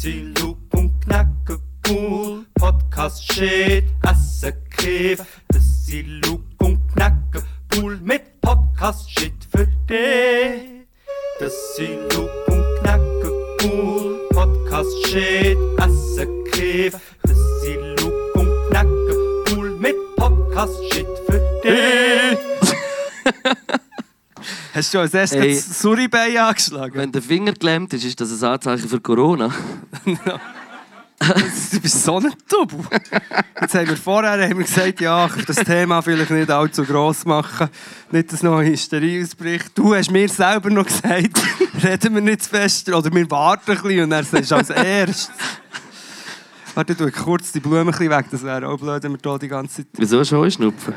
sind Luke und Knacke cool. Podcast shit, Essen Kiff. Das sind Luke und Knacke cool mit Podcast shit für dich. Das sind Luke und Knacke cool. Podcast shit, Essen Kiff. Das sind Luke und Knacke cool mit Podcast shit für dich. Hast du als erstes Suribei angeschlagen? Wenn der Finger gelähmt ist, ist das ein Anzeichen für Corona. Du bist so ein Double. Jetzt haben wir vorher haben wir gesagt, ja, das Thema vielleicht nicht allzu gross machen. Nicht, dass noch eine Hysterie ausbricht. Du hast mir selber noch gesagt, reden wir nicht zu fest oder wir warten ein bisschen und dann sagst als erstes. Warte, du kurz die Blumen ein bisschen weg, das wäre auch blöd, wenn wir hier die ganze Zeit... Wieso schon schnupfen?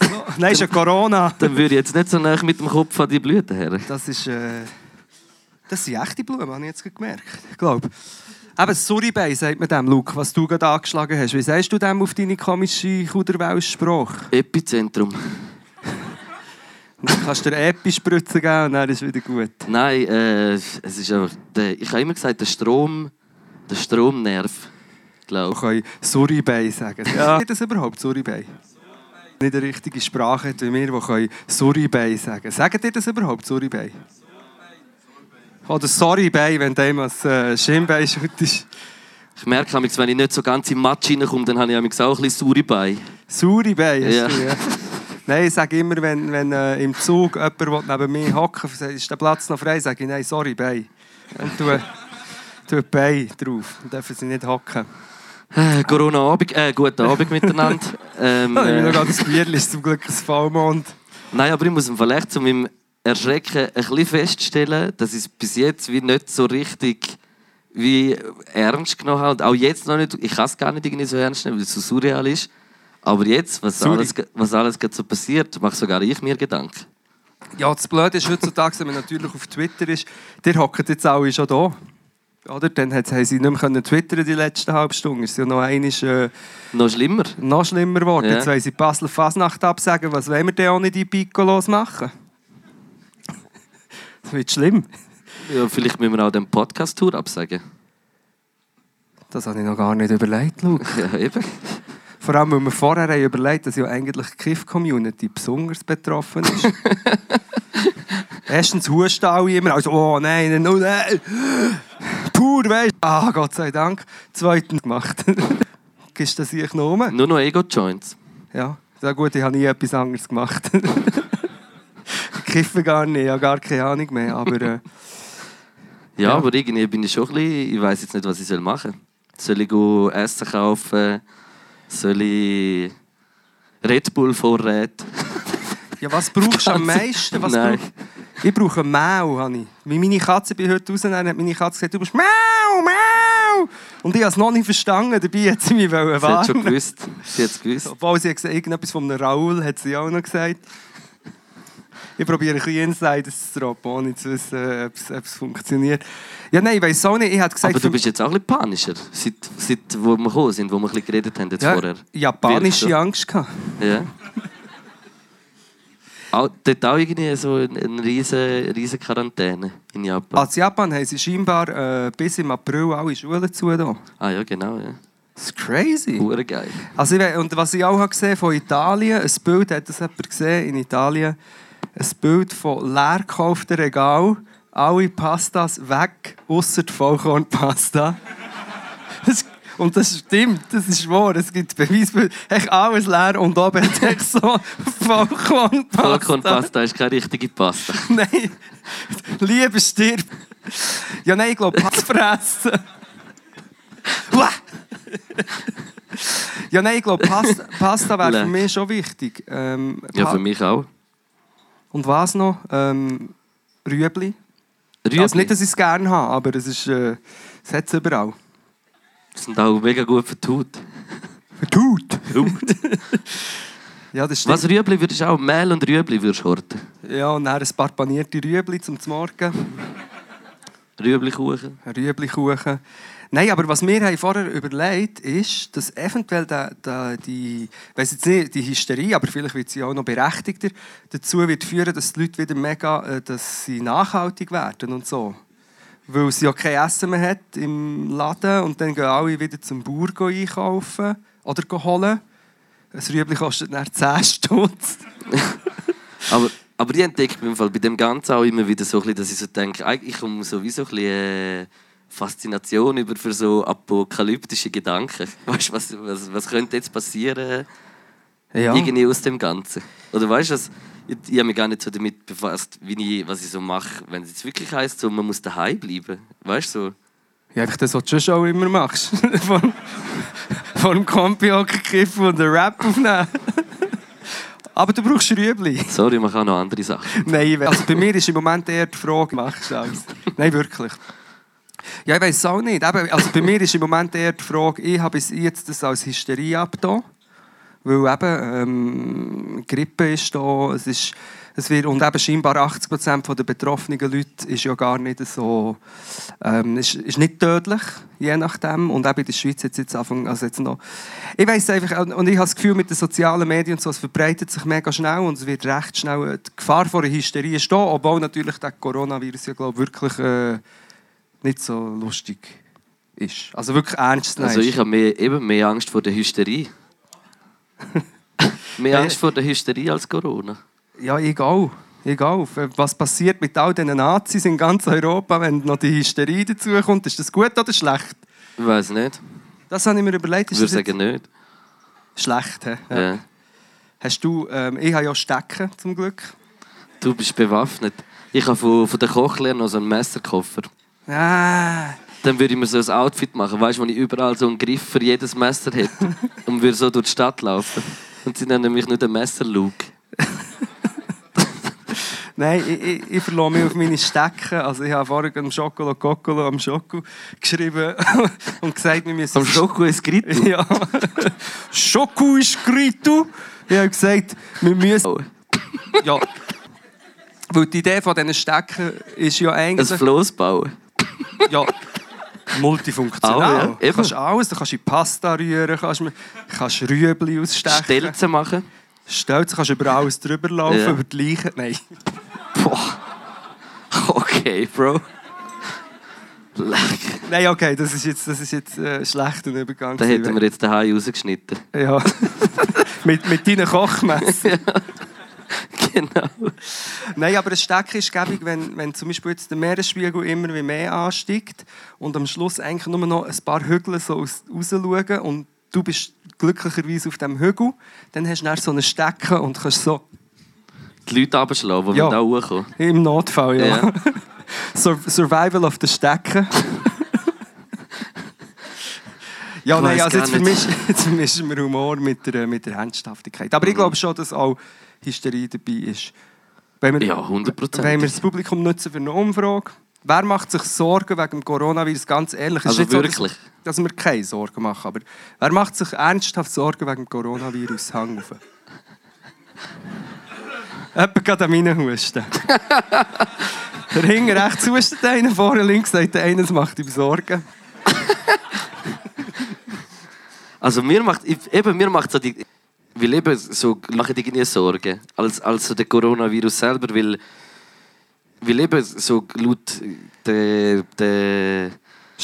So, nein, ist ja Corona. Dann würde ich jetzt nicht so nah mit dem Kopf an die Blüten her. Das ist... Äh, das sind echte Blumen, habe ich jetzt gemerkt. Ich glaube. Eben, Suribei sagt man dem, Luke, was du gerade angeschlagen hast. Wie sagst du dem auf deine komische Kuderwelsch-Sprache? Epizentrum. Dann kannst du dir Epi-Spritzen geben und dann ist es wieder gut. Nein, äh, es ist einfach. Der, ich habe immer gesagt, der Strom. Der Stromnerv. Wir Glaube können Suribei sagen. Ja. Ist das überhaupt Suribei? Nicht eine richtige Sprache wie wir, die Suribei sagen. Sagen ihr das überhaupt, Suribei? Oder Sorry-Bei, wenn dem als äh, Schienbein schütt ist. Ich merke, wenn ich nicht so ganz im Matsch reinkomme, dann habe ich auch ein bisschen saure Beine. Suribei hast Ja. du, ja. Nein, ich sage immer, wenn, wenn äh, im Zug jemand neben mir hocken will, ist der Platz noch frei, sage ich, nein, sorry, Bei. Und tue, tue Bei drauf. Dann dürfen sie nicht hocken. Äh, Corona-Abend, äh, guten Abend miteinander. ähm, Ja, ich will noch äh, gerade das Bier, ist zum Glück ein Vollmond. nein, aber ich muss im Vergleich zu meinem Erschrecken ein bisschen feststellen, dass ich es bis jetzt wie nicht so richtig wie ernst genommen habe. Und auch jetzt noch nicht. Ich kann es gar nicht irgendwie so ernst nehmen, weil es so surreal ist. Aber jetzt, was Surri. alles, was alles gerade so passiert, mache sogar ich mir Gedanken. Ja, das Blöde ist heutzutage, wenn man natürlich auf Twitter ist, der hockt jetzt alle schon da. Oder? Dann haben sie nicht mehr twittern die letzten halbe Stunde. Es ist ja noch einmal äh, Noch schlimmer. noch schlimmer geworden. Ja. Jetzt wollen sie Basel Fasnacht absagen. Was wollen wir denn ohne die Piccolos machen? Das wird schlimm. Ja, vielleicht müssen wir auch den Podcast-Tour absagen. Das habe ich noch gar nicht überlegt, Luke. Ja, eben. Vor allem, weil wir vorher haben überlegt dass ja eigentlich die Kiff-Community besonders betroffen ist. Erstens husten alle immer, also «Oh nein, nein, nein!» Pur, weißt du? Ah, Gott sei Dank. Zweitens gemacht. Gibst du das ich noch um? Nur noch Ego-Joints. Ja, sehr gut, ich habe nie etwas anderes gemacht. Ich Kiffe gar nicht, ich habe gar keine Ahnung mehr, aber... Äh, Ja, Ja. aber irgendwie bin ich schon ein bisschen, ich weiß jetzt nicht, was ich soll machen soll. Soll ich Essen kaufen? Soll ich Red Bull Vorräte? ja, was brauchst du am meisten? Was Nein. brauch- Ich brauche Mau, ich. Wie meine Katze bei heute raus, dann hat meine Katze gesagt, du bist Mau, Mau. Und ich habe es noch nicht verstanden, dabei hat sie mich wollen Sie hat schon warnen. gewusst. Sie hat gewusst. Obwohl sie hat gesagt, irgendetwas von einem Raoul hat sie auch noch gesagt. Ich probiere ein bisschen Insiders zu droppen, ohne zu wissen, ob es, funktioniert. Ja, nein, ich weiß auch nicht. Ich habe gesagt, Aber du bist jetzt auch ein bisschen panischer, seit, seit wo wir gekommen sind, wo wir ein bisschen geredet haben jetzt ja, vorher. japanische Wirkst? Angst gehabt. Ja. Auch, dort auch irgendwie so eine, eine riesen, riesen Quarantäne in Japan. Als Japan haben sie scheinbar äh, bis im April alle Schulen zu. Da. Ah ja, genau. Ja. Das ist crazy. Hure geil. Also ich, und was ich auch habe gesehen von Italien, ein Bild, hat das jemand gesehen in Italien, ein Bild von leer gekauften Regal, alle Pastas weg, außer die Vollkornpasta. Und das stimmt, das ist wahr, es gibt Beweisbilder. Echt alles leer und oben hat echt so Vollkornpasta. Vollkornpasta ist keine richtige Pasta. Nein, Liebe stirbt. Ja, nein, ich glaube, Pass fressen. Uah. ja, nein, ich glaube, Pasta, Pasta wäre für mich schon wichtig. Ähm, Ja, für mich auch. Und was noch? Ähm, Rüebli. Rüebli Also nicht, dass ich es gerne habe, aber es ist, äh, es hat es überall. sind auch mega gut für die Haut. Vertut. Ja, das stimmt. Was Rüebli würdest du auch? Mehl und Rüebli würdest du horten? Ja, und dann ein paar panierte Rüebli zum Morgen. Rüebli-Kuchen? Rüeblikuchen. Nein, aber was wir haben vorher überlegt ist, dass eventuell der, der, die, ich weiss jetzt nicht, die Hysterie, aber vielleicht wird sie auch noch berechtigter, dazu wird führen, dass die Leute wieder mega, äh, dass sie nachhaltig werden und so. weil sie ja kein Essen mehr hat im Laden und dann gehen alle wieder zum Bauer einkaufen oder holen. Ein Rüebli kostet dann 10 Stutz. Aber, aber ich entdecke bei dem Ganzen auch immer wieder so dass ich so denke, eigentlich komme sowieso ein bisschen äh, Faszination über für so apokalyptische Gedanken. Weißt du, was, was, was könnte jetzt passieren Ja. irgendwie aus dem Ganzen? Oder weißt du, was- ich, ich habe mich gar nicht so damit befasst, wie ich, was ich so mache, wenn es jetzt wirklich heisst, so, man muss daheim bleiben. Weißt du, so. Ja, einfach das, was du schon immer machst. von, von dem Kompi hocken, und einen Rap aufnehmen. Aber du brauchst Rüebli. Sorry, man kann auch noch andere Sachen. Nein, ich also bei mir ist im Moment eher die Frage, machst du alles? Nein, wirklich. Ja, ich weiß es auch nicht. Eben, also bei mir ist im Moment eher die Frage, ich habe bis jetzt das als Hysterie abgetan. Weil eben ähm, Grippe ist da, es ist, es wird, und eben scheinbar 80% der betroffenen Leute ist ja gar nicht so, ähm, ist, ist nicht tödlich, je nachdem. Und eben in der Schweiz jetzt, jetzt Anfang, also jetzt noch. Ich weiß einfach, und ich habe das Gefühl, mit den sozialen Medien und so, es verbreitet sich mega schnell und es wird recht schnell, die Gefahr vor einer Hysterie da, obwohl natürlich der Coronavirus ja, glaube wirklich äh, nicht so lustig ist. Also wirklich ernst nehmen Also ich habe mehr, eben mehr Angst vor der Hysterie. mehr Angst vor der Hysterie als Corona. Ja, egal. Egal. Was passiert mit all diesen Nazis in ganz Europa, wenn noch die Hysterie dazukommt? Ist das gut oder schlecht? Ich weiß nicht. Das habe ich mir überlegt. Ich würde sagen nicht. schlecht? He? Ja. Hast du, ähm, ich habe ja Stecken, zum Glück. Du bist bewaffnet. Ich habe von, von der Kochlehre noch so einen Messerkoffer. Ah, Dann würde ich mir so ein Outfit machen, weißt du, wo ich überall so einen Griff für jedes Messer hätte. und würde so durch die Stadt laufen. Und sie nennen mich nicht den Messerluke. nein, ich, ich, ich verlasse mich auf meine Stecken. Also ich habe vorhin am Schokolo Kokolo am Schoko geschrieben und gesagt, wir müssen... Am Schoko ist Grit. Ja. Schoko ist Gritu. Ich habe gesagt, wir müssen... Oh. Ja. Weil die Idee von diesen Stecken ist ja Ein eigentlich... Floß bauen. Ja, multifunktional. Auch, ja, Du kannst alles, du kannst in Pasta rühren, kannst, kannst Rüebli ausstechen. Stelzen machen. Stelzen, kannst über alles drüber laufen, Ja. über die Leichen. Nein. Boah. Okay, Bro. Leck. Nein, okay, das ist jetzt, das ist jetzt äh, schlechter Übergang. Da hätten wir jetzt daheim rausgeschnitten. Ja. mit, mit deinen Kochmesser. Genau. Nein, aber ein Stecken ist gäbig, wenn, wenn zum Beispiel jetzt der Meeresspiegel immer wie mehr ansteigt und am Schluss eigentlich nur noch ein paar Hügel so aus, rausschauen und du bist glücklicherweise auf dem Hügel, dann hast du dann so einen Stecken und kannst so Die Leute abschlagen, die Ja. da hochkommen. Im Notfall, ja. Ja. Sur Survival of the Stecken. ja, Ich nein, also vermischen, jetzt vermischen wir Humor mit der, mit der Ernsthaftigkeit. Aber ich Mhm. glaube schon, dass auch Hysterie dabei ist. Wenn wir, Ja, 100%. Wenn wir das Publikum nutzen für eine Umfrage. Wer macht sich Sorgen wegen dem Coronavirus? Ganz ehrlich. Es Also ist wirklich? So, dass, dass wir keine Sorgen machen. Aber wer macht sich ernsthaft Sorgen wegen dem Coronavirus? Hang auf. Jemand geht an meinen Husten. Der hinten rechts hustet einer, vorne links sagt der eine, es macht ihm Sorgen. Also mir macht, eben, mir macht so die, weil eben so mache ich irgendwie Sorgen als, als so der Coronavirus selber, weil, weil eben so laut der, der.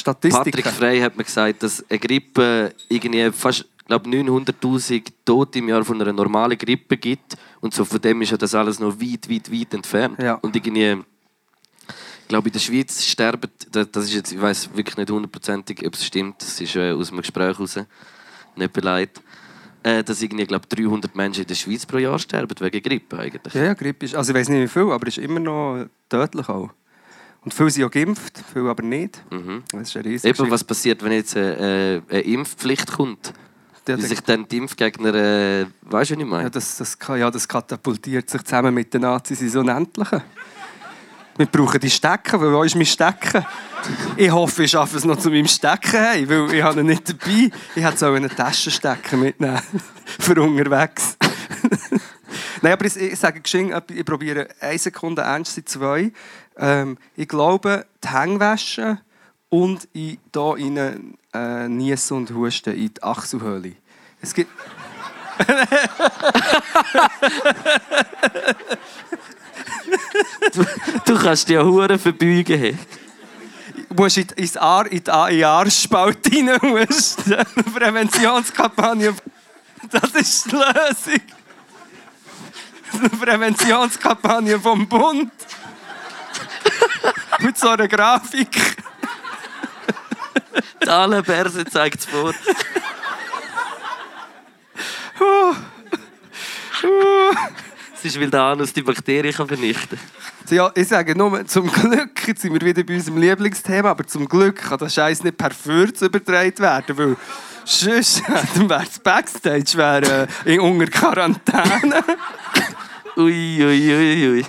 Patrick Frey hat mir gesagt, dass eine Grippe irgendwie fast glaub 900'000 Tote im Jahr von einer normalen Grippe gibt und so von dem ist ja das alles noch weit, weit, weit entfernt. Ja. Und irgendwie, ich glaube in der Schweiz sterben, das ist jetzt, ich weiß wirklich nicht hundertprozentig, ob es stimmt, das ist äh, aus einem Gespräch raus, nicht beleidigt, äh, dass irgendwie, glaube 300 Menschen in der Schweiz pro Jahr sterben wegen Grippe eigentlich. Ja, ja, Grippe ist, also ich weiß nicht wie viel, aber es ist immer noch tödlich auch. Und viele sind ja geimpft, viele aber nicht. Mhm. Das ist eine riesige Eben, was passiert, wenn jetzt äh, äh, eine Impfpflicht kommt? Ja, Wie der- sich dann die Impfgegner, äh, weißt du, was ich meine? Ja, das, das, ja, das katapultiert sich zusammen mit den Nazis ins Unendliche. Wir brauchen die Stecken, weil wo ist mein Stecken? Ich hoffe, ich schaffe es noch zu meinem Stecken heim, weil ich habe ihn nicht dabei. Ich hätte so eine Taschenstecken mitnehmen für unterwegs. Nein, aber ich, sage geschwind, etwas, ich probiere eine Sekunde sind zwei. Ähm, ich glaube, die Hängwäsche und ich hier rein äh, niesen und husten in die Achselhöhle. Es gibt... Du kannst dich ja hure verbeugen. Musst in, ins Ar, in die die Arschspalte rein. Musst. Eine Präventionskampagne. Das ist die Lösung. Eine Präventionskampagne vom Bund. Mit so einer Grafik. Die alle Börse zeigt es vor. Es ist, weil der Anus die Bakterien kann vernichten So, Ja, ich sage nur, zum Glück, jetzt sind wir wieder bei unserem Lieblingsthema, aber zum Glück kann das Scheiß nicht per Fürze übertragen werden, weil sonst dann wäre das Backstage wäre, äh, in unter Quarantäne. Ui, ui, ui, ui.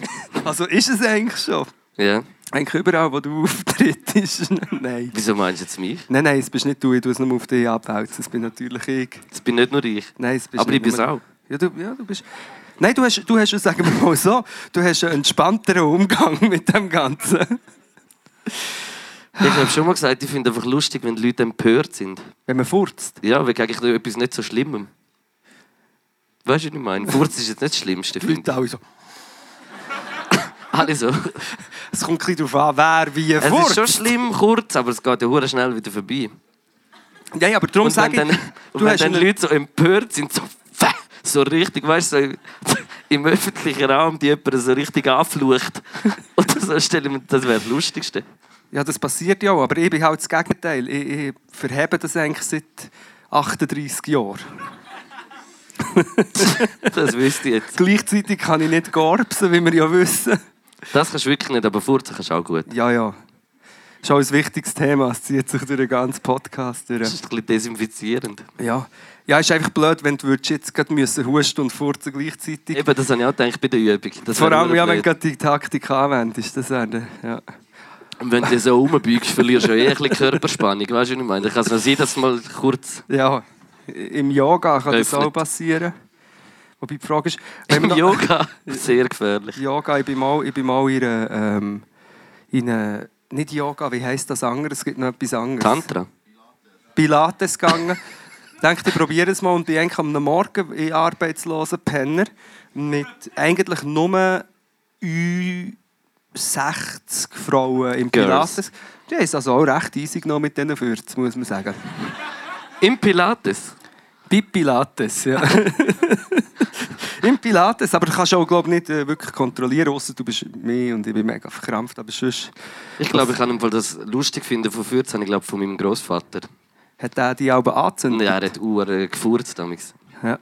Also ist es eigentlich schon. Ja. Eigentlich überall, wo du auftrittst. nein. Wieso meinst du jetzt mich? Nein, nein, es bist nicht du, ich tue es nur auf dich abwälzen. Es bin natürlich ich. Das bin nicht nur ich. Nein, es bist Aber nicht ich bin's nur- auch. Ja, du, ja, du bist... Nein, du hast, du hast, sagen wir mal so, du hast einen entspannteren Umgang mit dem Ganzen. Ich habe schon mal gesagt, ich finde einfach lustig, wenn die Leute empört sind. Wenn man furzt. Ja, wegen eigentlich etwas nicht so Schlimmem. Weißt du, was ich meine? Furz ist jetzt nicht das Schlimmste. Die Finde Leute alle so... ich. Alle so. Es kommt ein bisschen darauf an, wer wie Es furzt. ist schon schlimm, kurz, aber es geht ja schnell wieder vorbei. Ja, ja, aber darum Und wenn sage dann, ich... und Du wenn hast dann Leute so empört sind, so! So richtig, weißt du, so im öffentlichen Raum, die jemanden so richtig anflucht. Oder so stelle ich mir, das wäre das Lustigste. Ja, das passiert ja auch, aber ich bin halt das Gegenteil. Ich, ich verhebe das eigentlich seit 38 Jahren. Das wüsste ich jetzt. Gleichzeitig kann ich nicht gorbsen, wie wir ja wissen. Das kannst du wirklich nicht, aber furzen kannst du auch gut. Ja, ja. Das ist auch ein wichtiges Thema. Es zieht sich durch den ganzen Podcast durch. Das ist ein bisschen desinfizierend. Ja. Ja, ist einfach blöd, wenn du würdest jetzt gerade müssen husten und furzen gleichzeitig. Eben, das habe ich auch gedacht bei der Übung. Das Vor allem, ja, wenn du die Taktik anwendest. Das wäre, ja. Und wenn du so rumbeugst, verlierst du ja eh ein bisschen Körperspannung. Weißt du, was ich meine? Kann es noch sein, dass mal kurz ja. Im Yoga kann das Öffnet. auch passieren. Wobei die Frage ist, wenn im Yoga sehr gefährlich. Yoga, ich bin mal, ich bin mal in einer, ähm, in einer, nicht Yoga, wie heisst das andere? Es gibt noch etwas anderes. Tantra. Pilates gegangen. Ich dachte, ich probiere es mal und bin eigentlich am Morgen in arbeitslosen Penner mit eigentlich nur Ü 60 Frauen im. Pilates. Die haben es also auch recht easy genommen mit diesen 40, muss man sagen. Im Pilates. Bei Pilates, ja. Im Pilates, aber du kannst auch glaub, nicht äh, wirklich kontrollieren, außer du bist mehr und ich bin mega verkrampft, aber sonst Ich glaube, ich kann das lustig finden von 14, ich glaube von meinem Großvater. Hat er die Und angezündet. er hat Uhr äh, gefurzt damals. Ja.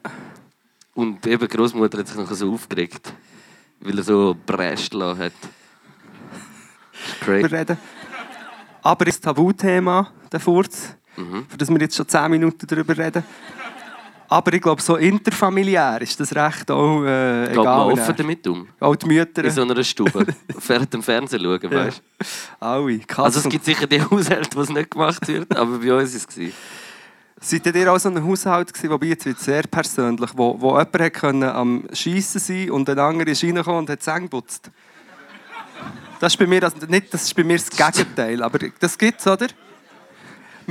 Und eben die Großmutter hat sich noch so aufgeregt, weil er so lassen hat. Wir Crazy. reden. Aber ist Tabuthema, der Furz, Mhm. für das wir jetzt schon 10 Minuten darüber reden. Aber ich glaube, so interfamiliär ist das recht auch äh, Geht man egal. offen damit um? Auch die Mütter, In so einer Stube. Während dem Fernsehen schauen, Ja. weißt du? alle. Katzen. Also es gibt sicher die Haushalte, wo es nicht gemacht wird, aber bei uns war es. Seid ihr auch so ein Haushalt gewesen, wobei jetzt wird sehr persönlich, wo, wo jemand können am Schiessen sein und ein anderer ist reingekommen und hat Zähne geputzt? Das ist bei mir, also nicht, das ist bei mir das Gegenteil, aber das gibt es, oder?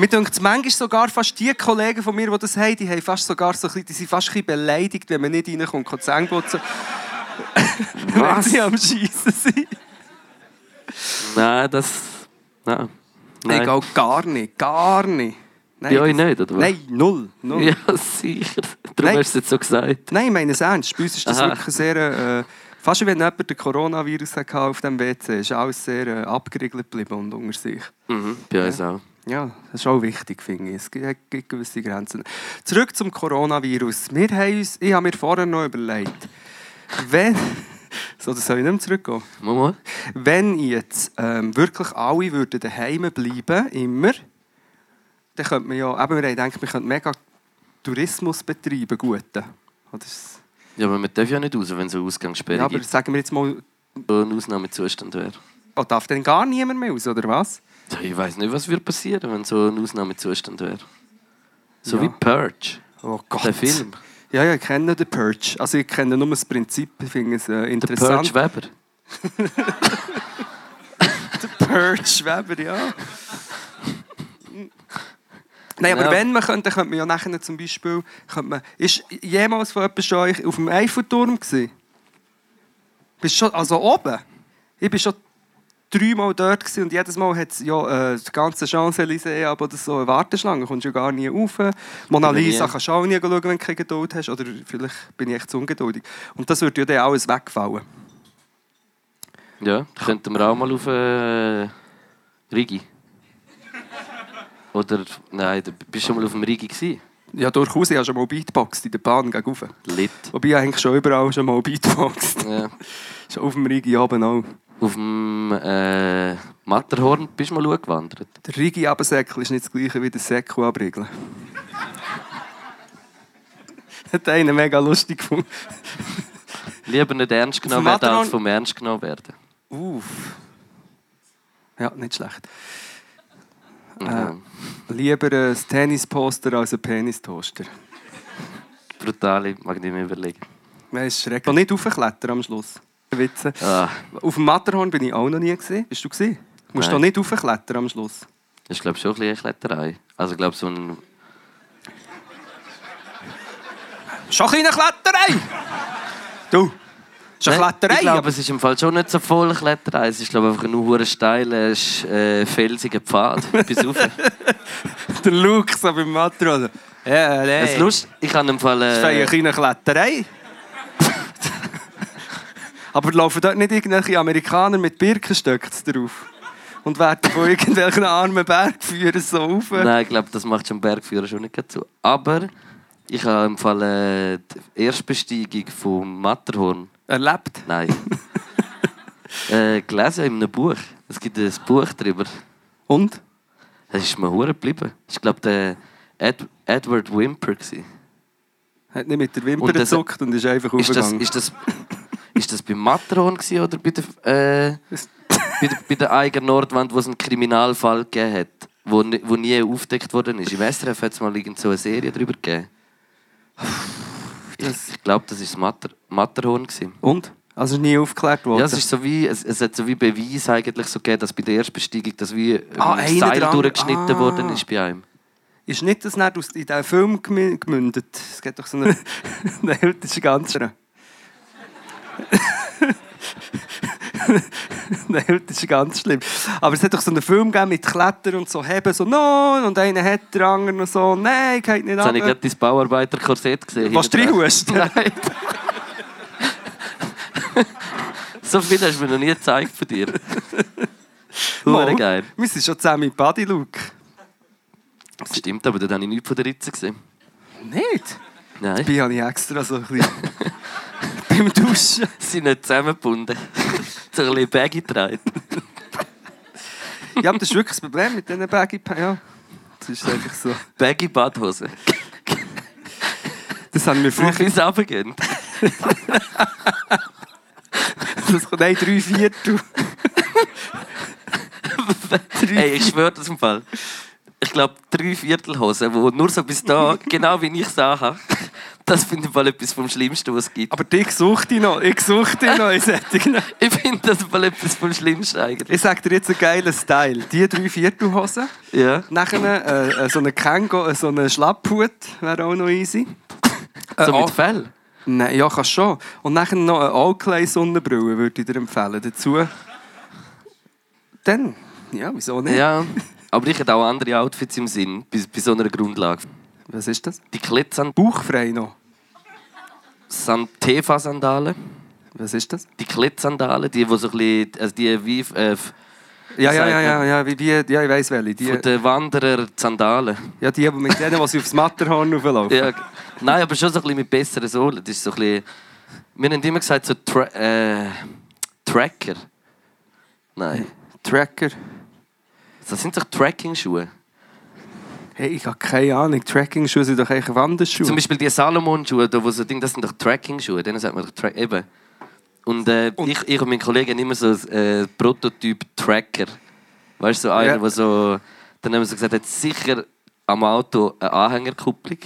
Mir denkt es manchmal sogar fast die Kollegen von mir, die das haben, die, haben fast sogar so ein bisschen, die sind fast ein bisschen beleidigt, wenn man nicht reinkommt und Zähne putzen. wenn Was? sie am Schiessen sind. Nein, das. Nein. Nein. Egal, gar nicht, gar nicht. Nein, Bei euch nicht, oder was? Nein, null. null. Ja, sicher. Darum Nein. hast du es jetzt so gesagt. Nein, ich meine es ernst. Bei uns ist das Aha. wirklich sehr... Äh, fast wie wenn jemand den Coronavirus hatte auf dem WC ist alles sehr äh, abgeriegelt geblieben und unter sich. Mhm, bei uns auch. Ja, das ist auch wichtig, finde ich. Es gibt, gewisse Grenzen. Zurück zum Coronavirus. Wir haben uns, ich habe mir vorher noch überlegt, wenn... So, das soll ich nicht mehr zurückgehen. Mama? Wenn jetzt ähm, wirklich alle würden daheim bleiben, immer, dann könnte man ja, eben, wir haben gedacht, wir könnten mega Tourismus betreiben, guten. Oder Ja, aber man darf ja nicht raus, wenn es eine Ausgangssperre Ja, aber gibt. sagen wir jetzt mal, ein Ausnahmezustand wäre. oh, darf denn gar niemand mehr aus, oder was? Ich weiß nicht, was würde passieren, wenn so ein Ausnahmezustand wäre. So Ja. wie Purge, Oh Gott. der Film. Ja, ja, ich kenne den Purge. Also ich kenne nur das Prinzip, ich finde es äh, Der interessant. Purge Weber. Der Purge Weber, ja. Nein, aber Ja. wenn man könnte, könnte man ja nachher zum Beispiel... Könnte man, ist jemals von jemandem von euch auf dem Eiffelturm gewesen? Bist schon, also oben? Ich bin schon dreimal dort gewesen und jedes Mal hat es ja äh, die ganze Champs-Élysées, aber das so eine Warteschlange, kommst du ja gar nie rauf. Mona. Lisa kannst du auch nie schauen, wenn du keine Geduld hast. Oder vielleicht bin ich echt zu ungeduldig. Und das würde ja dann alles wegfallen. Ja, könnten wir auch mal auf äh, Rigi. Oder, nein, du bist schon mal auf dem Rigi gewesen? Ja, durchaus. Ich habe schon mal Beatboxt in der Bahn gegen. Lit. Wobei ich eigentlich schon überall schon mal Beatboxt. Ja. schon auf dem Rigi oben auch. Auf dem äh, Matterhorn bist du mal gewandert. Der Rigi Abensäckel ist nicht das gleiche wie der Säckel abriegeln. Hat einer mega lustig gefunden. Lieber nicht ernst genommen werden, als vom Ernst genommen werden. Uff. Ja, nicht schlecht. Ja. Lieber ein Tennisposter als ein Penistoaster. Brutal, mag ich nicht mehr überlegen. Das ist schrecklich. Und nicht raufklettern am Schluss. Witze. Ah, Auf dem Matterhorn bin ich auch noch nie gesehen. Bist du gesehen? Du musst doch nicht raufklettern am Schluss. das ist glaube ich schon ein bisschen eine Kletterei. Also ich glaube so ein... Schon eine kleine Kletterei! Du! Ist eine Nein, Kletterei! Ich glaube, es ist im Fall schon nicht so voll Kletterei. Es ist glaube ich einfach nur hure steiler, äh, felsiger Pfad bis rauf. Der Luke so beim Matterhorn. Ja, nein. Es ist lustig, ich habe im Fall... Das ist eine Äh, kleine Kletterei. Aber laufen dort nicht irgendwelche Amerikaner mit Birkenstöcken drauf? Und werden von irgendwelchen armen Bergführern so rauf? nein, ich glaube, das macht schon Bergführer schon nicht zu. Aber ich habe im Fall äh, die Erstbesteigung vom Matterhorn... Erlebt? Nein. äh, gelesen in einem Buch. Es gibt ein Buch darüber. Und? Es ist mir hure geblieben. Ich glaube, der Ed Edward Wimper. Gewesen. Hat nicht mit der Wimper das- gezuckt und ist einfach Ist das, aufgegangen. ist, das, ist das Matterhorn gewesen oder bei der, äh, bei der, bei der eigenen Nordwand, wo es einen Kriminalfall gegeben hat, wo, wo nie aufgedeckt worden ist? Im SRF hat es mal irgend so eine Serie darüber gegeben. Ich, ich glaube, das war das Matter, Matterhorn. Gewesen. Und? Also nie aufgeklärt worden? Ja, es, ist so wie, es, es hat so wie Beweis eigentlich so gegeben, dass bei der Erstbesteigung das wie Ah, ein Seil durchgeschnitten Ah. worden ist bei einem. Ist nicht das nicht aus in diesen Film gemü- gemündet? Es geht doch so eine... Nein, das ist ganz schön. Nein, das ist ganz schlimm. Aber es hat doch so einen Film gegeben mit Klettern und so Heben, so «No!» und einer hat den anderen so «Nein, geht nicht Jetzt habe ich gerade ab!» dein Bauarbeiter-Korsett gesehen. Was du reinhust? Nein. so viel hast du mir noch nie gezeigt von dir. Hure geil. Wir sind schon zusammen im Body-Look. Stimmt, aber dort habe ich nichts von der Ritze gesehen. Nicht? Nein, Dabei habe ich extra so ein bisschen... beim Duschen. sie sind nicht zusammengebunden. so ein bisschen Baggy getragen. Ja, aber das ist wirklich das Problem mit diesen baggy. Ja, das ist einfach so. Baggy Badhose. Das haben wir früher... bis runtergehen. Das kommt, nein, drei Viertel. Ey, ich schwöre das im Fall. Ich glaube, drei Viertelhosen, die nur so bis da, genau wie ich es habe, das finde ich mal etwas vom Schlimmsten, was es gibt. Aber dich sucht ich noch. Ich suche dich noch in solchen. Ich finde das mal etwas vom Schlimmsten eigentlich. Ich sage dir jetzt einen geilen Style. Die drei Viertelhosen. Ja. Nachher äh, äh, so eine Kango, äh, so eine Schlapphut wäre auch noch easy. So Äh, mit. Fell. Nein, ja, kannst schon. Und nachher noch eine Oakley-Sonnenbrille würde ich dir empfehlen. Dazu. Dann, ja, wieso nicht? Ja. Aber ich hätte auch andere Outfits im Sinn, bei, bei so einer Grundlage. Was ist das? Die Klettern, Bauchfrei noch. Tefa-Sandalen. Was ist das? Die Klettsandalen, die, die so ein bisschen, also die wie äh, Ja, ja, ja, ja, ja, wie, wie, ja ich weiss welche. Die, von den Wanderer Sandalen. ja, die, die mit denen, die sie aufs Matterhorn rauflaufen. Ja, nein, aber schon so ein bisschen mit besseren Sohlen. Das ist so ein bisschen, wir haben immer gesagt, so Tra äh, Tracker. Nein, Tracker. das sind doch Tracking-Schuhe. Hey, ich habe keine Ahnung. Tracking-Schuhe sind doch eigentlich Wanderschuhe. Zum Beispiel die Salomon-Schuhe, da, wo so Ding, das sind doch Tracking-Schuhe. Denen sagt man doch Tra eben. Und, äh, Und- ich, ich und mein Kollege haben immer so ein äh, Prototyp-Tracker. Weißt du, so einer, Ja. der so. Dann haben wir so gesagt, hat sicher am Auto eine Anhängerkupplung,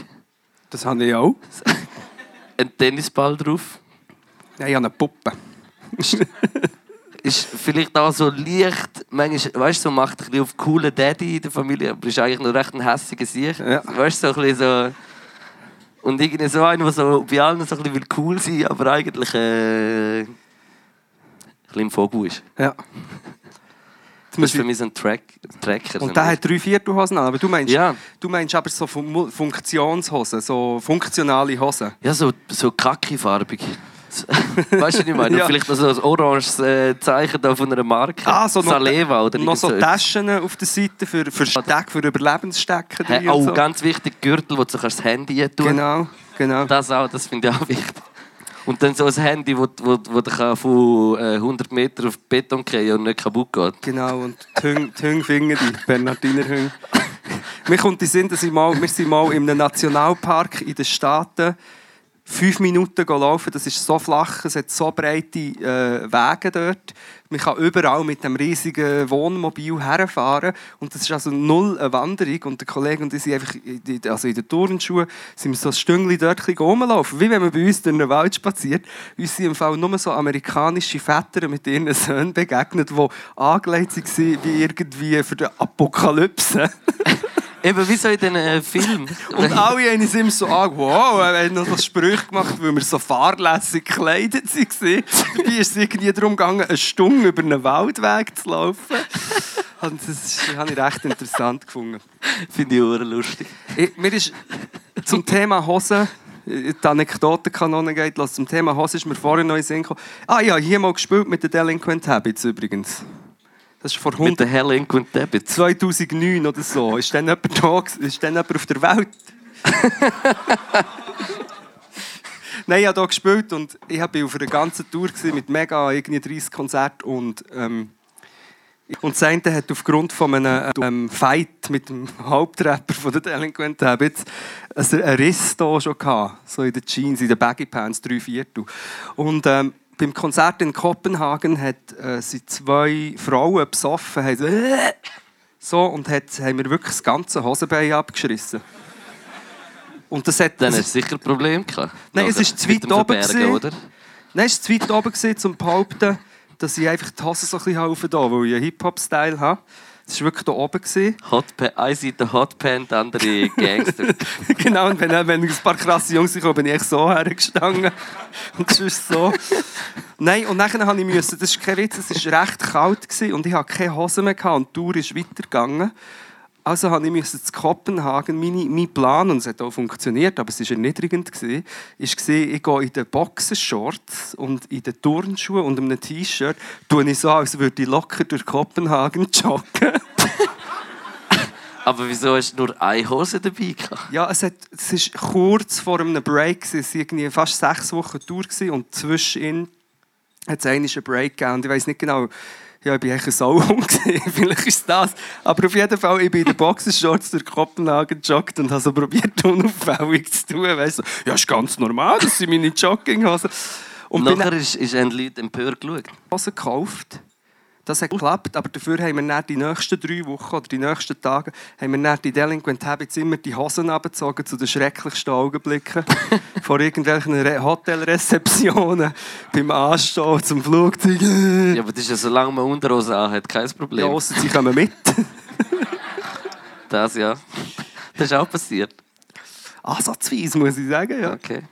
Das habe ich auch. ein Tennisball drauf. Ja, ich habe eine Puppe. Ist vielleicht auch so leicht, manchmal, weißt du, so macht ein bisschen auf coolen Daddy in der Familie, aber ist eigentlich noch recht ein hässiger Sieg. Ja. Weißt du, so ein bisschen so. Und irgendwie so einer, der so bei allen so ein bisschen will cool sein aber eigentlich äh, ein bisschen im Vogel ist. Ja. Das ist für mich so ein Track, Tracker. Und der hat drei Viertelhosen an. Aber du meinst, Ja. du meinst aber so Fun- Funktionshosen, so funktionale Hosen. Ja, so, so kacki-farbig. So- Weißt du, was ich meine? Ja. Vielleicht noch so ein oranges äh, Zeichen da von einer Marke. Ah, so noch- Saleva oder noch so. Taschen auf der Seite für, für Steck, für Überlebensstecken. Hey, oh, so. ganz wichtig, Gürtel, wo du kannst das Handy tun Genau, genau. Das auch, das finde ich auch wichtig. Und dann so ein Handy, wo, wo, wo du von äh, 100 Meter auf Beton gehen und nicht kaputt geht. Genau, und die Hüng, die Hüng finden die, Bernardiner Hüng. Mir kommt in Sinn, dass ich mal, wir sind mal in einem Nationalpark in den Staaten fünf Minuten laufen. Das ist so flach, es hat so breite äh, Wege dort. Man kann überall mit dem riesigen Wohnmobil herfahren. Und das ist also null eine Wanderung. Und der Kollege und ich sind einfach in, also in den Turnschuhen sind wir so ein Stündchen dort rumlaufen. Wie wenn man bei uns durch den Wald spaziert. Uns sind im Fall nur so amerikanische Väter mit ihren Söhnen begegnet, die angelegt waren wie irgendwie für die Apokalypse. Eben wie so in den äh, Filmen. Und alle haben uns immer so angeschaut, wow, er hat noch so Sprüche gemacht, weil wir so fahrlässig gekleidet waren. Dabei ist es irgendwie darum gegangen, eine Stunde über einen Waldweg zu laufen. Und das habe ich recht interessant gefunden. Finde ich auch lustig. Ich, mir ist zum Thema Hosen, die Anekdotenkanone geht los, zum Thema Hosen ist mir vorhin noch in Sinn gekommen. Ah ja, hier mal gespielt mit den Delinquent Habits übrigens. Das ist vor Mit 100 den Delinquent Debits. 2009 oder so. Ist dann jemand da? Ist dann jemand auf der Welt? Nein, ich habe hier gespielt und ich war auf einer ganzen Tour mit mega irgendwie 30 Konzerten und ähm, und das eine hat aufgrund von einem ähm, Fight mit dem Hauptrapper von den Delinquent Habits einen Riss hier schon gehabt, so in den Jeans, in den Baggy Pants, drei Viertel. Und ähm, beim Konzert in Kopenhagen hat, äh, sind zwei Frauen besoffen, haben so, äh, so und hat, haben mir wirklich das ganze Hosenbein abgeschissen. Und das hat... Dann hast du sicher ein Problem gehabt. Nein, es ist zu weit oben gewesen. oder? Nein, es war zu weit oben, gewesen, um zu behaupten, dass ich einfach die Hose so ein bisschen aufdrehen weil ich einen Hip-Hop-Style habe. Es war wirklich hier oben. Gewesen. Hot Pa- eine Seite Hotpan, die andere Gangster. genau, und wenn, wenn ein paar krasse Jungs kamen, bin ich so hergestanden. Und das ist so. Nein, und dann habe ich müssen, das ist kein Witz, es war recht kalt gewesen, und ich hatte keine Hose mehr gehabt, und die Tour ist weitergegangen. Also habe ich müssen zu Kopenhagen, meine, mein Plan, und es hat auch funktioniert, aber es war erniedrigend, gewesen, ist gewesen, ich gehe in den Boxershorts und in den Turnschuhen und einem T-Shirt, tue ich so, als würde ich locker durch Kopenhagen joggen. Aber wieso hast du nur eine Hose dabei gehabt? Ja, es, ist kurz vor einem Break. Es war fast sechs Wochen Tour und zwischen hat es einen Break gegeben. Und ich weiß nicht genau, ja, ich war eigentlich ein Sauhund. Vielleicht ist das. Aber auf jeden Fall, ich bin in den Boxershorts durch Kopenhagen gejoggt und habe so probiert, unauffällig zu tun. Weißt du, ja, ist ganz normal, das sind meine Jogginghosen. Und Nachher ist, ist ein Leute empört geschaut. Hosen gekauft. Das hat geklappt, aber dafür haben wir dann die nächsten drei Wochen oder die nächsten Tage haben wir dann die Delinquent Habits immer die Hosen abgezogen zu den schrecklichsten Augenblicken vor irgendwelchen Re Hotelrezeptionen beim Anstehen zum Flugzeug. Ja, aber das ist ja, solange man Unterhose anhat, kein Ja, Problem. ausser sie kommen mit. Das ja. Das ist auch passiert. Ansatzweise, muss ich sagen. Ja, Okay.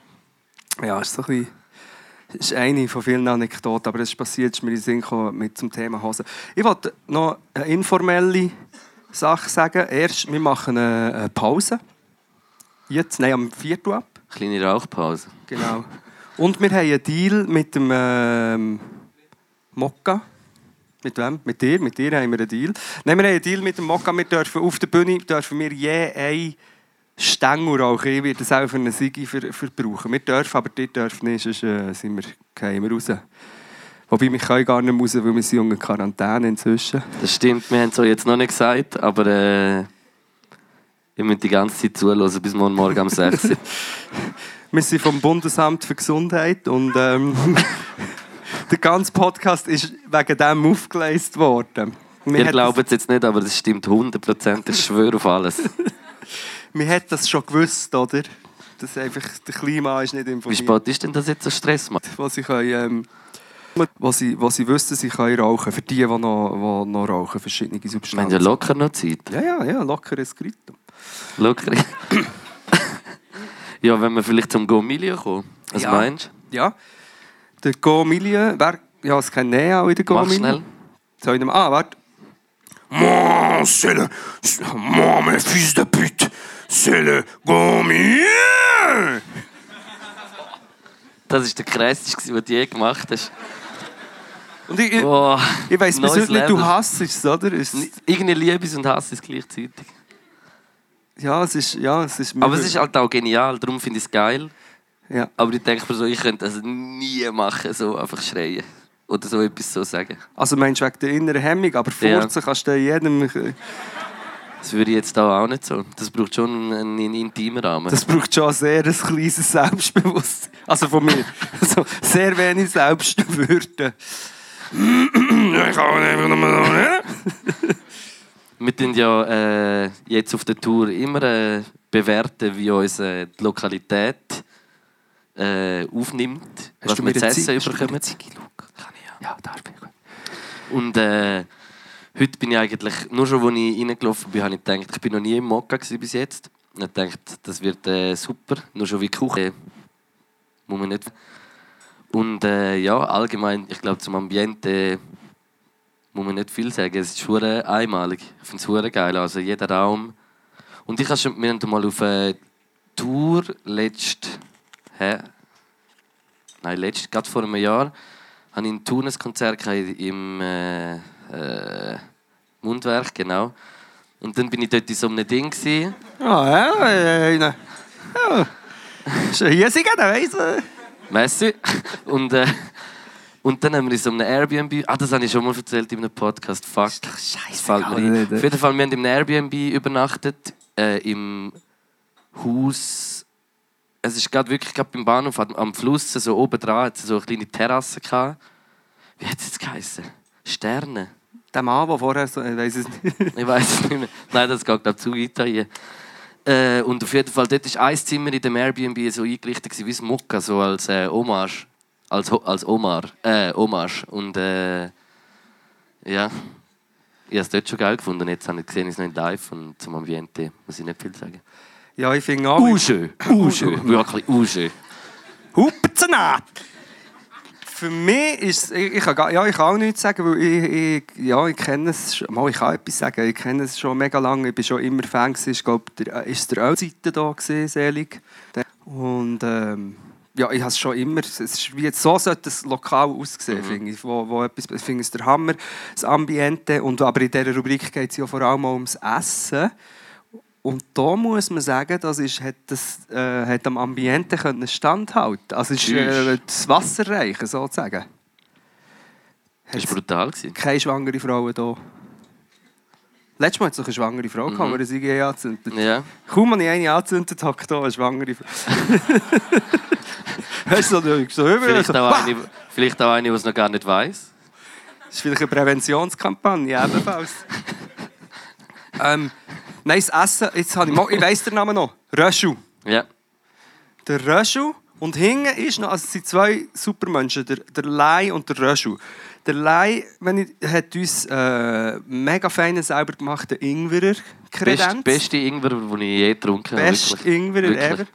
ja ist so ein bisschen... Das ist eine von vielen Anekdoten, aber es passiert, ist mir in den Sinn gekommen mit zum Thema Hosen. Ich wollte noch eine informelle Sache sagen. Erst, wir machen eine Pause. Jetzt, nein, am 4. Uhr ab. Kleine Rauchpause. Genau. Und wir haben einen Deal mit dem ähm, Mokka. Mit wem? Mit dir? Mit dir haben wir einen Deal. Nein, wir haben einen Deal mit dem Mokka. Wir dürfen auf der Bühne dürfen wir je ein Stängel rauchen. Ich werde das auch für eine Sigi ver verbrauchen. Wir dürfen, aber die dürfen nicht, sonst äh, sind wir, gehen wir raus. Wobei, wir können gar nicht raus, weil wir sind unter Quarantäne inzwischen. Das stimmt, wir haben es jetzt noch nicht gesagt, aber äh, ihr müsst die ganze Zeit zuhören, bis morgen Morgen um 6 Uhr. Wir sind vom Bundesamt für Gesundheit und ähm, der ganze Podcast ist wegen dem aufgeleistet worden. Wir Ihr glaubt es jetzt nicht, aber das stimmt 100%, ich schwöre auf alles. Wir hat das schon gewusst, oder? Dass einfach der Klima ist nicht Wie informiert. spät ist denn das jetzt so Stress macht? Was können, ähm, was sie, was sie wissen, sie können rauchen. Für die, die noch, die noch rauchen, verschiedene Wir haben Substanzen. ja locker noch Zeit. ja, ja, ja, lockeres Kritum. Locker. ja, wenn wir vielleicht zum Gomilio kommen. Was Ja. meinst Ja. Der Go Million, wer, ja, es kennt Nea auch in der du? Go Mach schnell. Soll ich noch, ah, warte. Moi, c'est le. Moi, mes fils de pute, c'est le Gourmet! Das war der krasseste, den du je gemacht hast. Und ich, ich, Oh, ich weiss bis heute nicht, du hasst es, oder? Es, Irgendwie Liebes und Hass ist gleichzeitig. ja, es ist. Ja, es ist Aber es ist halt auch genial, darum finde ich es geil. Ja. Aber ich denke mir so, ich könnte das nie machen, so einfach schreien. Oder so etwas so sagen. Also meinst du wegen der inneren Hemmung, aber Ja. furzen kannst du jedem... Das würde ich jetzt da auch nicht so. Das braucht schon einen, einen intimen Rahmen. Das braucht schon sehr ein kleines Selbstbewusstsein. Also von mir. Also sehr wenig Selbstwürde. ich kann einfach nochmal so, ne? Wir tun ja äh, jetzt auf der Tour immer äh, bewerten, wie uns äh, die Lokalität äh, aufnimmt, was wir zu essen bekommen. Kann ich ja. Ja, da bin ich gut. Und äh, heute bin ich eigentlich, nur schon als ich reingelaufen bin, habe ich gedacht, ich bin noch nie im Mokka bis jetzt. Und ich dachte, das wird äh, super, nur schon wie Küche. Äh, muss man nicht. Und äh, ja, allgemein, ich glaube, zum Ambiente muss man nicht viel sagen. Es ist schon einmalig. Ich finde es geil. Also jeder Raum. Und ich habe schon, haben mal auf eine Tour letzt, hä? Nein, letzt, gerade vor einem Jahr, habe ich ein ein Konzert im äh, äh, Mundwerk, genau. Und dann bin ich dort in so einem Ding. Gewesen. Ah, ja, äh, ja. ja. Schon hier sind, dann weiss man. Messi. Und, äh, und dann haben wir in so einem Airbnb. Ah, das habe ich schon mal erzählt in einem Podcast. Fuck. Das fällt mir ein. nicht, Auf jeden Fall, wir haben in einem Airbnb übernachtet. Äh, Im Haus. Es ist gerade wirklich gerade beim Bahnhof am- am Fluss, so oben dran, hat es so eine kleine Terrasse gehabt. Wie hat es jetzt geheißen? Sterne. Der Mann, der vorher so... Ich weiss es nicht. Ich weiß es nicht mehr. Nein, das geht glaube zu weit hier. Äh, und auf jeden Fall, dort war ein Zimmer in dem Airbnb so eingerichtet wie das Mokka, so als äh, Hommage. Als, Ho- als Omar. Äh, Hommage. Und äh, ja, ich habe es dort schon geil gefunden. Jetzt habe ich gesehen, es noch in live und zum Ambiente muss ich nicht viel sagen. Ja, ich finde auch... Uschö, Uschö, wirklich Uschö. Hupzenat! Für mich ist es- ich, kann, ja, ich kann auch nichts sagen, weil ich, ich, ja, ich kenne es schon, mal, ich kann etwas sagen, ich kenne es schon mega lange, ich bin schon immer Fan gewesen, ich glaube, der, ist der Ölseite da gewesen, selig. Und ähm, ja, ich habe es schon immer, es ist wie jetzt, so sollte das lokal aussehen, finde ich, wo, wo etwas, ich finde es der Hammer, das Ambiente, und, aber in dieser Rubrik geht es ja vor allem auch ums Essen. Und da muss man sagen, das ist, hat, das, äh, hat am Ambiente können standhalten Also ist äh, das Wasser reichen, sozusagen. Das war brutal. gewesen. Keine schwangere Frau hier. Letztes Mal hat es noch eine schwangere Frau Mhm. die sie eh angezündet Ja. Kaum habe ich eine angezündet, hockt hier eine schwangere Frau. Weißt du, so, so über Vielleicht so, auch eine, vielleicht auch eine, die es noch gar nicht weiß. Das ist vielleicht eine Präventionskampagne, ebenfalls. ähm, das Essen, jetzt habe ich, mal, ich weiss den Namen noch. Röschel. Ja. Der Röschel und hinten ist noch, also es sind zwei Supermenschen, der, der Lai und der Röschel. Der Lai wenn ich, hat uns äh, mega feinen, selber gemachten Ingwerer Best, kredenz. beste Ingwer, den ich je getrunken habe. Best. Ingwerer ever.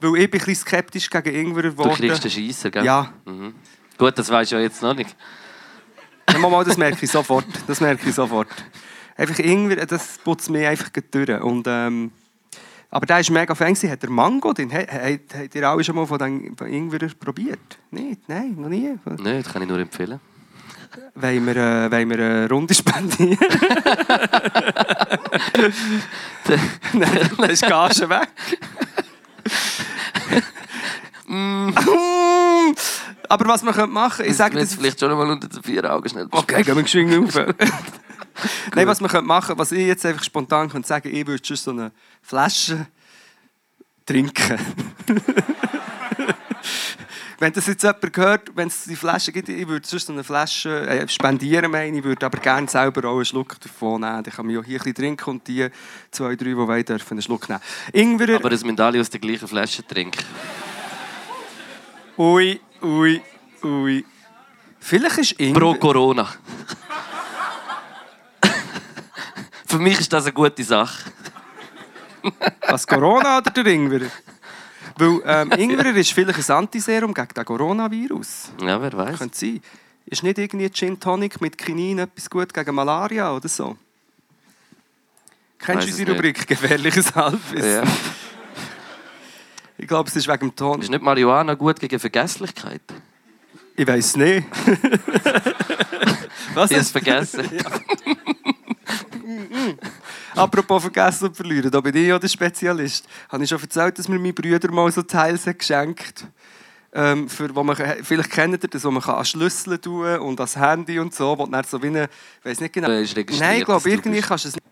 Weil ich bin ein bisschen skeptisch gegen Ingwerer Du geworden. kriegst den Scheisser, gell? Ja. Mhm. Gut, das weißt du ja jetzt noch nicht. Mal, das merke ich sofort. Das merke ich sofort. Einfach Ingwer, das putzt mich einfach durch. Und, ähm, aber der ist mega fan. Hat der Mango hat, habt ihr alle schon mal von dem Ingwer probiert? Nicht? Nein, noch nie. Nein, das kann ich nur empfehlen. Wollen wir, äh, wollen wir eine Runde spendieren? Nein, dann ist Gage weg. Mm. Aber was wir können machen ich sage jetzt das... vielleicht schon mal unter den vier Augen schnell Okay, gehen wir geschwind rauf. Nein, was wir können machen was ich jetzt einfach spontan könnte sagen ich würde schon so eine Flasche trinken. Wenn das jetzt jemand hört, wenn es die Flasche gibt, ich würde sonst so eine Flasche äh, spendieren, meine ich, würde aber gerne selber auch einen Schluck davon nehmen. Dann kann man ja hier ein bisschen trinken und die zwei, drei, die wollen, dürfen einen Schluck nehmen. Ingwer, Aber es müssen alle aus der gleichen Flasche trinken. ui, ui, ui. Vielleicht ist Ingwer... Pro Corona. Für mich ist das eine gute Sache. Was Corona oder der Ingwer? Weil ähm, Ingwer ist vielleicht ein Antiserum gegen den Coronavirus. Ja, wer weiß. Könnte sein. Ist nicht irgendwie Gin Tonic mit Kinin etwas gut gegen Malaria oder so? Kennst du unsere Rubrik «Gefährliches Halbwissen»? Ja. Ich glaube, es ist wegen dem Ton. Ist nicht Marihuana gut gegen Vergesslichkeit? Ich weiß nicht. Was Ich habe es ist? vergessen. Apropos vergessen und verlieren, da bin ich ja der Spezialist. Habe ich schon erzählt, dass mir meine Brüder mal so Teils hat geschenkt ähm, für, wo man, vielleicht kennt ihr das, wo man kann an Schlüssel tun und ans Handy und so, wo dann so wie eine, weiß nicht genau. Äh, ist Nein, ich glaube, irgendwie kannst du es nicht,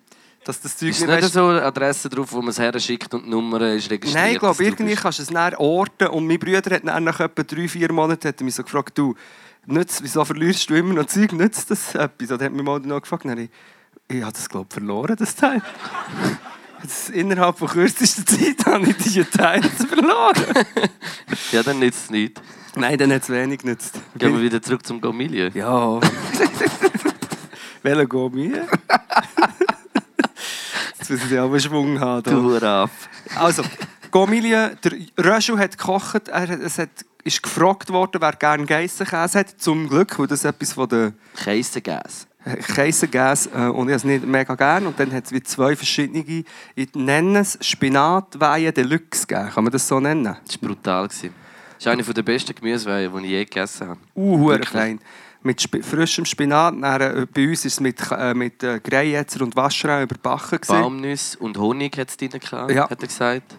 dass das Zeug Ist nicht, weißt- so eine Adresse drauf, wo man es her schickt und die Nummer ist registriert? Nein, ich glaube, irgendwie kannst du es dann orten. Und mein Bruder hat dann nach etwa drei, vier Monaten hat mich so gefragt, du, nützt, wieso verlierst du immer noch Zeug, nützt das etwas? Und hat mich mal noch gefragt, dann ich, ich habe das, glaube ich, verloren, das Teil. Jetzt, innerhalb von kürzester Zeit habe ich diese Teile verloren. Ja, dann nützt es nichts. Nein, dann hat es wenig genützt. Gehen wir wieder zurück zum Gomilio. Ja. Welcher mir? Jetzt müssen sie aber Schwung haben. da. Du Huraf. Also, Gomilie, der Röschel hat gekocht, er, hat- es hat, ist gefragt worden, wer gerne Geissenkäse hat. Zum Glück, weil das etwas von der Käsegas. Käsekäse äh, und ich habe es nicht mega gerne. Und dann hat es wie zwei verschiedene, ich nenne es Spinatweihe Deluxe gegeben. Kann man das so nennen? Das war brutal. gewesen. Das ist eine der besten Gemüseweihen, die ich je gegessen habe. Uh, fein. Mit Sp frischem Spinat. Dann, äh, bei uns war es mit, äh, mit äh, Greyetzer und Waschrau überbacken. gewesen. Baumnüsse und Honig hat es drin gehabt, Ja. hat er gesagt.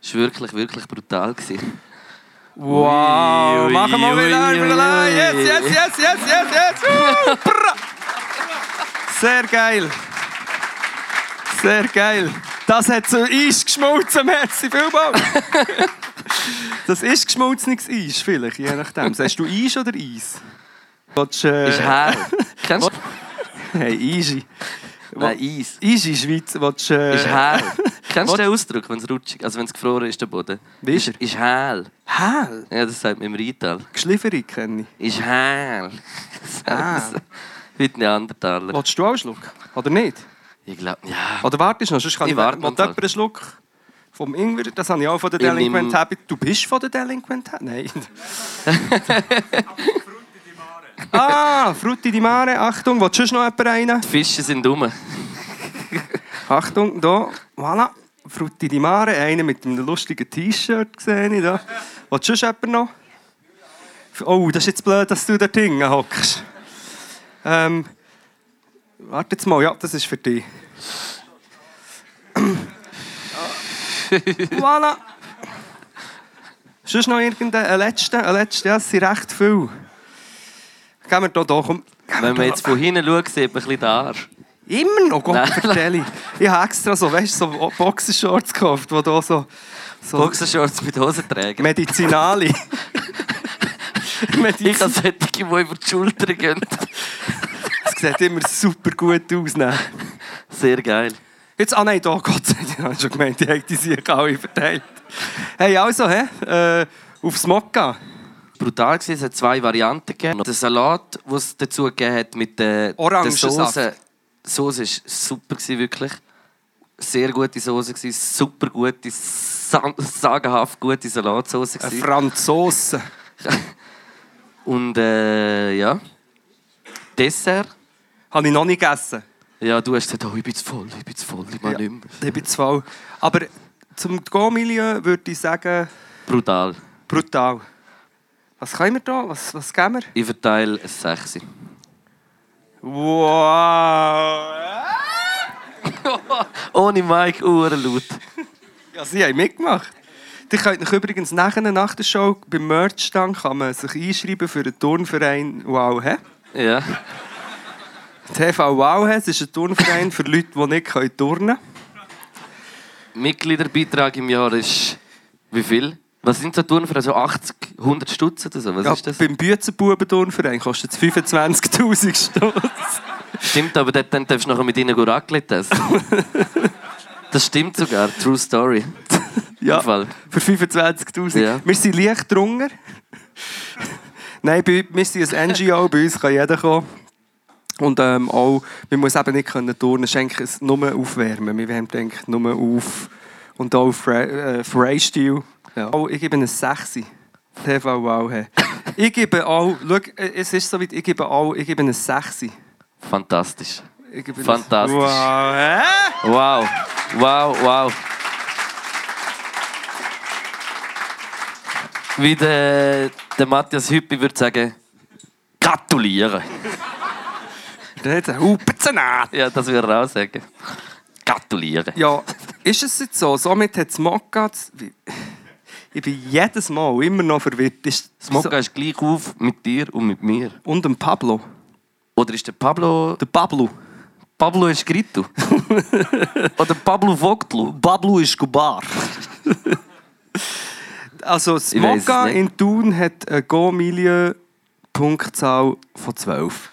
Das war wirklich, wirklich brutal. Gewesen. Wow, Ui, machen wir wieder ui, wieder. ui. Yes, yes, yes, yes, yes, yes. Uh. Sehr geil. Sehr geil. Das hat so Eis geschmolzen, merci vielmals. Das ist geschmolzenes Eis, vielleicht, je nachdem. Sagst du Eis oder Eis? Willst, äh, Ist hell. Kennst du? Hey, Eisi. Nein, Eis. In Schweiz. Willst, äh, Ist hell. Kennst du den Ausdruck, wenn es rutschig, also wenn es gefroren ist, der Boden? Wie ist er? Ist hell. Hell? Ja, das sagt man im Rheintal. Geschlieferung kenne ich. Ist hell. Ah. Wie Neandertaler. Willst du auch einen Schluck? Oder nicht? Ich glaube, ja. Oder wartest du noch? Sonst kann Ich ich, warte Will noch mal. jemand einen Schluck vom Ingwer? Das habe ich auch von der Delinquent Habit. Du bist von der Delinquent Habit? Nein. ah, Frutti di Mare. Achtung, willst du noch jemanden rein? Die Fische sind dumm. Achtung, da. Voilà. Frutti di Mare. Einer mit einem lustigen T-Shirt sehe ich da. Willst du sonst jemanden noch? Oh, das ist jetzt blöd, dass du da hinten hockst. Ähm, warte jetzt mal, ja, das ist für dich. voilà. Sonst noch irgendeinen letzten? Einen letzten? Ja, es sind recht viele. Gehen wir doch um. Wenn man jetzt von hinten schaut, sieht man ein bisschen den Arsch. Immer noch, Gott. Ich habe extra so, weißt, so Boxershorts gekauft, die da so, so Boxershorts mit Hosenträger. Medizinali. Ich Medizin. habe solche, die über die Schulter gehen. Es sieht immer super gut aus. Ne? Sehr geil. Jetzt, ah nein, da, Gott sei Dank, ich habe schon gemeint, ich hätte die sich alle verteilt. Hey, also, hä? Äh, aufs Mokka. Brutal gewesen. Es hat zwei Varianten gegeben. Der Salat, den es dazu gegeben hat mit der, der Orangensaft. Soße. Die Soße war super, gewesen, wirklich. Sehr gute Soße, gewesen, super gute, sa sagenhaft gute Salatsauce. Eine. Franzose. Und äh, ja. Dessert. Habe ich noch nicht gegessen. Ja, du hast gesagt, oh, ich bin zu voll, ich bin zu voll, ich mag nicht mehr. Ich bin zu voll. Aber zum Go-Milieu würde ich sagen, Brutal. brutal. Was können wir da? Was, was geben wir? Ich verteile ein 6. Wow! Ohne Mike, laut. Ja, sie haben mitgemacht. Die könnt euch übrigens nachher nach der Show beim Merch-Stand kann man sich einschreiben für den Turnverein Wow, hä? Ja. TV Wow? Es ist ein Turnverein für Leute, die nicht können turnen Mitgliederbeitrag im Jahr ist wie viel? Was sind so für so 80, 100 Stutz oder so? Was Ja, ist das? beim Büzenbuben-Turnverein kostet es 25'000 Stutz. Stimmt, aber dort, dann darfst du nachher mit ihnen Raclette essen. das stimmt sogar, true story. Ja, Fall. für 25'000. Ja. Wir sind leicht drunter. Nein, bei, wir sind ein NGO, bei uns kann jeder kommen. Und ähm, auch, man muss eben nicht können turnen, schenken es nur aufwärmen. Wir haben gedacht, nur auf und auch Fre äh, Freistil. Ja. Oh, ich gebe eine 6. TV Wow. hey. Ich gebe auch, schau, es ist so weit, ich gebe auch, ich gebe eine 6. Fantastisch. Fantastisch. Wow, hä? Wow, wow, wow. Wie der, der Matthias Hüppi würde sagen, gratulieren. Dann hat er Hupenzenat. Ja, das würde er auch sagen. Gratulieren. Ja, ist es jetzt so? Somit hat das Mokka... Ich bin jedes Mal immer noch verwirrt. Ist Das Mokka ist gleich auf mit dir und mit mir. Und dem Pablo. Oder ist der Pablo... Der Pablo. Pablo Escrito? Oder Pablo Vogtlu? Pablo Escobar. also, nicht. in Thun hat eine Go-Milieu-Punktzahl von 12.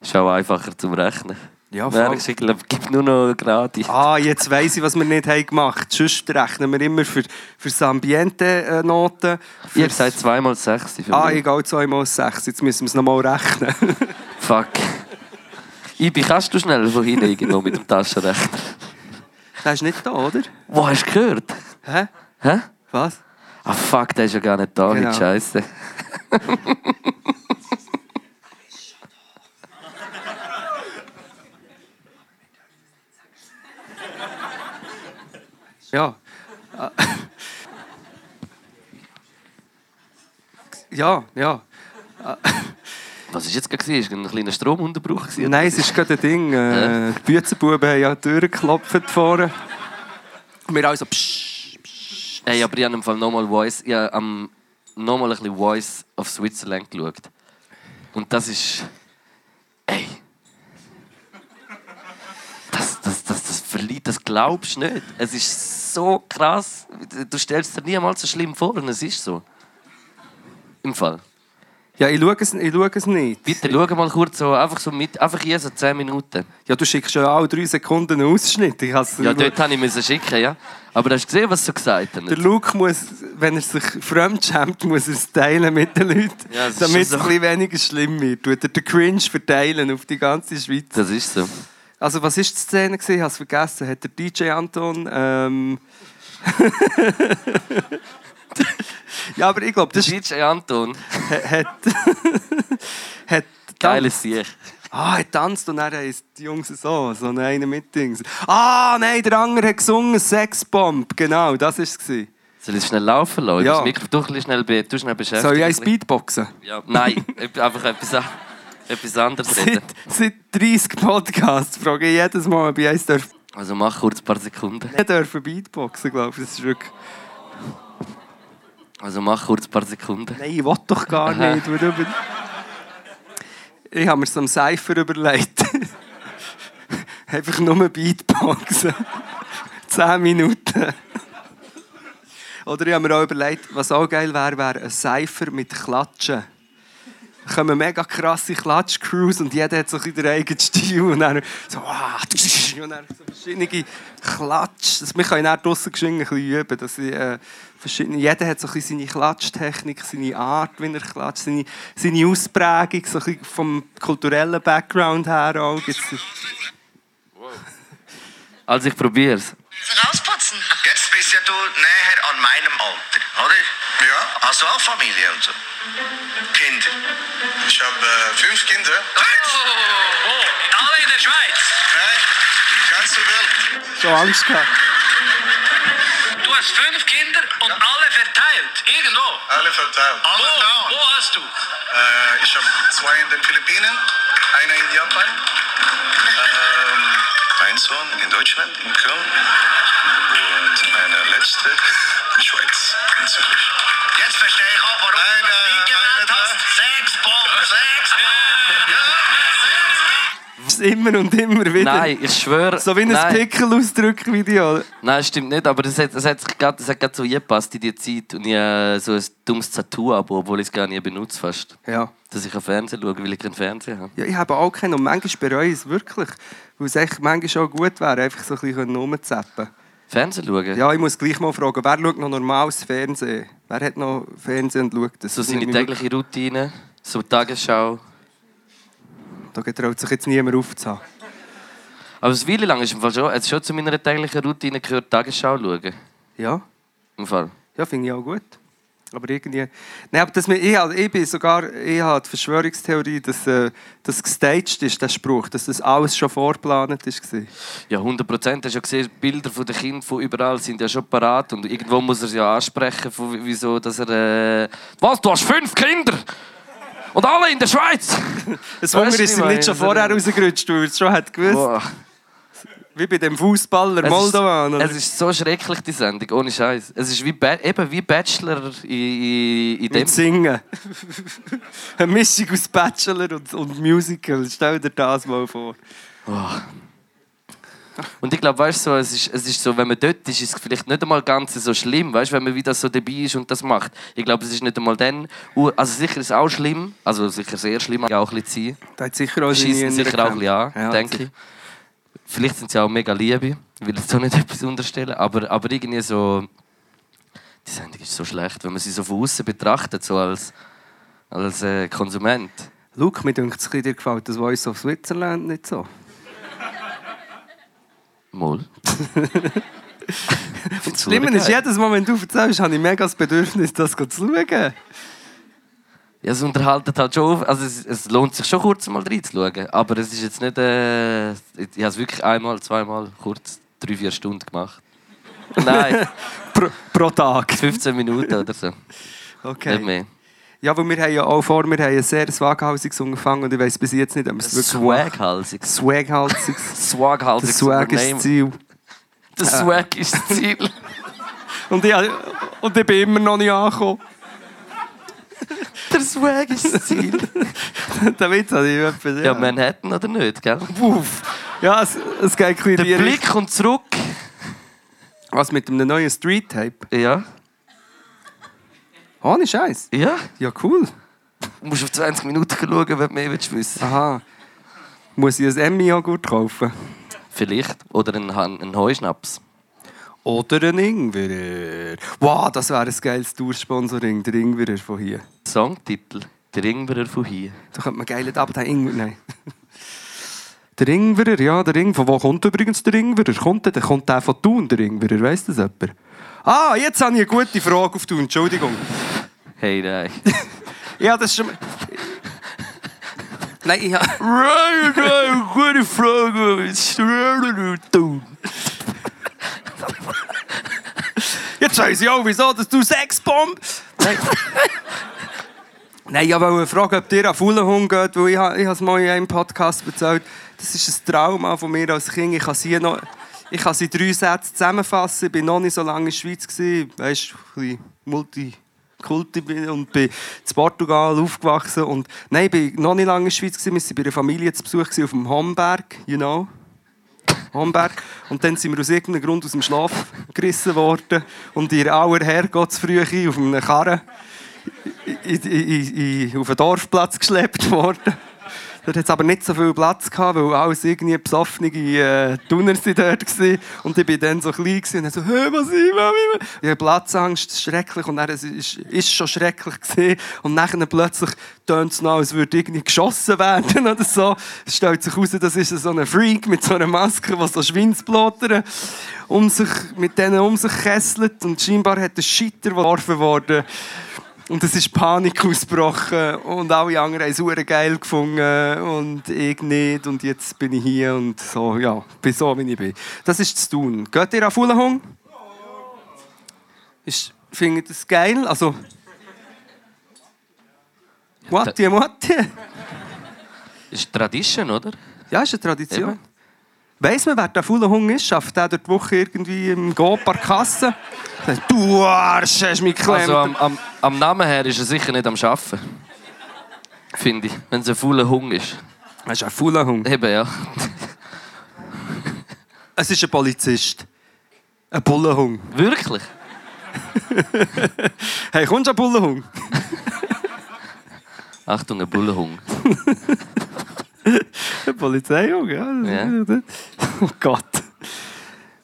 Ist auch einfacher zum Rechnen. Ja, du, ich glaube, gibt nur noch gerade. Ah, jetzt weiss ich, was wir nicht haben gemacht haben. Sonst rechnen wir immer für, für das Ambiente-Noten. Ich habe gesagt zweimal sechs. Ah, gehe zweimal sechs. Jetzt müssen wir es nochmal rechnen. Fuck. Ibi, kannst du schnell von hinten irgendwo mit dem Taschenrechner? Der ist nicht da, oder? Wo hast du gehört? Hä? Hä? Was? Ah fuck, der ist ja gar nicht da, Genau. wie scheiße. Ja. Ah. Ja, ja. Was war jetzt gerade? Ist ein kleiner Stromunterbruch? Nein, es ist gerade ein Ding. Äh, die Büzenbuben haben ja die Tür geklopft vorne. Wir also psch, psch. Ey, aber ich habe im Fall nochmal Voice, ich habe nochmal ein bisschen Voice of Switzerland geschaut. Und das ist. Ey. Das, das, das, das verliert, das glaubst du nicht. Es ist so krass. Du stellst dir niemals so schlimm vor und es ist so. Im Fall. Ja, ich schaue es, ich schaue es nicht. Bitte schau mal kurz so, einfach so mit, einfach hier so 10 Minuten. Ja, du schickst ja alle drei Sekunden einen Ausschnitt. Ich has- Ja, dort habe ich müssen schicken, ja. Aber hast du gesehen, was sie gesagt haben? Der Luke muss, wenn er sich fremdschämt, muss er es teilen mit den Leuten, Ja, damit es schon ein so. bisschen weniger schlimm wird. Tut er den Cringe verteilen auf die ganze Schweiz. Das ist so. Also, was war die Szene? gewesen? Ich habe es vergessen. Hat der DJ Anton... Ähm... ja, aber ich glaube, das DJ Anton, hat... hat geiles Sieg. Ah, er tanzt und dann heisst die Jungs so, so einer mit Dings. Ah, nein, der andere hat gesungen, Sexbomb. Genau, das war es. Soll ich schnell laufen lassen? Ja. Du ein bisschen schnell, schnell beschäftigen. Soll ich ein. Speedboxen? Ja, nein, einfach etwas, an- etwas anderes Seit, reden. seit 30 Podcasts frage ich jedes Mal, ob ich eins darf. Also mach kurz ein paar Sekunden. Ich darf Beatboxen, glaube ich. Das ist wirklich... Also mach kurz ein paar Sekunden. Nein, ich will doch gar Aha. nicht. Ich habe mir so einen Cypher überlegt. Einfach nur Beatboxen. 10 Minuten. Oder ich habe mir auch überlegt, was auch geil wäre, wäre ein Cypher mit Klatschen. Kommen mega krasse Klatsch-Crews und jeder hat so ein bisschen den eigenen Stil. Und dann so, ah, und dann so verschiedene Klatsch. Wir können dann draussen ein bisschen üben. Dass ich, äh, verschiedene, jeder hat so ein bisschen seine Klatschtechnik, seine Art, wie er klatscht, seine, seine Ausprägung, so ein bisschen vom kulturellen Background her auch. Gibt's, Also ich probiere es. Rausputzen. Jetzt bist ja du näher an meinem Alter, oder? Ja. Hast du auch Familie und so? Kinder? Ich habe äh, fünf Kinder. Oh, alle in der Schweiz. Nein, die ganze Welt. schon Angst gehabt. Du hast fünf Kinder und alle verteilt, irgendwo. Alle verteilt. Wo, wo hast du? Äh, ich habe zwei in den Philippinen, einer in Japan, ähm, ein Sohn in Deutschland, in Köln und eine letzte in Schweiz, in Zürich. Jetzt verstehe ich auch, warum du das Lied genannt hast. Sex, Bomb, Sex, Das ist immer und immer wieder. Nein, ich schwöre. So wie ein nein, Pickel-Ausdruck-Video. Nein, stimmt nicht, aber das hat, das hat, sich grad, das hat grad so eingepasst in die Zeit. Und ich habe so ein dummes Tattoo-Abo, obwohl ich es gar nicht benutze fast. Ja. Dass ich auf Fernsehen schaue, weil ich keinen Fernseher habe. Ja, ich habe auch keinen und manchmal bereue ich es wirklich. Weil es echt manchmal auch gut wäre, einfach so ein bisschen rumzuzappen. Fernsehen schauen? Ja, ich muss gleich mal fragen, wer schaut noch normales Fernsehen? Wer hat noch Fernsehen und schaut das? So seine tägliche Routine, so Tagesschau. wirklich- Da getraut sich jetzt niemand aufzuhaben. Aber das Weile lang ist im Fall schon, es schon zu meiner täglichen Routine gehört, Tagesschau schauen. Ja, Im Fall. ja finde ich auch gut. Aber irgendwie... Nein, aber das, mit- ich, ich bin sogar... Ich habe die Verschwörungstheorie, dass äh, das gestaged ist, der Spruch, dass das alles schon vorgeplant war. Ja, 100 Prozent. Hast ja gesehen, Bilder von den Kindern von überall sind ja schon parat und irgendwo muss er es ja ansprechen, von wieso, dass er... Äh, Was, du hast fünf Kinder? Und alle in der Schweiz? Das Hunger ist ihm nicht schon vorher rausgerutscht, weil er es schon hat gewusst. Boah. Wie bei dem Fußballer Moldovan. es ist so schrecklich, die Sendung, ohne Scheiß. Es ist wie, ba eben wie Bachelor in, in, in dem... Mit Singen. Eine Mischung aus Bachelor und, und Musical. Stell dir das mal vor. Und ich glaube, weißt du, so, es, ist, es ist so, wenn man dort ist, ist es vielleicht nicht einmal ganz so schlimm, weißt du, wenn man wieder so dabei ist und das macht. Ich glaube, es ist nicht einmal dann. Also sicher ist es auch schlimm, also sicher sehr schlimm, auch ein bisschen sein. Da hat sicher auch sicher auch ein bisschen an, Ja, denke ich. Vielleicht sind sie auch mega Liebe, ich will jetzt so nicht etwas unterstellen, aber, aber irgendwie so. Die Sendung ist so schlecht, wenn man sie so von außen betrachtet, so als, als äh, Konsument. Luke, mir denkt es, dir gefällt das Voice of Switzerland nicht so. Moll. Das Schlimme ist, jedes Mal, wenn du erzählst, habe ich mega das Bedürfnis, das zu schauen. Ja, es unterhaltet halt schon. Also es, es lohnt sich schon kurz mal reinzuschauen. Aber es ist jetzt nicht. Äh, ich habe es wirklich einmal, zweimal, kurz, drei, vier Stunden gemacht. Nein, Pro, pro Tag. 15 Minuten oder so. Nicht Okay. mehr. Ja, aber wir haben ja auch vor, wir haben ein sehr swaghalsiges angefangen und ich weiß bis jetzt nicht, ob wir es wirklich. Swaghalsig. Swaghalsiges. Swaghalsig. Das Swag ist das Ziel. Der Swag ist das Ziel. Und ich, und ich bin immer noch nicht angekommen. Der Swag ist das Ziel. Der Witz habe ich etwas. Ja, Manhattan oder nicht, gell? Uff. Ja, es, es geht ein Der. Blick kommt zurück. Was mit einem neuen Street-Tape? Ja, Ohne Scheiß. ja. Ja, cool. Du musst auf 20 Minuten schauen, wenn du mehr willst wissen Aha. Muss ich ein Emmy-Joghurt kaufen? Vielleicht. Oder einen, einen Heuschnaps. Oder ein Ingwerer. Wow, das wäre ein geiles Tour-Sponsoring, der Ingwerer von hier. Songtitel. Der Ingwerer von hier. Da könnte man geil aber der Ingwer, nein. Der Ingwerer, ja, der Ingwer. Von wo kommt übrigens der Ingwerer? Kommt der, der kommt der von Thun, der Ingwerer, weiss das jemand? Ah, jetzt habe ich eine gute Frage auf Thun, Entschuldigung. Hey, nein. Ja, das ist schon... Nein, ich habe... Right, right, gute Frage. Du? Jetzt weiss ich auch, wieso dass du Sexbomb... Nein. Nein, ich wollte fragen, ob dir an Fuhlenhund geht, weil ich, ich es mal in einem Podcast erzählt. Das ist ein Trauma von mir als Kind. Ich kann sie noch... Ich kann sie drei Sätze zusammenfassen. Ich war noch nicht so lange in der Schweiz. Weißt du, ein bisschen Multikulti bin und bin in Portugal aufgewachsen. Und nein, ich war noch nicht lange in der Schweiz. Wir waren bei einer Familie zu Besuch auf dem Homberg, you know. Homberg. Und dann sind wir aus irgendeinem Grund aus dem Schlaf gerissen worden und in aller Herrgottsfrühe auf einem Karren in, in, in, auf den Dorfplatz geschleppt worden. Dort hat es aber nicht so viel Platz gehabt, weil alles irgendwie besoffene äh, Tuner sind dort waren. Und ich war dann so klein gewesen und dann so, hey, was ich will. Ich habe Platzangst, schrecklich. Und dann es ist ist schon schrecklich gewesen. Und dann plötzlich tönt es noch, als würde irgendwie geschossen werden oder so. Es stellt sich heraus, das ist so ein Freak mit so einer Maske, der so Schweinsblotter um sich, mit denen um sich kesselt. Und scheinbar hat ein Scheiter geworfen worden. Und es ist Panik ausgebrochen und alle anderen haben es verdammt geil gefunden und ich nicht. Und jetzt bin ich hier und so, ja, bin so, wie ich bin. Das ist zu tun. Geht ihr an Fuhlenhung? Ist, findet ihr das geil? Also... Mutti, Mutti. Ist Tradition, oder? Ja, ist eine Tradition. Eben. Weiss man, wer der Fuhlenhung ist? Schafft der dort die Woche irgendwie im Gopar Kasse? Du Arsch, hast mich geklemmt. Also am, am, am Namen her ist er sicher nicht am Arbeiten. Finde ich. Wenn es ein fauler Hung ist. das ist ein Fuhlenhung. Eben, ja. Es ist ein Polizist. Ein Bullenhung. Wirklich? Hey, kommst du an Bullenhung? Achtung, ein Bullenhung. Ein Polizeihung, ja. Ja. Oh Gott.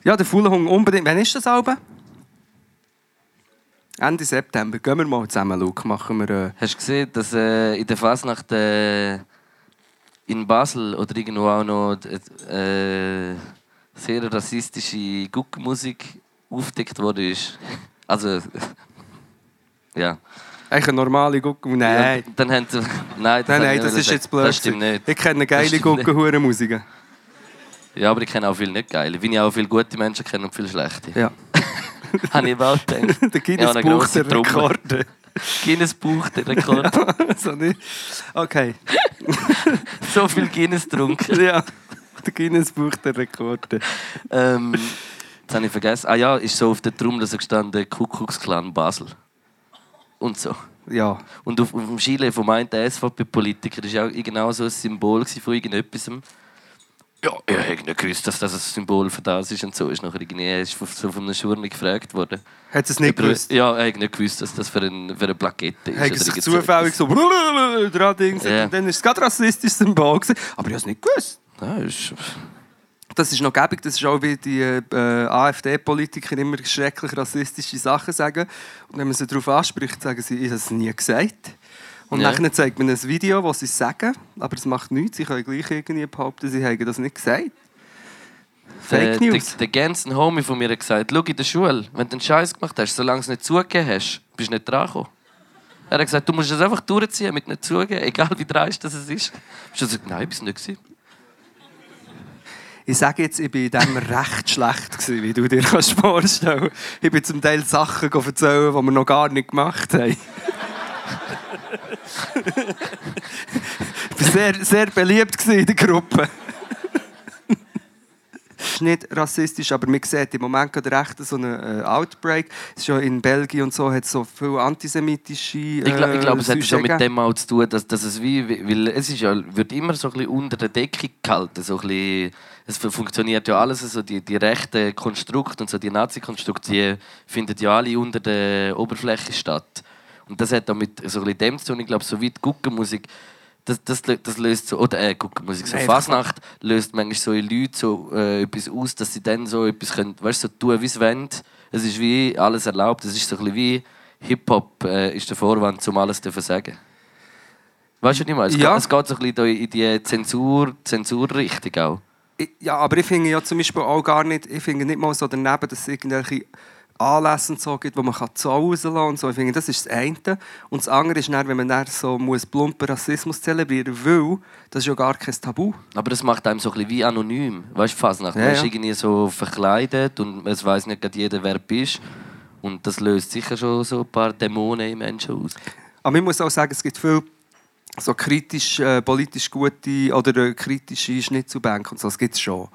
Ja, der Fuhlenhung unbedingt. Wann ist das Album? Ende September. Gehen wir mal zusammen, Luke. Machen wir... Äh... Hast du gesehen, dass äh, in der Fasnacht äh, in Basel oder irgendwo auch noch äh, sehr rassistische Guckmusik aufgedeckt worden ist? Also, Ja. Eigentlich eine normale Gucke. Nein. Ja, dann haben sie... Nein, Nein, habe nein, ich das ist jetzt blöd. Das stimmt nicht. Ich kenne geile stimmt nicht. Guckenhuren-Musiken. Ja, aber ich kenne auch viele nicht geile. Wie ich auch viele gute Menschen kenne und viele schlechte. Ja. Habe ich überhaupt gedacht. Der Ja, Guinness grosse der Trommel. Rekorde. Guinness Buch, der Rekord. so nicht. Okay. so viel Guinness getrunken. Ja. Der Guinness Buch der Rekorde. Ähm, jetzt habe ich vergessen. Ah ja, ist so auf der Trommel so gestanden Kuckucksklan Basel. Und so. Ja. Und auf, auf dem Chile vom einen SVP-Politiker war auch genau so ein Symbol von irgendetwas. Ja, ich hätte nicht gewusst, dass das ein Symbol für das ist und so. Ist nachher irgendwie er ist von- so von einem Schurmi gefragt worden. Hat es nicht Über- gewusst? Ja, er hat nicht gewusst, dass das für, ein, für eine Plakette ist. Hat sich zufällig so dran Ja. und dann ist es gerade rassistisches Symbol gewesen. Aber ich habe es nicht gewusst. Ja, ist, Das ist noch gäbig, das ist auch wie die äh, AfD-Politiker immer schrecklich rassistische Sachen sagen. Und wenn man sie darauf anspricht, sagen sie, ich habe es nie gesagt. Und Ja. dann zeigt man ein Video, wo sie es sagen, aber es macht nichts. Sie können gleich irgendwie behaupten, sie hätten das nicht gesagt. Fake der, News. Der, der ganze Homie von mir hat gesagt, schau in der Schule, wenn du einen Scheiß gemacht hast, solange du es nicht zugegeben hast, bist du nicht dran gekommen. Er hat gesagt, du musst es einfach durchziehen, mit nicht zugeben, egal wie dreist das es ist. Bist du gesagt, nein, ich bin es nicht gewesen. Ich sage jetzt, ich war in dem recht schlecht, gewesen, wie du dir kannst vorstellen Ich bin zum Teil Sachen erzählen, die wir noch gar nicht gemacht haben. ich war sehr, sehr beliebt in der Gruppe. Ist nicht rassistisch, aber man sieht im Moment gerade recht so einen äh, Outbreak. Es ist ja in Belgien und so, hat es so viele antisemitische äh, Ich, glaub, ich glaube, es hat schon mit dem auch zu tun, dass, dass es wie, weil es ist ja, wird immer so ein bisschen unter der Decke gehalten, so ein bisschen, es fu- funktioniert ja alles, so die, die rechten Konstrukte und so die Nazi-Konstrukte, die finden ja alle unter der Oberfläche statt. Und das hat auch mit so ein bisschen dem zu tun, ich glaube, so wie die Guckenmusik, das, das, das löst so, oder äh, Guckenmusik, so Nein, Fasnacht löst manchmal so in Leuten so äh, etwas aus, dass sie dann so etwas können, weißt, so tun, wie sie wollen. Es ist wie alles erlaubt, es ist so ein bisschen wie Hip-Hop äh, ist der Vorwand, um alles zu sagen. Weißt du, was ich meine? Es, Ja. geht, es geht so ein bisschen in die Zensur, Zensurrichtung auch. Ich- Ja, aber ich finde ja zum Beispiel auch gar nicht, ich finde nicht mal so daneben, dass irgendwelche Anlässe und so gibt, wo man kann Zoll rauslassen kann und so. Ich finde, das ist das eine. Und das andere ist dann, wenn man dann so muss plumpen Rassismus zelebrieren will, das ist ja gar kein Tabu. Aber das macht einem so ein bisschen wie anonym. Weißt du, Fasnacht? Ja, Man ist irgendwie so verkleidet und es weiß nicht jeder, wer du bist. Und das löst sicher schon so ein paar Dämonen im Menschen aus. Aber ich muss auch sagen, es gibt viele so kritisch, äh, politisch gute oder äh, kritische Schnitzelbänke und so. Das gibt es schon.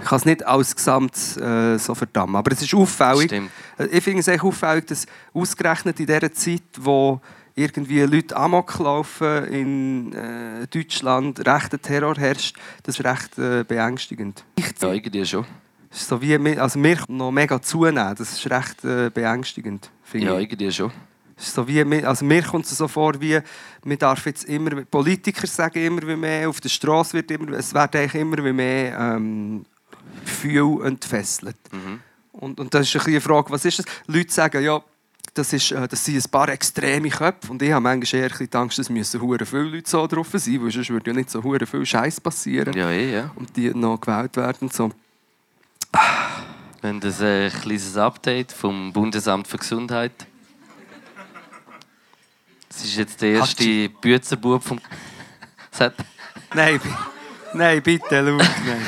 Ich kann es nicht als Gesamt äh, so verdammen. Aber es ist auffällig. Stimmt. Äh, Ich finde es echt auffällig, dass ausgerechnet in dieser Zeit, wo irgendwie Leute Amok laufen in äh, Deutschland, rechter Terror herrscht, das ist recht äh, beängstigend. Ja, irgendwie schon. Ist so wie, also mir noch mega zunehmen, das ist recht äh, beängstigend, finde Ja, ich. irgendwie schon. So wie, also mir kommt es so vor, wie man darf jetzt immer, Politiker sagen immer wie mehr, auf der Straße wird immer, es wird eigentlich immer wie mehr ähm, Gefühl entfesselt. Und, und das ist ein eine Frage, was ist das? Leute sagen, ja, das, ist, äh, das sind ein paar extreme Köpfe. Und ich habe manchmal eher ein die Angst, es müssen hure viele Leute so drauf sein, weil sonst würde ja nicht so hure viel Scheiß passieren. Ja, eh, ja. Und die noch gewählt werden und so. Wir haben ein kleines Update vom Bundesamt für Gesundheit. Das ist jetzt der erste Büzenbub vom. Nein, nein bitte, Luke, nein.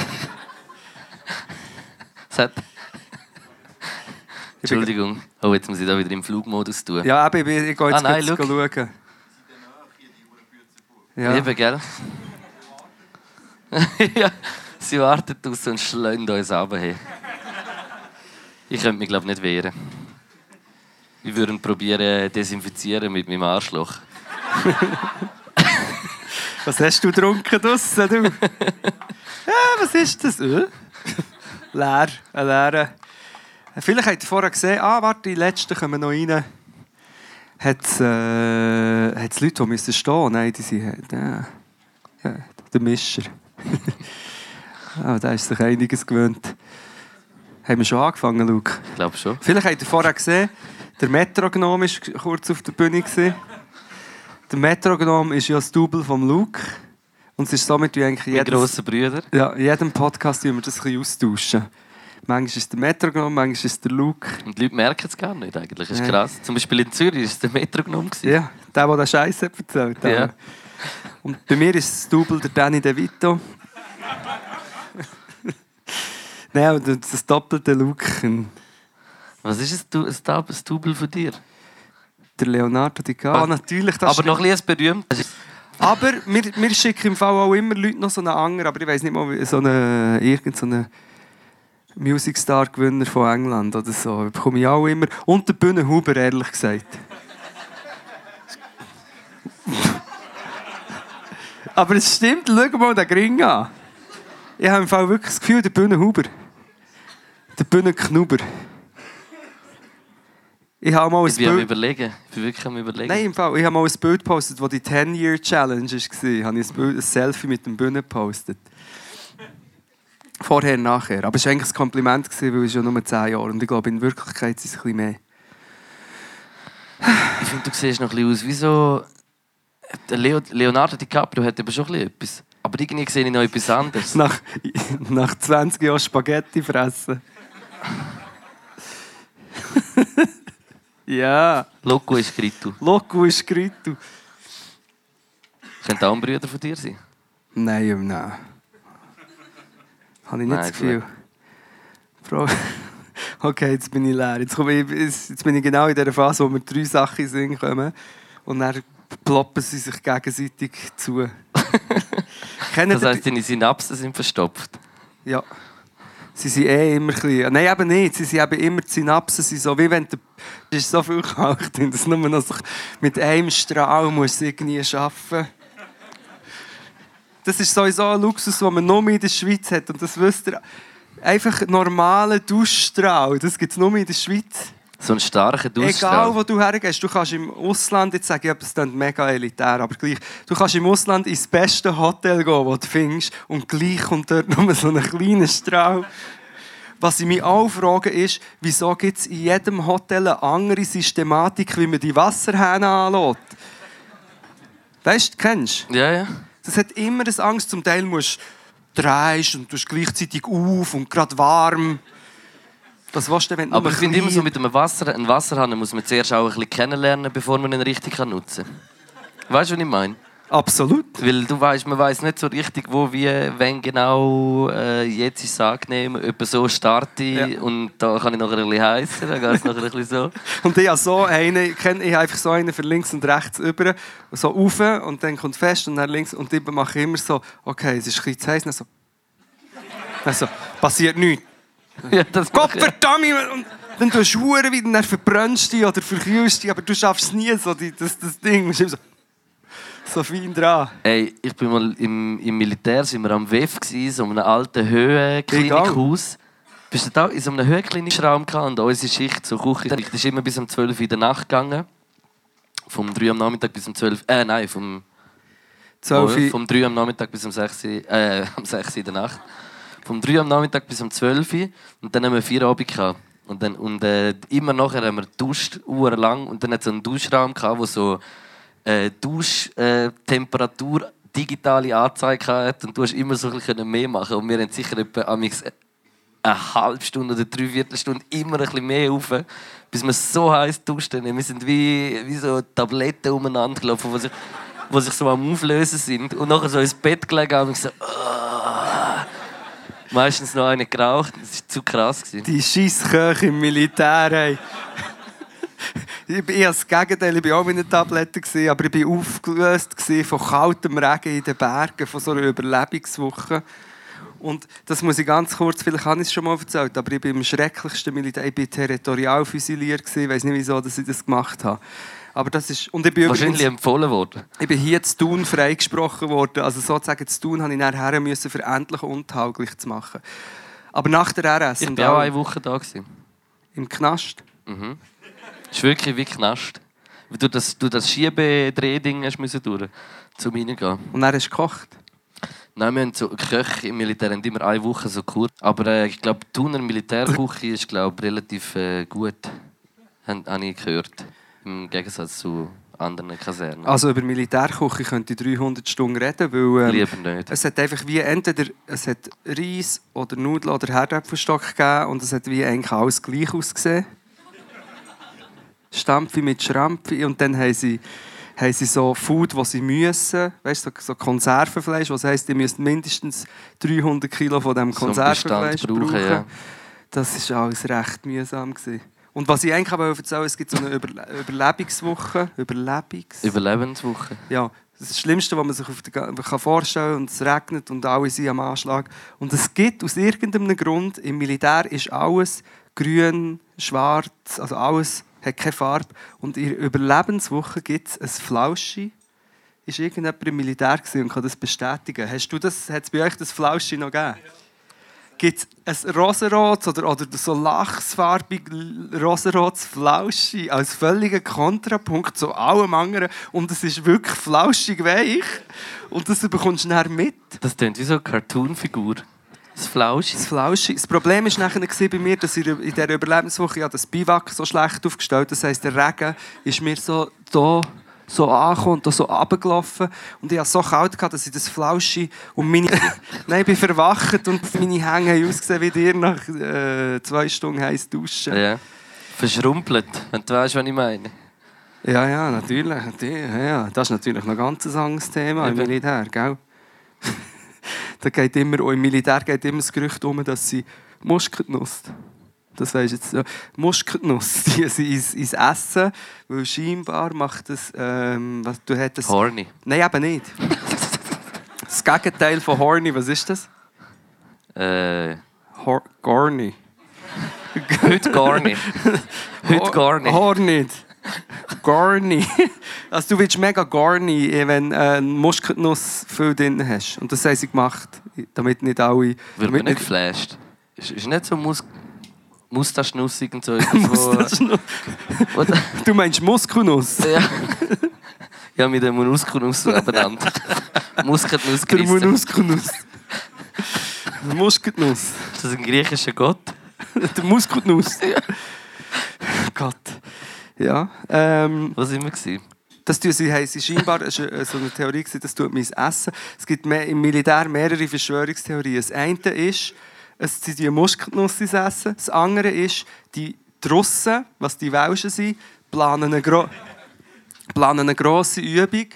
hat- Entschuldigung. Oh, jetzt muss ich da wieder im Flugmodus tun. Ja, aber ich, ich gehe jetzt Ah, nein, kurz schau. schauen. Ja. Eben, gell? ja, sie warten aus und schlönt uns runter. Ich könnte mich, glaube nicht wehren. Wir würden probieren desinfizieren mit meinem Arschloch. Was hast du getrunken draussen, du? ja, was ist das? Äh? Leer, ein leerer. Vielleicht habt ihr vorher gesehen, ah, warte, die letzten kommen noch rein. Hat es äh, hat's Leute, die müssen stehen Nein, die sind... Ja, ja, der Mischer. ah, der ist sich einiges gewöhnt. Haben wir schon angefangen, Luke? Ich glaube schon. Vielleicht habt ihr vorher gesehen, der Metrognom war kurz auf der Bühne. gewesen. Der Metrognom ist ja das Double vom Luke. Und es ist somit wie eigentlich jedes, grosser Brüder. ja, in jedem Podcast wir das ein bisschen austauschen. Manchmal ist es der Metronom, manchmal ist es der Luke. Und die Leute merken es gar nicht eigentlich. Das ist Nein. krass. Zum Beispiel in Zürich war es der Metro genommen. Ja, der, der den Scheiß hat erzählt Ja. hat. Und bei mir ist das Double der Danny De Vito. Nein, und das doppelte Luke. Was ist ein Dab- ein Double von dir? Der Leonardo DiCaprio. Ah, natürlich. Das Aber noch ein bisschen berühmt. Aber wir, wir schicken im Fall auch immer Leute noch so einen anderen, aber ich weiß nicht mal, so einen, irgend so einen Music Star Gewinner von England oder so. Bekomme ich auch immer. Und der Bühnenhuber, ehrlich gesagt. aber es stimmt, schau mal den Gring an. Ich habe im Fall wirklich das Gefühl, der Bühnenhuber. Der Bühnenknuber. Ich habe mal ein Ich bin am Bild... überlegen. Ich bin wirklich am überlegen. Nein, im Fall. Ich habe mal ein Bild gepostet, wo die 10-Year-Challenge war. Ich habe ein, Bild, ein Selfie mit dem Bühnen gepostet. Vorher, nachher. Aber es war eigentlich ein Kompliment, weil es schon nur 10 Jahre Und ich glaube, in Wirklichkeit sind es ein bisschen mehr. Ich finde, du siehst noch ein bisschen aus wie so... Leonardo DiCaprio hat eben schon ein bisschen etwas. Aber irgendwie sehe ich noch etwas anderes. Nach, nach 20 Jahren Spaghetti fressen. ja. Loco ist Grito. Loco ist Gritu. Könnte auch ein Bruder von dir sein. Nein, nein. Habe ich nicht Nein, das Gefühl. Frau. Okay, jetzt bin ich leer. Jetzt, komme ich, jetzt bin ich genau in der Phase, wo wir drei Sachen singen kommen. Und dann ploppen sie sich gegenseitig zu. Das heisst, deine Synapsen sind verstopft. Ja. Sie sind eh immer ein bisschen... Nein, eben nicht. Sie sind eben immer die Synapsen. sind so, wie wenn der... Es ist so viel kalt, dass nur noch mit einem Strahl muss irgendwie arbeiten Das ist sowieso ein Luxus, den man nur in der Schweiz hat. Und das wisst ihr. Einfach normalen Duschstrahl, das gibt es nur in der Schweiz. So einen starken Egal, Duschstrahl. wo du hergehst, du kannst im Ausland, jetzt sage ich, etwas klingt mega elitär, aber gleich, du kannst im Ausland ins beste Hotel gehen, das du findest, und gleich kommt dort nur so ein kleiner Strahl. Was ich mich auch frage, ist, wieso gibt es in jedem Hotel eine andere Systematik, wie man die Wasserhähne anlässt? Weißt du, kennst du? Ja, ja. Das hat immer eine Angst. Zum Teil musst du drehst und du gleichzeitig auf und gerade warm. Was willst du, wenn Aber ich finde immer so mit einem Wasser, einen Wasserhahn muss man zuerst auch ein bisschen kennenlernen, bevor man ihn richtig kann nutzen kann. Weißt du, was ich meine? Absolut. Weil du weißt, man weiß nicht so richtig, wo, wie, wenn genau, äh, jetzt ist es angenehm, etwa so starte ich Ja. und da kann ich noch ein bisschen heissen, dann geht es noch ein bisschen so. Und ich habe so einen, ich kenne ich habe einfach so einen für links und rechts über, so rauf und dann kommt fest und dann links und ich mache immer so, okay, es ist ein bisschen zu heiß, dann so, dann so, passiert nichts. ja, das Gott verdammt! Und dann tust du Huren wieder, dann verbrennst du dich oder verkühlst dich, aber du schaffst nie, so die, das, das Ding. Du so, so fein dran. Ey, ich bin mal im, im Militär, sind wir am WEF gsi, so einem alten Höhenklinikhaus. Bist du da in so einem Höhenklinikraum und unsere Schicht, so Küche, ist immer bis um 12 Uhr in der Nacht gegangen. Vom 3 am Nachmittag bis um 12 äh nein, vom, Zwölf vom 3 am Nachmittag bis um 6 Uhr, äh, am 6 Uhr in der Nacht. Vom 3 am Nachmittag bis um 12 Uhr und dann haben wir vier Abend gehabt. Und, dann, und äh, immer nachher haben wir geduscht, lang und dann hat es so einen Duschraum gehabt, wo so äh, Duschtemperatur digitale Anzeige hat und du hast immer so ein bisschen mehr machen und wir haben sicher etwa amix eine halbe Stunde oder dreiviertel Stunde immer ein bisschen mehr rauf, bis wir so heiß duschen. Wir sind wie, wie so Tabletten umeinander gelaufen, die sich, sich so am Auflösen sind und nachher so ins Bett gelegen haben und gesagt, «Ah.» Meistens noch eine geraucht. Das war zu krass. Gewesen. Die Scheissköche im Militär. Ey. Ich eher das Gegenteil, ich war auch mit einer Tablette, gewesen, aber ich war aufgelöst von kaltem Regen in den Bergen, von so einer Überlebenswoche. Und das muss ich ganz kurz, vielleicht habe ich es schon mal erzählt, aber ich bin im schrecklichsten Militär, ich bin territorial fusiliert gewesen, ich weiß nicht wieso, ich das gemacht habe. Aber das ist, und ich bin Wahrscheinlich übrigens, empfohlen worden. ich bin hier zu Thun freigesprochen worden, also sozusagen zu Thun habe ich nachher müssen, für endlich untauglich zu machen. Aber nach der RS Ich war auch eine Woche da. Gewesen. im Knast. Es ist wirklich wie Knast. Weil Du das, du das Schiebedrehding hast müssen durch, zum reingehen. Und dann hast du gekocht. Nein, wir haben so Köche im Militär haben immer eine Woche so kurz. Aber äh, ich glaube, die Thuner Militärküche ist glaub, relativ äh, gut. Habe hab ich gehört. Im Gegensatz zu anderen Kasernen. Also über Militärküche könnte ich 300 Stunden reden, weil ähm, Lieber nicht. es hat einfach wie entweder es hat Reis oder Nudeln oder Herdäpfelstock gegeben und es hat wie eigentlich alles gleich ausgesehen. Stampfi mit Schrampfi und dann haben sie, haben sie so Food, was sie müssen, weißt du, so, so Konservenfleisch, was heisst, die müssen mindestens 300 Kilo von So einen Konservenfleisch Bestand brauchen. brauchen, ja. Das war alles recht mühsam. Gewesen. Und was ich eigentlich aber erzählen es gibt so eine Überle Überlebenswoche. Überlebens Überlebenswoche. ja, das Schlimmste, was man sich auf kann vorstellen kann. Und es regnet und alle sind am Anschlag. Und es gibt aus irgendeinem Grund, im Militär ist alles grün, schwarz, also alles hat keine Farbe. Und in der Überlebenswoche gibt es ein Flauschi. Ist irgendjemand im Militär und kann das bestätigen? Hast du das, hat es bei euch das Flauschi noch gegeben? Gibt es ein rosarotes oder, oder so lachsfarbig rosarotes Flauschi als völliger Kontrapunkt zu allem anderen und es ist wirklich flauschig weich und das bekommst du dann mit. Das klingt wie so eine Cartoon-Figur. Das Flausch. Das Flauschi. Das Problem war nachher bei mir, dass ich in dieser Überlebenswoche ja das Biwak so schlecht aufgestellt Das heisst, der Regen ist mir so da so angekommen und so runtergelaufen. Und ich hatte so kalt, gehabt, dass ich das Flauschi und meine... Nein, ich bin verwacht und meine Hänge haben ausgesehen wie dir nach äh, zwei Stunden heiß duschen. Ja. Verschrumpelt, wenn du weißt, was ich meine. Ja, ja, natürlich. natürlich, Ja. Das ist natürlich noch ein ganz anderes Thema im. Militär, gell? da geht immer, auch im Militär geht immer das Gerücht um, dass sie Muskatnuss, das weisst jetzt, ja, Muskatnuss, die sie ins, ins Essen, weil scheinbar macht das, ähm, was du hättest... Horny. Nein, eben nicht. das Gegenteil von horny, was ist das? Äh, Hor gorny. heute gar nicht. Heute gar nicht. Horny. Garni. Also du willst mega garni, eh, wenn äh, eine Muskatnuss viel drin hast. Und das haben sie gemacht, damit nicht alle... Wird damit nicht geflasht? Ist, ist nicht so Mus Mustaschnussig und so. Mustaschnuss. Wo- wo- Du meinst Muskelnuss? ja. ja, mit dem Muskelnuss abeinander. Muskatnuss Der. Muskelnuss. Der Muskatnuss. Ist das ein griechischer Gott? Der Muskelnuss. Gott. Ja. Ähm, Was immer gewesen? Das tun sie, haben sie scheinbar, es war so eine Theorie, das tut mein Essen. Es gibt mehr, im Militär mehrere Verschwörungstheorien. Das eine ist, es sind die Muskatnuss ins Essen. Das andere ist, die Russen, was die Welschen sind, planen eine, gro planen eine grosse Übung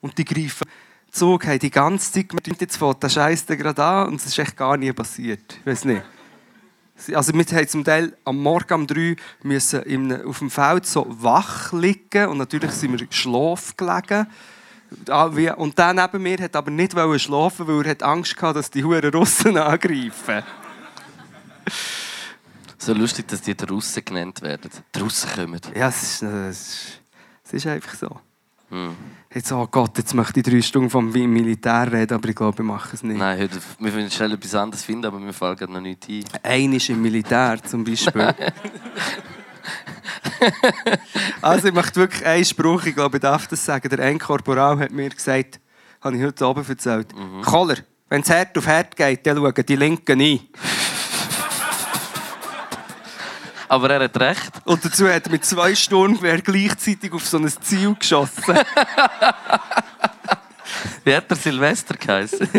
und die greifen Zug, haben die ganze Zeit gemerkt, jetzt fängt der Scheiß gerade an und es ist echt gar nie passiert. Ich weiß nicht. Also wir haben zum Teil am Morgen um 3 müssen einem- auf dem Feld so wach liegen und natürlich sind wir schlaf gelegen. Ah, Und der neben mir hat aber nicht schlafen, weil er Angst hatte, dass die Huren Russen angreifen. So lustig, dass die Russen genannt werden. Die Russen kommen. Ja, es ist, äh, es ist, es ist einfach so. Hm. Jetzt, oh Gott, jetzt möchte ich drei Stunden vom Militär reden, aber ich glaube, ich mache es nicht. Nein, heute, wir wollen schnell etwas anderes finden, aber mir fällt gerade noch nichts ein. Einer ist im Militär zum Beispiel. also ich möchte wirklich einen Spruch, ich glaube, ich darf das sagen. Der ein Korporal hat mir gesagt, habe ich heute oben erzählt. Koller, wenn es hart auf hart geht, dann schauen die Linken ein. Aber er hat recht. Und dazu hat er mit zwei Sturmgewehren gleichzeitig auf so ein Ziel geschossen. Wie hat der Silvester geheißen?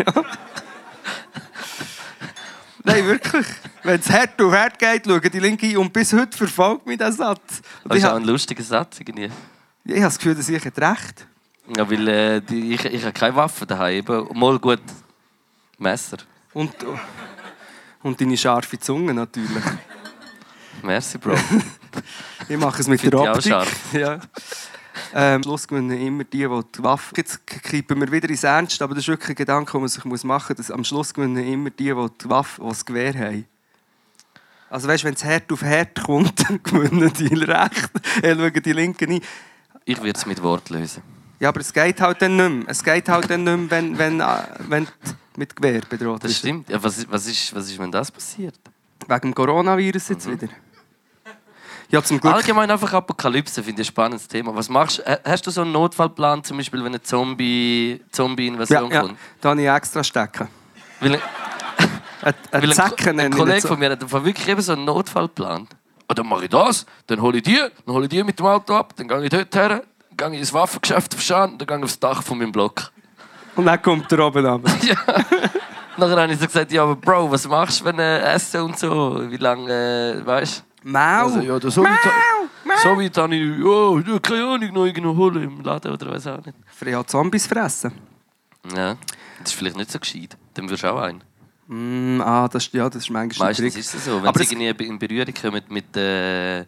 Nein, wirklich. Wenn es hart auf hart geht, schauen die Linken ein. Und bis heute verfolgt mich dieser Satz. Und Das ist auch ein lustiger Satz. Irgendwie. ich habe das Gefühl, dass ich recht Ja, weil äh, die, ich, ich habe keine Waffe daheim. Mal gut Messer. Und, und deine scharfe Zunge natürlich. Merci, Bro. Ich mache es mit der Optik. Ja. Ähm, am Schluss gewinnen immer die, die die Waffe... Jetzt kippen wir wieder ins Ernst, aber das ist wirklich ein Gedanke, den man sich machen muss. Dass am Schluss gewinnen immer die, die die Waffe, die das Gewehr haben. Also weißt, wenn es hart auf hart kommt, dann gewinnen die recht. Äh, schauen die Linken ein. Ich würde es mit Wort lösen. Ja, aber es geht halt dann nicht mehr. Es geht halt dann nicht mehr, wenn, wenn, äh, wenn du mit Gewehr bedroht Das bist. stimmt. Ja, was, ist- was, ist, was ist, wenn das passiert? Wegen dem Coronavirus jetzt Mhm. wieder. Ja, zum Glück... Allgemein einfach Apokalypse finde ich ein spannendes Thema. Was machst du? Hast du so einen Notfallplan, zum Beispiel, wenn eine Zombie- Ja, Zombie-Invasion ja, kommt? da habe ich extra stecken. Weil, ein- Ein, weil ein, ein, Kollege von mir hat wirklich eben so einen Notfallplan. Und dann mache ich das, dann hole ich die, dann hole ich die mit dem Auto ab, dann gehe ich dort her, gehe ich ins Waffengeschäft auf Schan, dann gehe ich aufs Dach von meinem Block. Und dann kommt er oben ab. Ja. Nachher habe ich so gesagt, ja, aber Bro, was machst du, wenn äh, essen und so? Wie lange, äh, weißt Mau! Also, ja, so weit, so weit habe ich, ja, ja, keine Ahnung, noch irgendwo holen im Laden oder was auch nicht. Freya Zombies fressen. Ja, das ist vielleicht nicht so gescheit. Dann wirst du auch ein. Mm, ah, das, ist- ja, das ist manchmal ein Meistens ist es so. Wenn Aber sie irgendwie in Berührung kommen mit äh,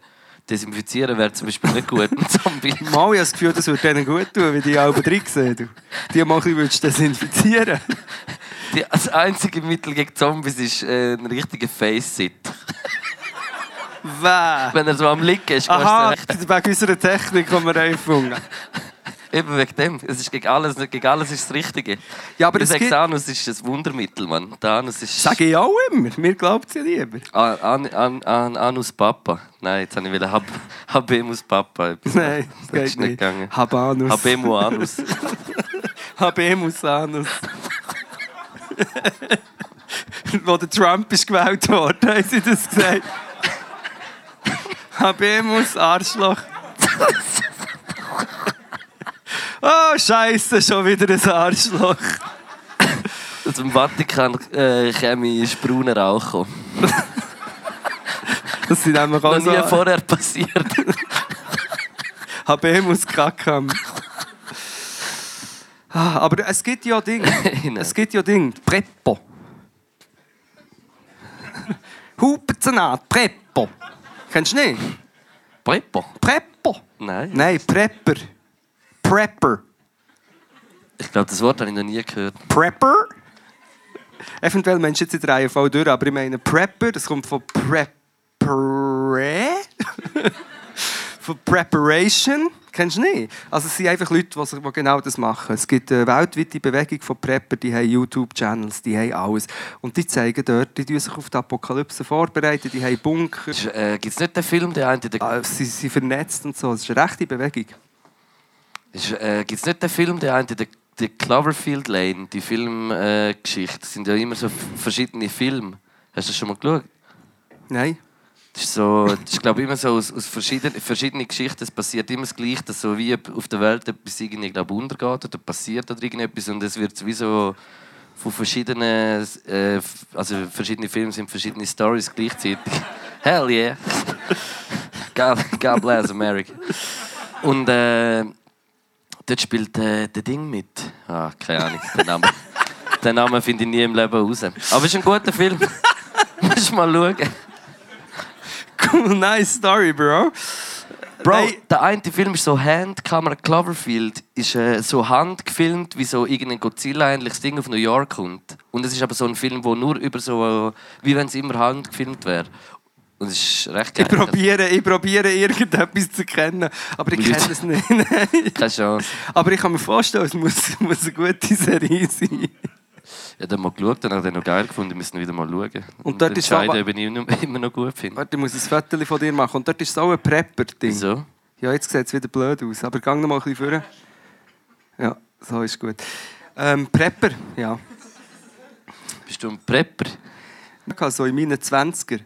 Desinfizieren, wäre zum Beispiel nicht gut, ein Zombie. Mal, ich habe das Gefühl, das würde denen gut tun, wie die alle drin sehen. Du. Die mal ein bisschen desinfizieren. Die, das einzige Mittel gegen Zombies ist äh, ein richtiger Face-Sit. Wer? Wenn er so am Liegen ist, Aha, wegen unserer Technik, die wir erfunden Eben wegen dem. Es ist gegen alles, gegen alles ist das Richtige. Ja, aber ich sage, gibt... Anus ist ein Wundermittel, Mann. Der Anus ist... Sage ich auch immer. Mir glaubt es ja lieber. An, an, an, an, Anus Papa. Nein, jetzt habe ich wieder Hab, Habemus Papa. Nein, das das ist nicht nicht. gegangen. Habanus. Habemo Anus. Habemus Anus. Wo der Trump ist gewählt worden, haben sie das gesagt. Habemus Arschloch. Oh, Scheiße, schon wieder ein Arschloch. Aus dem Vatikan äh, käme ist brauner Rauch. gekommen. Das sind nämlich auch Noch nie so vorher passiert. Habemus Kackam. Ah, Aber es gibt ja Dinge. Nein. es gibt ja Dinge. Preppo. Hupenzenat, Preppo. Kennst du nicht? Preppo? Preppo. Nein. Nein, Prepper. Prepper. Ich glaube, das Wort habe ich noch nie gehört. Prepper? Eventuell meinst du jetzt in der Reihe voll durch, aber ich meine Prepper, das kommt von Prepare? Von Preparation. Kennst du nicht? Also es sind einfach Leute, die, genau das machen. Es gibt eine weltweite Bewegung von Prepper, die haben YouTube-Channels, die haben alles. Und die zeigen dort, die sich auf die Apokalypse vorbereiten, die haben Bunker. Äh, Gibt es nicht den Film, der eine... Der, Ah, Sie sind vernetzt und so. Es ist eine rechte Bewegung. äh, Gibt es nicht den Film, der eine... Der, die Cloverfield Lane, die Filmgeschichte, äh, sind ja immer so verschiedene Filme. Hast du das schon mal geschaut? Nein? Das ist, so, das ist glaube ich, immer so aus, aus verschiedenen, verschiedenen Geschichten. Es passiert immer das Gleiche, dass so wie auf der Welt etwas irgendwie, glaub, untergeht oder passiert oder irgendetwas und es wird wie so von verschiedenen, äh, also verschiedene Filme sind verschiedene Stories gleichzeitig. Hell yeah! God, God bless America. Und äh, dort spielt äh, der Ding mit. Ah, keine Ahnung, den Namen. den Namen finde ich nie im Leben raus. Aber es ist ein guter Film. Musst mal schauen. Cool, nice story, Bro. Bro, Nein. der eine Film ist so Handkamera Cloverfield, ist äh, so handgefilmt, wie so irgendein Godzilla-ähnliches Ding auf New York kommt. Und es ist aber so ein Film, wo nur über so, wie wenn es immer handgefilmt wäre. Und es ist recht geil. Ich probiere, ich probiere irgendetwas zu kennen, aber ich Leute. kenne es nicht. Keine Chance. aber ich kann mir vorstellen, es muss, muss eine gute Serie sein. Ich habe dann mal geschaut, dann habe ich den noch geil gefunden, wir müssen wieder mal schauen. Und dort ist entscheiden, ob ich ihn immer- noch gut finde. Warte, ich muss ein Foto von dir machen. Und dort ist so ein Prepper-Ding. Wieso? Ja, jetzt sieht es wieder blöd aus. Aber gang noch mal ein bisschen vor. Ja, so ist gut. Ähm, Prepper, ja. Bist du ein Prepper? Also in meinen 20er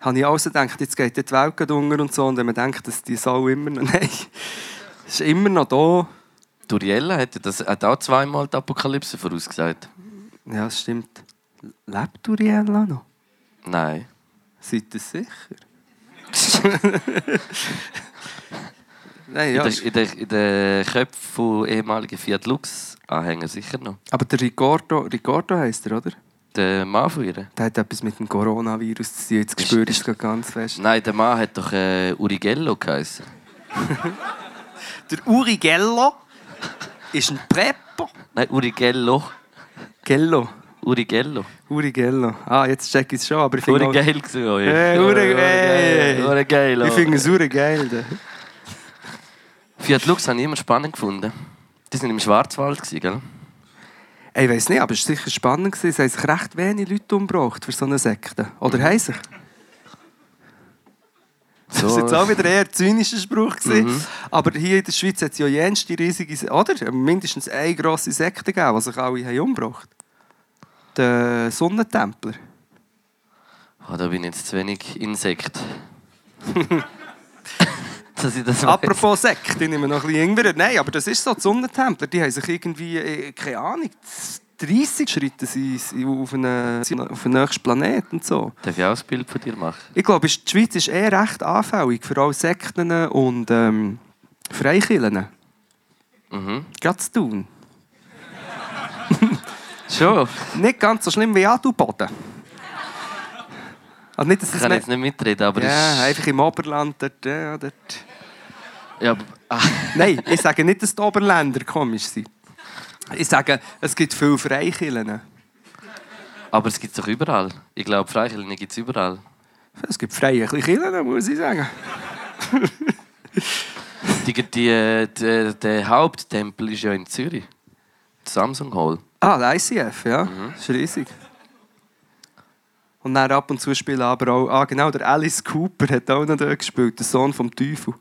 habe ich also gedacht, jetzt geht die Welt unter und so. Und wenn man denkt, dass die Sau immer noch... Nein, ist immer noch da. Duriella hat, ja das, hat auch zweimal die Apokalypse vorausgesagt. Ja, das stimmt. Lebt Uriella noch? Nein. Seid ihr sicher? Nein, ja. In den in der, in der Köpfen von ehemaligen Fiat Lux-Anhängern sicher noch. Aber der Ricardo, Ricardo heisst er, oder? Der Mann von ihr? Der hat etwas mit dem Coronavirus zu tun. Jetzt ich ist- es gerade ganz fest. Nein, der Mann hat doch äh, Urigello geheißen. Der Uri Gello ist ein Prepper. Nein, Urigello. Gello. Urigello. Uri Gello. Ah, jetzt check ich es schon, aber ich finde auch- Urigeil gewesen. Oh, ja. Hey, Uri- hey. Urigeil. Ich finde es uri geil. da. Fiat Lux habe ich immer spannend gefunden. Die waren im Schwarzwald, gell? Ich weiß nicht, aber es war sicher spannend. Es haben sich recht wenig Leute umgebracht für so eine Sekte. Oder Mhm. haben sich? Das war jetzt auch wieder eher ein zynischer Spruch. Mhm. Aber hier in der Schweiz hat es ja jenste riesige, Se- oder? Mindestens eine grosse Sekte gegeben, die sich alle haben umgebracht Der Sonnentempler. Oh, da bin ich jetzt zu wenig Insekt. Apropos Sekt, ich nehme noch ein bisschen Ingwer. Nein, aber das ist so, die Sonnentempler, die haben sich irgendwie, äh, keine Ahnung, 30 Schritte sie auf einen, auf einen nächsten Planeten und so. Darf ich auch ein Bild von dir machen? Ich glaube, die Schweiz ist eher recht anfällig für alle Sekten und ähm, Freikillen. Mhm. Gerade zu tun. Schon. Nicht ganz so schlimm wie Adelboden. Also nicht, dass Ich kann jetzt nicht mitreden, aber Ja, ist... einfach im Oberland. Dort, ja, dort. Ja, aber... Nein, ich sage nicht, dass die Oberländer komisch sind. Ich sage, es gibt viele Freikillen. aber es gibt es doch überall. Ich glaube, Freikirchen gibt es überall. Es gibt freie Kirchen, muss ich sagen. Die, die, die, der Haupttempel ist ja in Zürich. Die Samsung Hall. Ah, der ICF, ja. Das ist riesig. Und dann ab und zu spielen aber auch... Ah, genau, der Alice Cooper hat auch noch dort gespielt, der Sohn vom Teufel.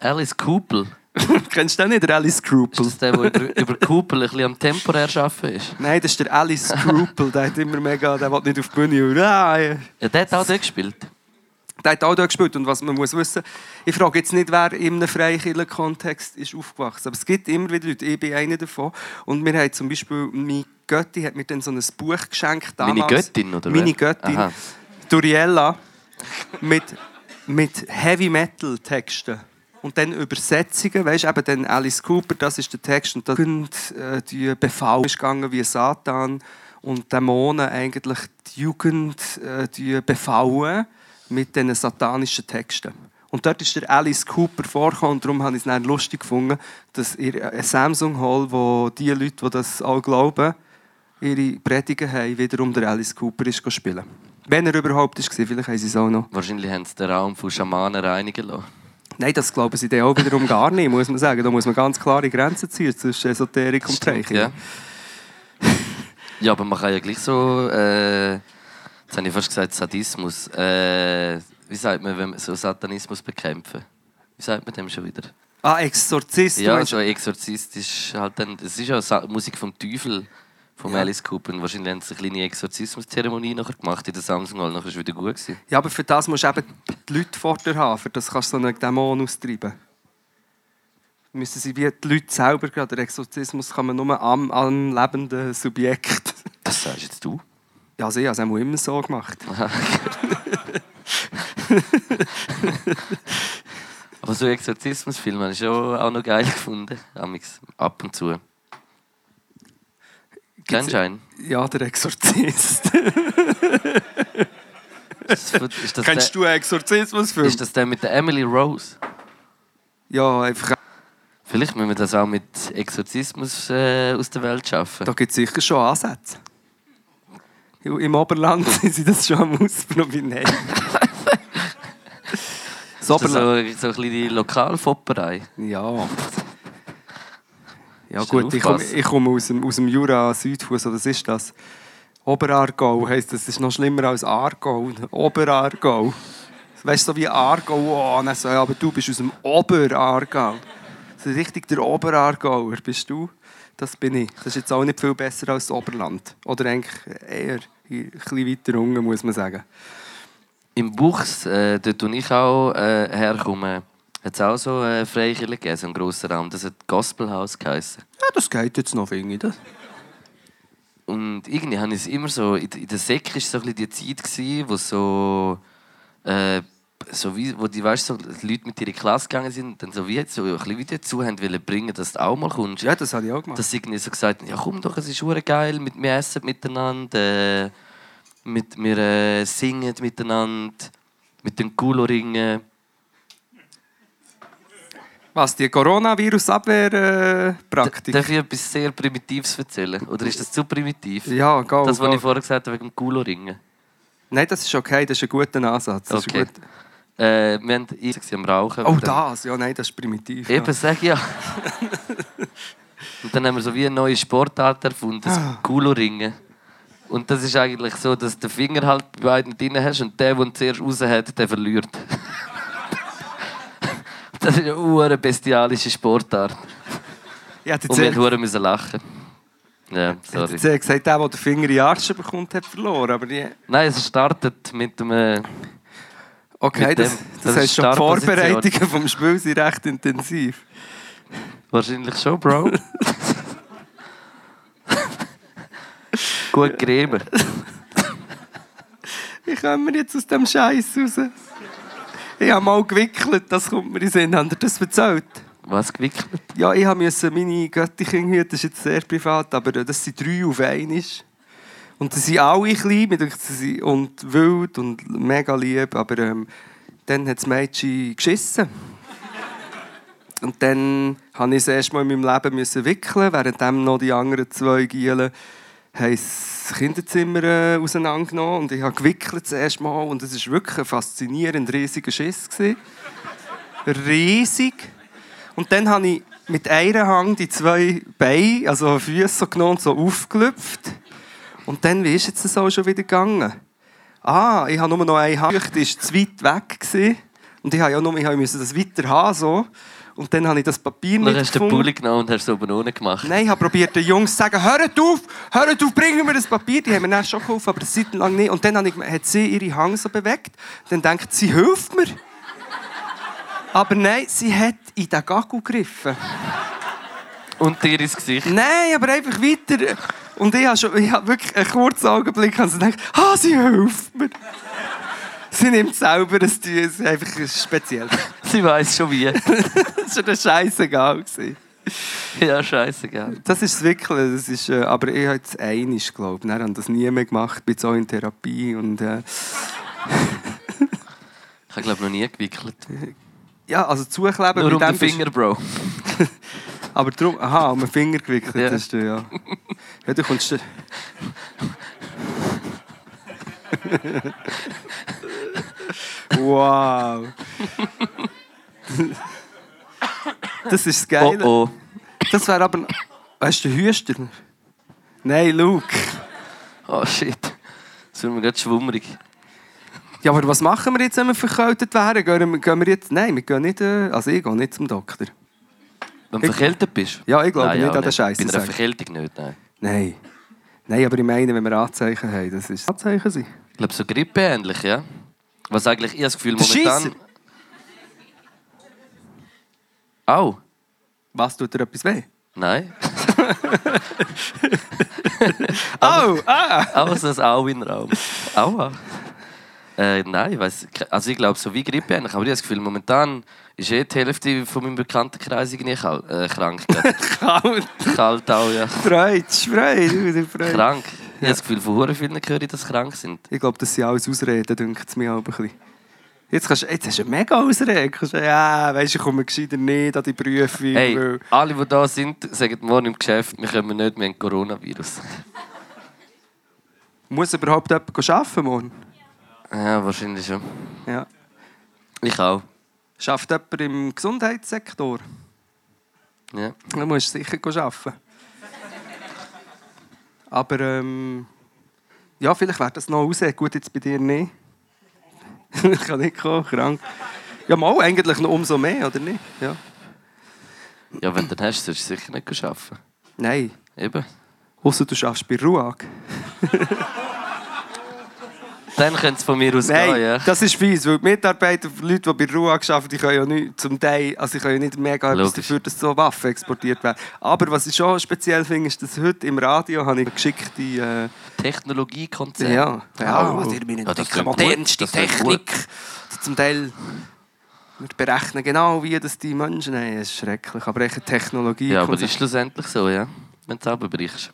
Alice Cooper. Kennst du den nicht, der Alice Ist Scruple? das der, der über, über ein bisschen am Tempo erschaffen ist? Nein, das ist der Alice Scruple. der hat immer mega... Der will nicht auf die Bühne. Hurra! Ja, der hat auch dort gespielt. Der hat auch dort gespielt. Und was man muss wissen, ich frage jetzt nicht, wer in einem Freikirchen-Kontext ist aufgewachsen. Aber es gibt immer wieder Leute. Ich bin einer davon. Und wir haben zum Beispiel, meine Götti hat mir dann so ein Buch geschenkt. Damals. Meine Göttin, oder Meine? Göttin. Aha. Duriella. Mit, mit Heavy-Metal-Texten. Und dann Übersetzungen, weißt du, eben dann Alice Cooper, das ist der Text. Und da Jugend, äh, die Befall gegangen wie Satan und Dämonen eigentlich die Jugend äh, die befallen mit diesen satanischen Texten. Und dort ist der Alice Cooper vorgekommen und darum habe ich es dann lustig gefunden, dass ihr ein Samsung Hall, wo die Leute, die das auch glauben, ihre Predigen haben, wiederum der Alice Cooper ist spielen. Wenn er überhaupt ist, vielleicht haben sie es auch noch. Wahrscheinlich haben sie den Raum von Schamanen reinigen lassen. Nein, das glauben sie dann auch wiederum gar nicht, muss man sagen. Da muss man ganz klare Grenzen ziehen zwischen Esoterik und Treichen. ja. ja, aber man kann ja gleich so, äh, jetzt habe ich fast gesagt Sadismus, äh, wie sagt man, wenn man so Satanismus bekämpfen? Wie sagt man dem schon wieder? Ah, Exorzist. Ja, so Exorzist ist halt dann, es ist ja Musik vom Teufel, von Ja. Alice Cooper. Und wahrscheinlich haben sie eine kleine Exorzismuszeremonie nachher gemacht in der Samsung Hall, nachher ist es wieder gut gewesen. ja, aber für das musst du eben die Leute vor dir haben, für das kannst du so einen Dämon austreiben. Müssen sie wie die Leute selber gerade. Der Exorzismus kann man nur am, am lebenden Subjekt. Das sagst jetzt du? Ja, also ich habe es auch immer so gemacht. Aber so Exorzismusfilme habe ich schon auch noch geil gefunden. Ab und zu. Kennst du einen? Ja, der Exorzist. Ist das, ist das Kennst der, du einen Exorzismusfilm? Ist das der mit der Emily Rose? Ja, einfach. Vielleicht müssen wir das auch mit Exorzismus äh, aus der Welt schaffen. Da gibt es sicher schon Ansätze. Im Oberland sind sie das schon am Ausprobieren. So, so ein bisschen die Lokalfopperei? Ja. Ja gut, ich komme, ich komme aus, dem, aus dem Jura Südfuss, oder was ist das? Oberargau heisst das, ist noch schlimmer als Aargau. Oberargau. Weißt du, so wie Aargau, oh, so, aber du bist aus dem Oberargau. So richtig der Oberargauer bist du. Das bin ich. Das ist jetzt auch nicht viel besser als das Oberland. Oder eigentlich eher ein bisschen weiter unten, muss man sagen. Im Buchs, äh, dort wo ich auch äh, herkomme, hat es auch so äh, Freikirche gegeben, so einen grossen Raum. Das hat Gospelhaus geheißen. Ja, das geht jetzt noch, finde ich. Das. Und irgendwie habe ich es immer so, in der Sek war so ein bisschen die Zeit, gewesen, wo so, äh, so wie, wo die, weißt, so, die Leute mit ihrer Klasse gegangen sind und dann so wie so ein bisschen wieder zu haben wollen bringen, dass du auch mal kommst. Ja, das habe ich auch gemacht. Dass sie irgendwie so gesagt haben, ja komm doch, es ist hure geil, mit wir essen miteinander, äh, mit, wir äh, singen miteinander, mit den Kulo-Ringen. Was, die Coronavirus-Abwehr-Praktik? Darf ich etwas sehr Primitives erzählen? Oder ist das zu primitiv? ja, go, Das, was go. ich vorher gesagt habe, wegen dem Kulo-Ringen. Nein, das ist okay, das ist ein guter Ansatz. Das Okay. Ist gut. Äh, wir haben ich war am Rauchen. Oh, das? Ja, nein, das ist primitiv. Eben, ja. sag ja. und dann haben wir so wie eine neue Sportart erfunden, das Kulo-Ringen. Und das ist eigentlich so, dass du den Finger halt bei beiden drin hast und der, der zuerst raus hat, der verliert. das ist eine bestialische Sportart. Hätte Und wir hure müssen lachen. Ja, sorry. jetzt eher gesagt, der, der den Finger in die Arsch bekommt, hat verloren. Aber die... Nein, es startet mit einem. Okay, Mit das, dem- das, das ist heißt schon, die. Vorbereitungen vom Spiel sind recht intensiv. Wahrscheinlich schon, Bro. Gut gerieben. Wie kommen wir jetzt aus dem Scheiß raus? Ich habe mal gewickelt, das kommt mir in den Sinn. Habt ihr das erzählt? Was gewickelt? Ja, ich musste meine Göttichen hüten, das ist jetzt sehr privat, aber äh, das sind drei auf einmal. Und sie sind alle klein denkt, sie und wild und mega lieb, aber ähm, dann hat das Mädchen geschissen. Und dann musste ich das erste Mal in meinem Leben müssen wickeln, während noch die anderen zwei Gielen haben das Kinderzimmer äh, auseinandergenommen und ich habe gewickelt das Mal und es war wirklich ein faszinierend riesiger Schiss. Riesig. Und dann habe ich mit einer Hand die zwei Beine, also Füße genommen und so aufgelüpft. Und dann, wie ist jetzt das auch schon wieder gegangen? Ah, ich habe nur noch eine Hand, die war zu weit weg. Gewesen. Und ich habe ja nur, ich musste das weiter haben. So. Und dann habe ich das Papier Dann nicht hast du den. Pulli genommen und hast es oben ohne gemacht. Nein, ich habe probiert, den Jungs zu sagen, hört auf, hört auf, bringen wir das Papier. Die haben mir dann schon geholfen, aber eine Zeit lang nicht. Und dann habe ich, hat sie ihre Hand so bewegt. Dann denkt sie, hilft mir. Aber nein, sie hat in den Gagel gegriffen. Und dir ins Gesicht. Nein, aber einfach weiter. Und ich habe, schon, ich habe wirklich einen kurzen Augenblick und gedacht, ah, sie hilft mir. Sie nimmt selber ein Tür, es ist einfach speziell. Sie weiß schon wie. Das war Scheißegal. ja, scheißegal. Das ist das Wickeln, das ist, äh, aber ich habe jetzt einiges, glaube ich. Ich habe das nie mehr gemacht, bin so in Therapie und äh, Ich habe, glaube noch nie gewickelt. ja, also zukleben Nur um den dem bist- Finger, Bro. Aber drum, aha, um den Finger gewickelt Ja. hast du, ja. Ja, du kommst... wow. Das ist das Geile. Oh oh. Das wäre aber... Hast du Hüster? Nein, Luke. Oh shit. Das wird mir gerade schwummerig. Ja, aber was machen wir jetzt, wenn wir verkältet wären? Gehen wir, gehen wir jetzt... Nein, wir gehen nicht... äh, Also ich gehe nicht zum Doktor. Wenn du Ich- verkältet bist? Ja, ich glaube Nein, nicht auch an den Scheiß Bei einer. Verkältung nicht, nein. Nein. Nein, aber ich meine, wenn wir Anzeichen haben, das ist Anzeichen sind. Ich glaube, so grippeähnlich, ja. Was eigentlich, ich das Gefühl, Der momentan... Scheisser. Au. Was tut dir etwas weh? Nein. Oh, ah! Auch so ein Au in den Raum. Aua. Äh, nein, ich weiss, also ich glaube, so wie Grippe eigentlich. Aber ich habe das Gefühl, momentan ist eh die Hälfte von meinem Bekanntenkreis irgendwie äh, krank. Kalt. Kalt auch, ja. Freude, Freude, du, du Freude. Krank. Ich habe das Gefühl, von hure vielen höre ich, dass sie krank sind. Ich glaube, das sind alles Ausreden, denkt es mir auch ein bisschen. Jetzt, kannst, jetzt hast du eine mega Ausrede. Ja, weißt du, ich komme gescheiter nicht an die Prüfung. Hey, weil- alle, die da sind, sagen morgen im Geschäft, wir kommen nicht, wir haben Coronavirus. Muss überhaupt jemand arbeiten morgen? Ja, wahrscheinlich schon. Ja. Ich auch. Schafft jemand im Gesundheitssektor? Ja. Dann musst du sicher arbeiten. Aber ähm, ja, vielleicht wäre das noch raus. Gut, jetzt bei dir nicht. ich kann nicht kommen, krank. Ja, mal eigentlich noch umso mehr, oder nicht? Ja. ja, wenn du dann hast, sollst du sicher nicht arbeiten. Nein. Eben. Außer du schaffst bei RUAG. Dann könnte es von mir aus Nein, gehen, ja. das ist fies, weil die Mitarbeiter, die Leute, die bei RUAG arbeiten, die können ja nicht, zum Teil, also die können nicht mega etwas Logisch. dafür, dass so Waffen exportiert werden. Aber was ich schon speziell finde, ist, dass heute im Radio habe ich geschickte... Äh, Technologiekonzern. Ja, ja Oh. ihr meine Ja, das die modernste Technik. Zum Teil wir berechnen genau, wie das die Menschen haben. Das ist schrecklich. Aber echt Technologie. Ja, aber das ist schlussendlich so, ja. Wenn du selber berichtest.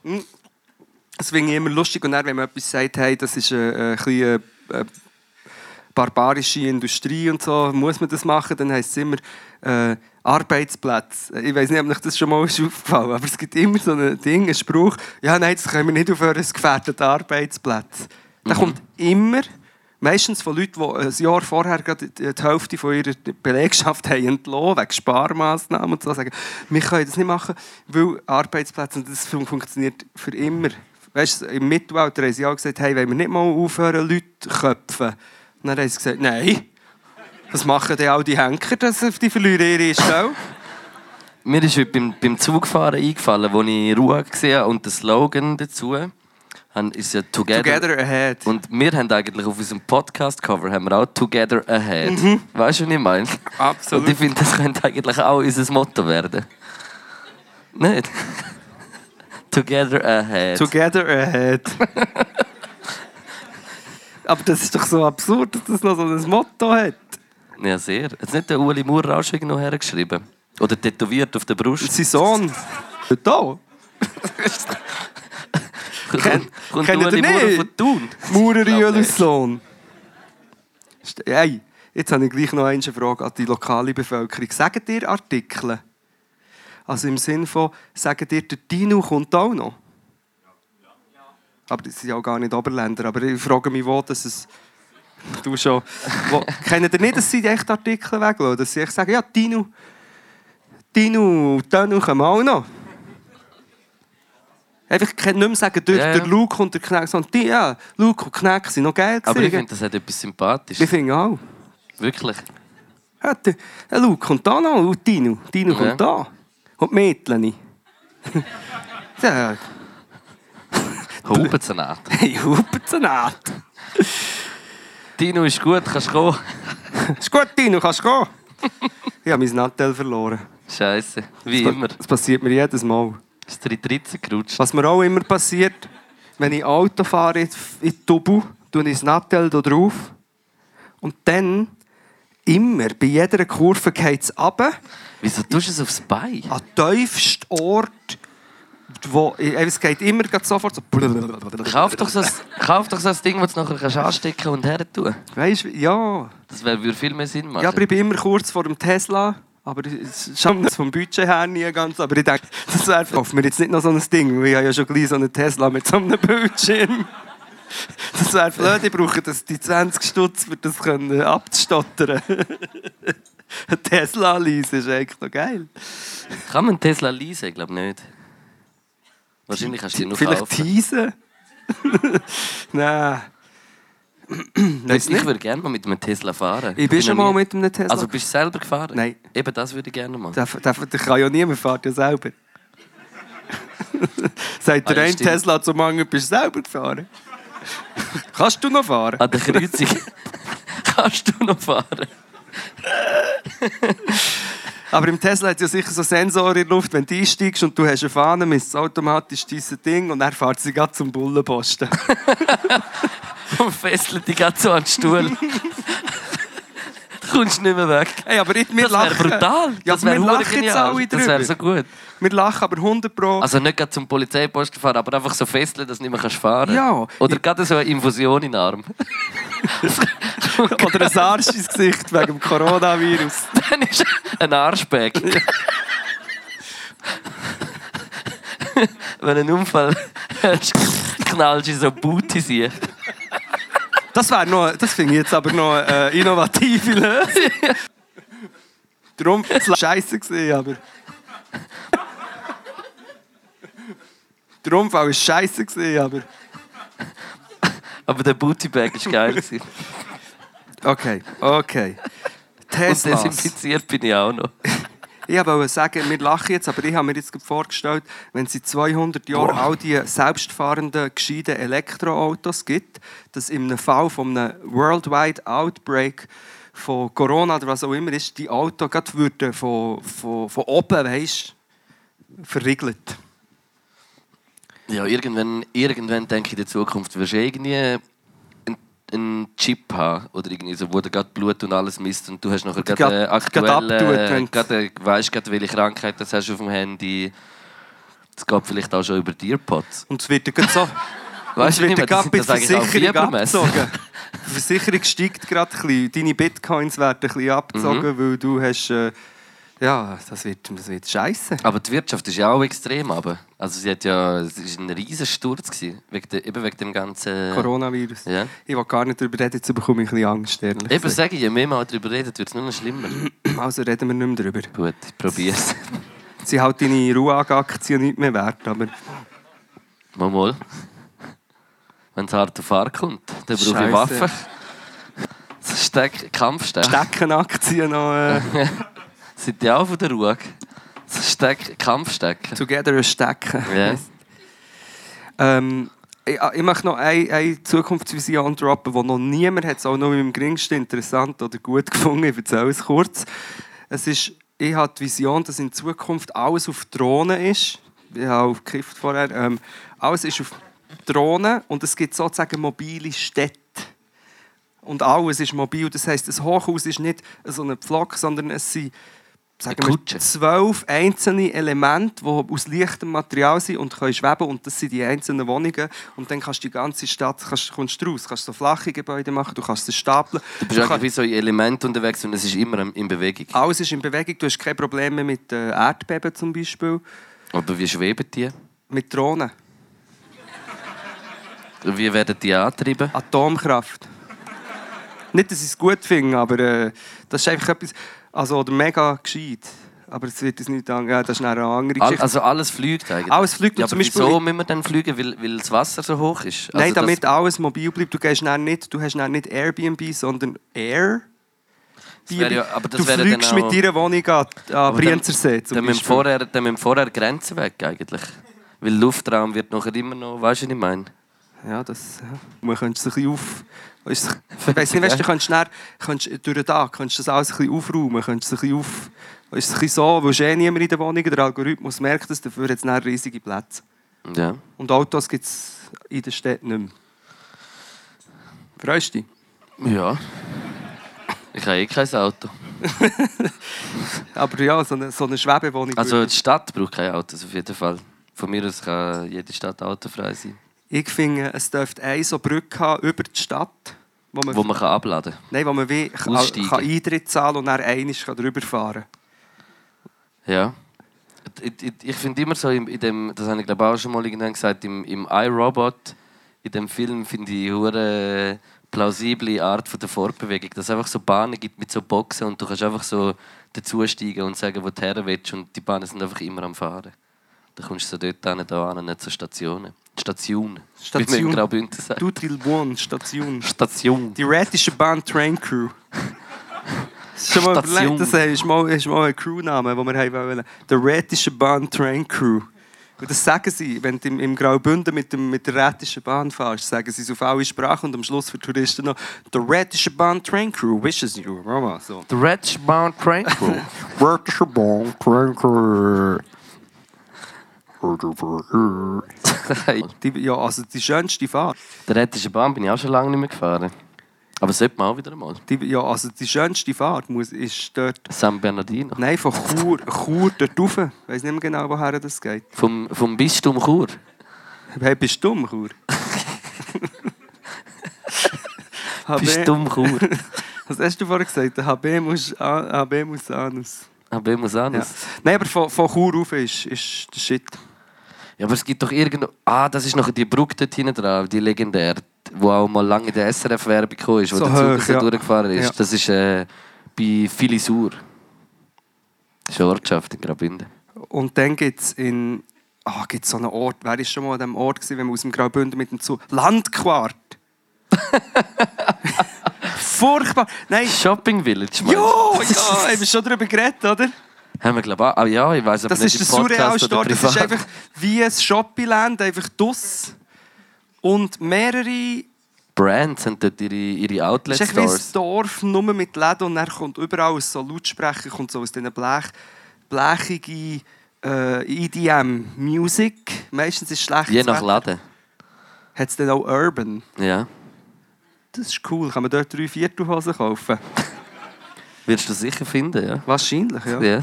Das finde ich immer lustig. Und dann, wenn man etwas sagt, hey, das ist eine, kleine, äh, barbarische Industrie und so, muss man das machen, dann heisst es immer äh, Arbeitsplätze. Ich weiß nicht, ob euch das schon mal ist aufgefallen aber es gibt immer so ein Ding, einen Spruch, ja, nein, das können wir nicht aufhören, es gefährdet Arbeitsplätze. Da kommt immer, meistens von Leuten, die ein Jahr vorher gerade die Hälfte von ihrer Belegschaft haben entlassen, wegen Sparmaßnahmen und so, sagen, wir können das nicht machen, weil Arbeitsplätze, und das fun- funktioniert für immer. Weißt du, im Mittelalter haben sie auch gesagt, hey, wollen wir nicht mal aufhören, Leute zu köpfen? Und dann haben sie gesagt, nein. Was machen denn all die Henker, dass die verlieren ihre Stelle? Mir ist heute beim, beim Zugfahren eingefallen, wo ich Ruhe gesehen habe und den Slogan dazu. ist ja Together. Together Ahead. Und wir haben eigentlich auf unserem Podcast-Cover haben wir auch Together Ahead. Weißt du, was ich meine? Mhm. Absolut. Und ich finde, das könnte eigentlich auch unser Motto werden. Nicht? Together Ahead. Together Ahead. Aber das ist doch so absurd, dass das noch so ein Motto hat. ja, sehr. Hat nicht der Uli Maurer auch schon irgendwo hergeschrieben? Oder tätowiert auf der Brust? Sein Sohn. Da. Kommt, kommt kennt Uli Maurer von Thun? Maurer Sohn. St- Hey, jetzt habe ich gleich noch eine Frage an die lokale Bevölkerung. Sagen dir Artikel? Also im Sinn von, sagen dir, der Dino kommt auch noch? Aber das sind ja auch gar nicht Oberländer. Aber ich frage mich, wo dass es... Du schon... Wo, kennt ihr nicht, dass sie die echt Artikel weglassen? Dass sie echt sagen, ja, Dino... Dino und Dino kommen auch noch. Einfach nicht mehr sagen, durch Ja, der ja. Luke und der Kneck, sondern die, ja, Luke und Kneck sind noch geil Aber ich finde, das hat etwas sympathisch. Ich finde auch. Wirklich. Ja, der, der Luke kommt da noch und Dino. Dino Ja. kommt da. Und die Mädchen. ja, Hupenzenat. hey, Hupenzenat. Dino ist gut, kannst kommen. Ist gut, Dino, kannst du gehen. ich habe mein Nattel verloren. Scheiße. Wie Das- immer. Das passiert mir jedes Mal. Ist 313 gerutscht. Was mir auch immer passiert, wenn ich Auto fahre in die Tubu, tue ich das Nattel da drauf. Und dann, immer, bei jeder Kurve geht es runter. Wieso tust du es aufs Bein? an den tiefsten Ort, wo es geht immer sofort so. Kauf doch so ein, kauf doch so ein Ding, das du nachher kannst anstecken und her tun. Weißt du, ja. Das wär, würde viel mehr Sinn machen. ja, aber ich bin immer kurz vor dem Tesla. Aber es schaut das vom Budget her nie ganz. Aber ich denke, das wäre auf mir jetzt nicht noch so ein Ding, weil ich habe ja schon gleich so einen Tesla mit so einem Bildschirm. Das wäre blöd, ich brauche das, die 20 Stutz, für das können, abzustottern. Ein Tesla lease ist eigentlich noch geil. Kann man Tesla leasen? Ich glaube nicht. Wahrscheinlich kannst du ihn noch Vielleicht kaufen. teasen? Nein. Ich nicht. würde gerne mal mit einem Tesla fahren. Ich bin schon mal nie- mit einem Tesla. Also bist du selber gefahren? Nein. Eben das würde ich gerne mal. Der, der, der kann ja niemand, fährt ja selber. Sagt Ah, der ja, ein. Tesla zum anderen, bist du selber gefahren? Kannst du noch fahren? An der Kreuzung kannst du noch fahren. Aber im Tesla hat es ja sicher so Sensoren in der Luft, wenn du einsteigst und du hast eine Fahne, misst es automatisch dieses Ding und dann fährt sie gerade zum Bullenposten. Und fesselt dich gerade so an den Stuhl. Du kommst nicht mehr weg. Hey, aber ich, wir Das wäre brutal. Ja, das wäre jetzt genial. Das wäre so gut. Wir lachen aber 100 Pro. Also nicht gerade zum Polizeiposten fahren, aber einfach so fesseln, dass du nicht mehr kannst fahren Ja. Oder gerade so eine Infusion in den Arm. Oder ein Arsch ins Gesicht wegen dem Coronavirus. Dann ist ein Arschback. Wenn du einen Unfall hast, knallst du so Booty sie. Das wäre noch, das finde ich jetzt aber noch äh, innovative Lösung. Darum war es scheiße, gewesen, aber. Unfall war scheiße, gewesen, aber. Aber der Bootybag war geil. gewesen. Okay, okay. Und Teslas. desinfiziert bin ich auch noch. Ich wollte sagen, wir lachen jetzt, aber ich habe mir jetzt vorgestellt, wenn es in 200 Jahren all die selbstfahrenden, gescheiten Elektroautos gibt, dass in einem Fall von einem Worldwide Outbreak von Corona oder was auch immer ist, die Autos gerade würden von, von, von oben, weißt verriegelt. Ja, irgendwann, irgendwann denke ich, in der Zukunft wirst du irgendwie einen, Chip haben. Oder irgendwie so, wo du gerade Blut und alles misst. Und du hast nachher gerade gerade- äh, aktuell, gerade weißt gerade, welche Krankheit das hast du auf dem Handy. Das geht vielleicht auch schon über die Earpods. Und es wird dann gerade so... Weißt es wird nicht mehr, das das Versicherung abgezogen. Die Versicherung steigt gerade ein bisschen. Deine Bitcoins werden ein bisschen abgezogen, Mhm. weil du hast... Äh, ja, das wird, das wird scheiße. Aber die Wirtschaft ist ja auch extrem. Aber. Also sie hat ja, es war ein riesen Sturz. Gewesen, wegen, eben wegen dem ganzen... Coronavirus. Ja. Ich will gar nicht darüber reden, jetzt bekomme ich ein bisschen Angst. Ehrlich Eben sage ich, je mehr man darüber redet, wird es nur noch schlimmer. Also reden wir nicht mehr darüber. Gut, ich probiere es. Sie halt deine Ruag-Aktien nicht mehr wert, aber Mal mal. Wenn es hart auf Fahrt kommt, dann brauche ich. Waffen. Steck, Kampfsteck. Steckenaktien noch äh, Sind die auch von der Ruhe? So Steck, Kampfstecken. together stecken. Ja. Ähm, Ich, ich möchte noch eine, eine Zukunftsvision droppen, die noch niemand hat, auch noch im geringsten interessant oder gut gefunden. Ich erzähle es kurz. Es ist, ich habe die Vision, dass in Zukunft alles auf Drohnen ist. Ich habe auch gekifft vorher. Ähm, alles ist auf Drohnen und es gibt sozusagen mobile Städte. Und alles ist mobil. Das heisst, das Hochhaus ist nicht so ein Pflock, sondern es sind sagen wir, zwölf einzelne Elemente, die aus leichtem Material sind und können schweben. Und das sind die einzelnen Wohnungen. Und dann kannst du die ganze Stadt, kannst, kommst du raus, kannst so flache Gebäude machen, du kannst sie stapeln. Du bist kannst- wie so in Element unterwegs und es ist immer in Bewegung. alles ist in Bewegung. Du hast keine Probleme mit äh, Erdbeben zum Beispiel. Aber wie schweben die? Mit Drohnen. Wie werden die angetrieben? Atomkraft. Nicht, dass ich es gut finde, aber äh, das ist einfach etwas, also oder mega gescheit. Aber es wird uns nicht an, ja, das ist eine andere Geschichte. also alles fliegt eigentlich? Alles fliegt. Ja, aber zum Beispiel- wieso müssen wir dann fliegen? Weil, weil das Wasser so hoch ist? Also Nein, damit alles mobil bleibt. Du, gehst dann nicht, du hast dann nicht Airbnb, sondern Air. Ja- aber das du fliegst dann mit deiner Wohnung an, an dann- Brienzersee zum Dann Beispiel. vorher, dann müssen vorher Grenzen weg eigentlich. Weil Luftraum wird nachher immer noch, weißt du, was ich meine? Ja, das... Ja. Man könnte es ein bisschen auf... Weisst du, weißt, du könntest dann, könntest, durch den Tag könntest du das alles ein bisschen aufräumen. Könntest es ein bisschen auf... Weisst, ein bisschen so, weil es eh niemand in der Wohnung Der Algorithmus merkt es, dafür hat es riesige Plätze. Ja. Und Autos gibt es in der Stadt nicht mehr. Freust du dich? Ja. Ich habe eh kein Auto. Aber ja, so eine, so eine Schwebewohnung... Also die Stadt braucht kein Auto, auf jeden Fall. Von mir aus kann jede Stadt autofrei sein. Ich finde, es dürfte eine so Brücke haben über die Stadt, wo man, Wo man kann abladen kann. nein, wo man wie kann, kann Eintritt zahlen und dann einmal kann drüber fahren Ja. Ich, ich, ich finde immer so, in, in dem, das habe ich glaube auch schon mal irgendwann gesagt, im, im iRobot, in dem Film finde ich eine plausible Art von der Fortbewegung, dass es einfach so Bahnen gibt mit so Boxen und du kannst einfach so dazusteigen und sagen, wo du her willst und die Bahnen sind einfach immer am Fahren. Dann kommst du so dort hin, da an, nicht Stationen. Station. Station. sagt. Dutil One, Station. Station. Die Rätische Bahn Train Crew. Schon mal Station. überlegt, das ist mal, ist mal ein Crewname, den wir haben wollen. Der Rätische Bahn Train Crew. Und das sagen sie, wenn du im, im Graubünden mit, dem, mit der Rätischen Bahn fährst, sagen sie es auf alle Sprachen und am Schluss für Touristen noch «The Rätische Bahn Train Crew wishes you». Mama, so. The Red Bound Train Crew. Rätische Bahn Train Crew. Die, ja, also die schönste Fahrt. Der Rätische Bahn bin ich auch schon lange nicht mehr gefahren. Aber sollte man auch wieder mal. Die, ja, also die schönste Fahrt muss, ist dort... San Bernardino. Nein, von Chur, Chur dort rauf. Ich weiß nicht mehr genau, woher das geht. Vom, vom Bistum Chur. Hey, bist du dumm, Chur? HB Bistum Chur. Was hast du vorhin gesagt? HB muss, HB muss Anus. Ich muss Ja. anders. Nein, aber von, von Chur rauf ist, ist der Shit. Ja. aber es gibt doch irgendwo. Ah, das ist noch die Brücke dort hinten dran, die legendär, wo auch mal lange in der SRF-Werbung ist, wo So der Zug hoch, ja. durchgefahren ist. Ja. Das ist äh, bei Filisur. Das ist eine Ortschaft in Graubünden. Und dann gibt es in... Ah, gibt so einen Ort. Wer war schon mal an diesem Ort, gewesen, wenn man aus dem Graubünden mit dem Zug... Landquart! Furchtbar! Nein! Shopping Village, du? Jo! Ja, haben wir schon darüber geredet, oder? Haben wir, glaube ich. Ah, ja, ich weiß aber Das nicht ist der Surreal Store. Das ist einfach wie ein Shoppingland, einfach dus. Und mehrere. Brands haben dort ihre, ihre Es Outlet ist echt wie ein Stores. Dorf, nur mit Läden. Und dann kommt überall so Lautsprecher, kommt so aus diesen Blech, blechige äh, EDM-Music. Meistens ist es schlecht. Je nach Laden. Hat es dann auch Urban. Ja. Das ist cool. Kann man dort drei Viertelhosen kaufen? Wirst du sicher finden, ja. Wahrscheinlich, ja. Ja.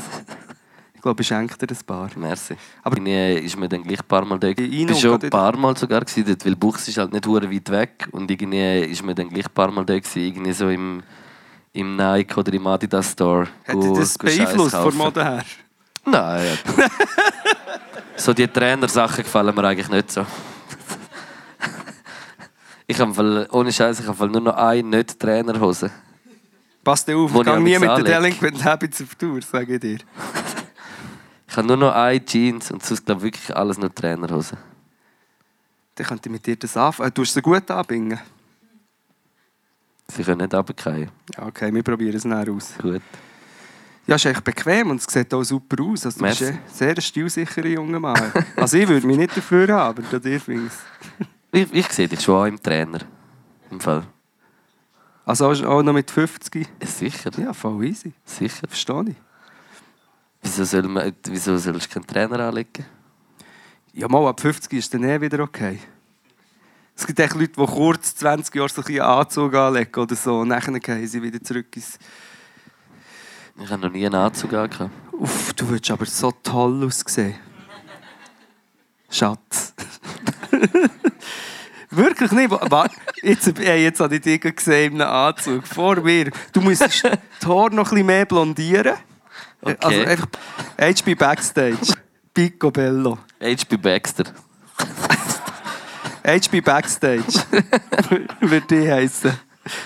Ich glaube, ich schenke dir ein paar. Merci. Aber- Aber irgendwie ist mir dann gleich ein paar Mal da. Ich bin schon ein paar Mal sogar gewesen, weil Buchs ist halt nicht hure weit weg und irgendwie ist mir dann gleich ein paar Mal da gewesen, irgendwie so im, im Nike oder im Adidas Store. Hat dich das beeinflusst von. Mode her? Nein. ja. so die Trainersachen gefallen mir eigentlich nicht so. Ich habe ohne Scheiß, ich habe nur noch eine nicht Trainerhose. Passt auf, ich auch nie mit den. Delinquent Habits auf Tour, sage ich dir. Ich habe nur noch eine Jeans und sonst glaube ich wirklich alles nur Trainerhose. Dann könnte ich mit dir das anfangen. Du hast sie gut anbringen. Sie können nicht runterfallen. Ja, okay, wir probieren es nachher aus. Gut. Ja, es ist echt bequem und es sieht auch super aus. Also, du bist Merci. ein sehr stilsicherer junger Mann. also ich würde mich nicht dafür haben, aber dir finde ich es. Ich sehe dich schon auch im Trainer. Im Fall. Also auch noch mit 50? Ja, sicher. Ja, voll easy. Sicher. Verstehe ich. Wieso, soll man, wieso sollst du keinen Trainer anlegen? Ja, mal ab 50 ist dann eh wieder okay. Es gibt echt Leute, die kurz 20 Jahre so ein bisschen Anzug anlegen oder so und dann gehen sie wieder zurück ins... Ich habe noch nie einen Anzug angehabt. Uff, du würdest aber so toll aussehen. Schatz. Wirklich nicht. Warte, jetzt, ey, jetzt habe ich dich gesehen einem Anzug. Vor mir. Du musst die Haare noch ein bisschen mehr blondieren. Okay. Also einfach HB Backstage. Picobello. HB Baxter. HB Backstage. Würde die heißen.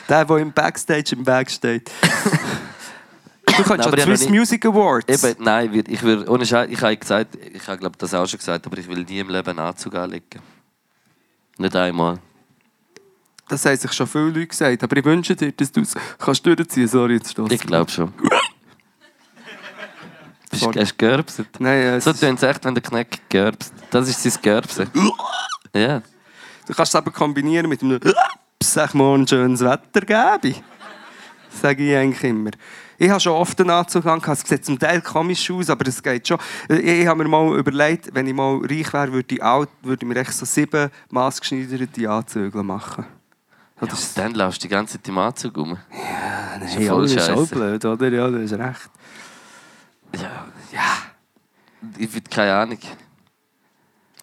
Der, der im Backstage im Weg steht. Du kannst Nein, aber an Swiss nie- Music Awards. Eben, nein, ich will, ohne Scheiß, ich habe gesagt, ich habe glaube das auch schon gesagt, aber ich will nie im Leben einen Anzug anlegen. Nicht einmal. Das haben sich schon viele Leute gesagt. Aber ich wünsche dir, dass du es kannst durchziehen Sorry, jetzt stoss. Ich glaube schon. Bist du hast gerbset? Nein, äh, So tönt es echt, wenn der Kneck gerbst. Das ist sein Gerbsen. ja. du kannst es aber kombinieren mit einem «Sag mal ein schönes Wetter gebe Sage ich eigentlich immer. Ich habe schon oft einen Anzug angehabt. Es sieht zum Teil komisch aus, aber es geht schon. Ich, habe mir mal überlegt, wenn ich mal reich wäre, würde ich, auch, würde ich mir echt so sieben maßgeschneiderte Anzüge machen. Ja, das dann laufst du die ganze Zeit im Anzug rum. Ja, ist nein, ja voll das ist auch blöd, oder? Ja, das ist recht. Ja. ja. Ich habe keine Ahnung.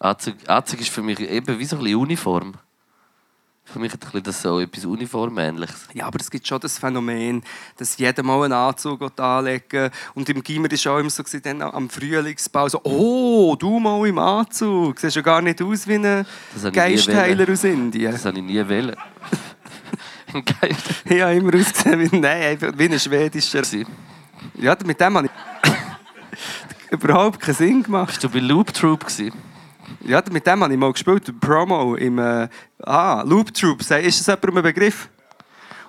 Anzug, Anzug ist für mich eben wie so ein bisschen Uniform. Für mich hat bisschen das so etwas Uniformähnliches. Ja, aber es gibt schon das Phänomen, dass jeder mal einen Anzug anlegen. Und im Gimmer war es auch immer so, dann am Frühlingsbau so, oh, du mal im Anzug. Siehst ja gar nicht aus wie ein Geistheiler aus Indien. Das habe ich nie wollen. Ich habe immer ausgesehen wie, nein, wie ein schwedischer. Bist Ja, mit dem habe ich überhaupt keinen Sinn gemacht. du bei Loop Troop? Gewesen? Ja, mit dem habe ich mal gespielt, Promo im äh, ah, Loop Troop. Ist das jemandem ein Begriff?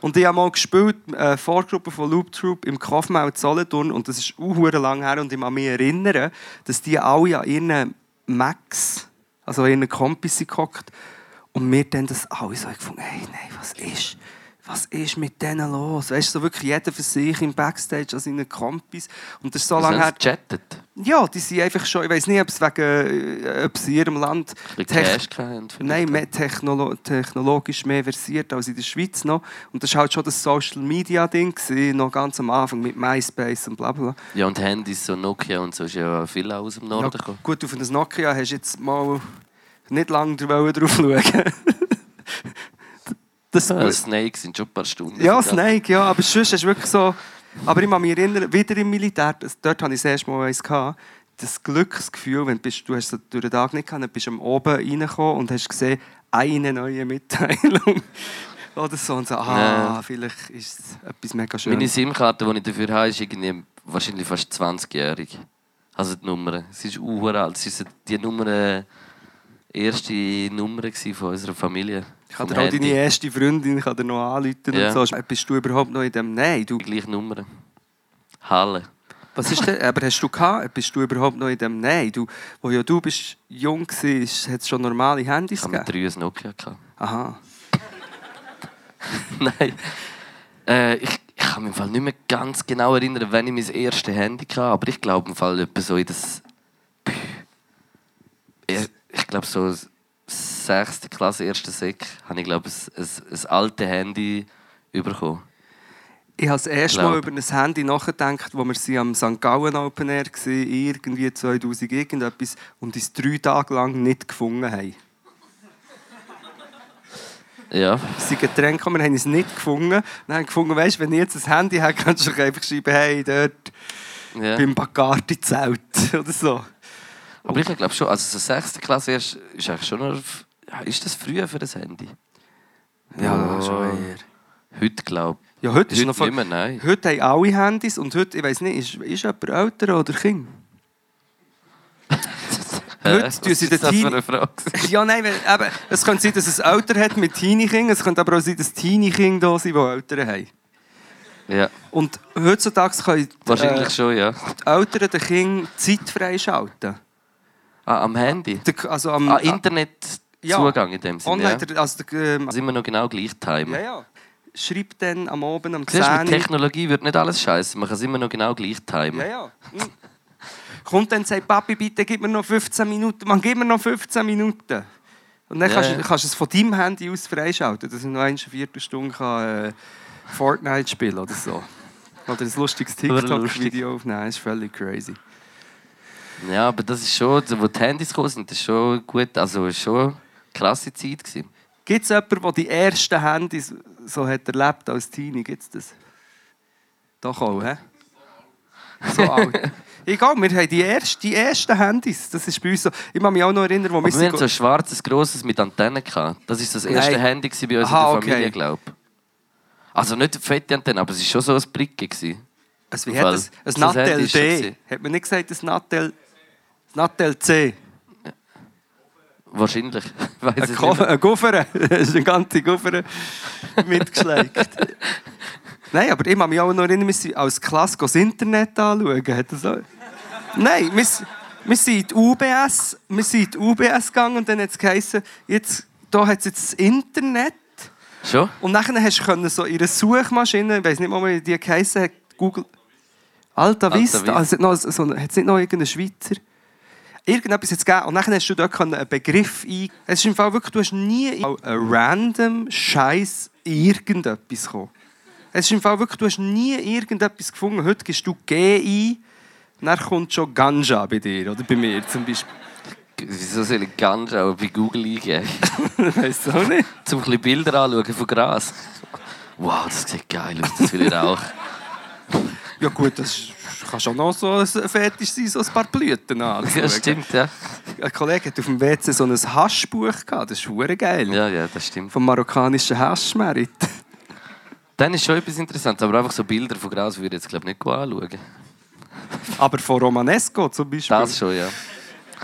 Und ich habe mal gespielt, eine Vorgruppe von Loop Troop im Kaufmau Solothurn und das ist auch lang her und ich kann mich erinnern, dass die alle an ihren Max, also an ihren Kompis gehockt und wir dann das alle so gefunden, hey, nein, was ist, was ist mit denen los? Weißt du, so wirklich jeder für sich im Backstage an seinen Kompis und das ist so Was lange haben her. sie gechattet? Ja, die sind einfach schon, ich weiß nicht, ob es wegen, äh, ob sie in ihrem Land Tech-? Nein, mehr technolo technologisch mehr versiert als in der Schweiz noch. Und das war halt schon das Social Media Ding, gewesen, noch ganz am Anfang mit MySpace und bla bla. Ja, und Handys, so Nokia und so, ist ja viel aus dem Norden Ja, gekommen. gut, auf ein Nokia hast du jetzt mal nicht lange drauf schauen. das, Ja, Snakes sind schon ein paar Stunden. ja. Snake, ja, aber sonst du wirklich so... Aber ich kann mich erinnern, wieder im Militär, dort hatte ich das erste Mal eins, gehabt, das Glücksgefühl, wenn du, bist, du hast es durch den Tag nicht gehabt, dann bist du am oben reingekommen und hast gesehen, eine neue Mitteilung. Oder so, und so, ah, Ja. vielleicht ist es etwas mega schönes. Meine SIM-Karte, die ich dafür habe, ist irgendwie wahrscheinlich fast 20-jährig. Also die Nummer. Es ist uralt. Es ist die Nummer, äh, erste Nummer von unserer Familie. Ich dir auch deine erste Freundin kann dir noch anrufen Ja. und so. Bist du überhaupt noch in dem... Nein, du... Die gleiche Nummer. Halle. Was ist denn... Aber hast du gehabt? Bist du überhaupt noch in dem... Nein, du... Wo ja du bist jung warst, hat es schon normale Handys Ich habe mit gegeben? drei ein Nokia. Gehabt. Aha. Nein. Äh, ich, ich kann mich im Fall nicht mehr ganz genau erinnern, wenn ich mein erstes Handy hatte, aber ich glaube im Fall etwa so in das. Ich, ich glaube so sechste Klasse, erste Sek, habe ich glaube ein, ein, ein altes Handy bekommen. Ich habe das erste Mal über ein Handy nachgedacht, wo wir sie am St. Gallen Open Air waren, irgendwie 2000 irgendetwas, und uns drei Tage lang nicht gefunden haben. Ja, sind Getränke gekommen, wir haben es nicht gefunden. Dann haben gefunden, weißt, wenn ich jetzt ein Handy habe, kannst du einfach schreiben, hey, dort ja. beim Bacardi-Zelt oder so. Aber ich glaube schon, also so sechste Klasse erst, ist eigentlich schon noch. Ist das früher für das Handy? Ja, schon eher. Heute glaube ich. Ja, heute ist noch voll- mehr, nein. Heute haben alle Handys und heute, ich weiß nicht, ist, ist jemand älter oder Kind? Heute tun sie den das für Teenie- eine Frage? Ja, nein, weil, eben, es könnte sein, dass es Eltern hat mit Teenie-Kindern, es könnte aber auch sein, dass Teenie-Kinder da sind, die Eltern haben. Ja, Und heutzutage können wahrscheinlich äh, schon, ja. die Eltern den Kindern Zeit freischalten. Ah, am Handy? Der- Also am, Ah, Internet. Ja. In dem Sinne. Und Ja. also, der, ähm, Sind wir noch genau gleich timen. ja, ja. Schreibt dann am Abend am Siehst du, mit 10 Technologie wird nicht alles scheiße. Man kann es immer noch genau gleich timen. Ja, ja. Hm. Kommt dann und sagt, Papi, bitte gib mir noch 15 Minuten. Man, gib mir noch 15 Minuten. Und dann Ja, kannst, du kannst du es von deinem Handy aus freischalten, dass ich noch eine Viertelstunde kann, äh, Fortnite spielen oder so. Oder ein lustiges TikTok-Video aufnehmen. Das ist völlig crazy. Ja, aber das ist schon, wo die Handys gekommen sind, das ist schon gut, also ist schon eine klasse Zeit gewesen. Gibt es jemanden, der die ersten Handys so hat erlebt als Teenie? Gibt es das? Doch auch, hä? So alt. Egal, wir haben die, ersten, die ersten Handys. Das ist bei uns so. Ich kann mich auch noch erinnern, wo wir wir hatten so ein schwarzes, grosses mit Antennen. Gehabt. Das war das erste Nein. Handy bei uns Aha, in der okay. Familie, glaube ich. Also nicht eine fette Antenne, aber es war schon so ein Bricke. Also, wie hat das? Ein Nattel D. Hat man nicht gesagt, ein Nattel, Nattel C? Wahrscheinlich. Ich weiss Ein, es Ko- nicht mehr. ein Guffere. Das ist eine ganze Guffere mitgeschlägt. Nein, aber ich kann mich auch noch erinnern, wir sind als Klasse das Internet anschauen. Hat das auch? Nein, wir, wir sind in UBS, wir sind in UBS gegangen und dann hat es geheißen, jetzt, da hat es jetzt das Internet. Schon? Und nachher hast du so ihre Suchmaschine, ich weiß nicht mal, wie die geheißen hat, Google. Alta Vista. Vista. Also, hat es nicht noch irgendeinen Schweizer? Irgendetwas jetzt gegeben. Und nachher hast du dort einen Begriff ein. Es ist im Fall wirklich, du hast nie ein random Scheiß irgendetwas gekommen. Es ist im Fall wirklich, du hast nie irgendetwas gefunden. Heute gibst du G ein, dann kommt schon Ganja bei dir oder bei mir zum Beispiel. Wieso soll ich ganz auch bei Google eingeben? Weißt du auch nicht? Zum ein Bilder anschauen von Gras. Wow, das sieht geil aus, das will ich auch. Ja gut, das kann schon noch so ein Fetisch sein, so ein paar Blüten anzuschauen. Ja, stimmt, ja. Ein Kollege hat auf dem WC so ein Haschbuch gehabt. Das ist hure geil. Ja, ja, das stimmt. Vom marokkanischen Haschmerit. Dann ist schon etwas Interessantes, aber einfach so Bilder von Gras würde ich jetzt glaube ich nicht anschauen. Aber von Romanesco zum Beispiel. Das schon, ja.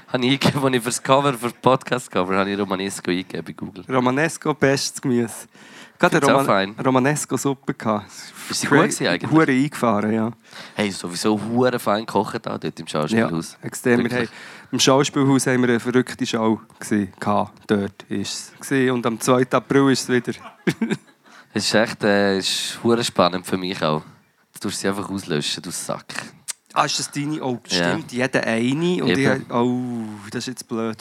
Habe ich eingegeben, als ich für das Cover, für das Podcast-Cover, habe ich Romanesco eingegeben bei Google. Romanesco, bestes Gemüse. Gerade eine fein. Romanesco-Suppe gehabt. Ist sie gut eigentlich? Hure eingefahren, ja. Hey, sowieso hure fein gekocht da dort im ja Schauspielhaus. extrem. Wir haben. Im Schauspielhaus haben wir eine verrückte Show gesehen. Dort ist es. Und am 2. April ist es wieder. Es ist echt äh, ist spannend für mich auch. Jetzt tust du sie einfach auslöschen, du Sack. Ah, ist das deine? Oh, stimmt, jeder eine. Und Eben. ich, oh, das ist jetzt blöd.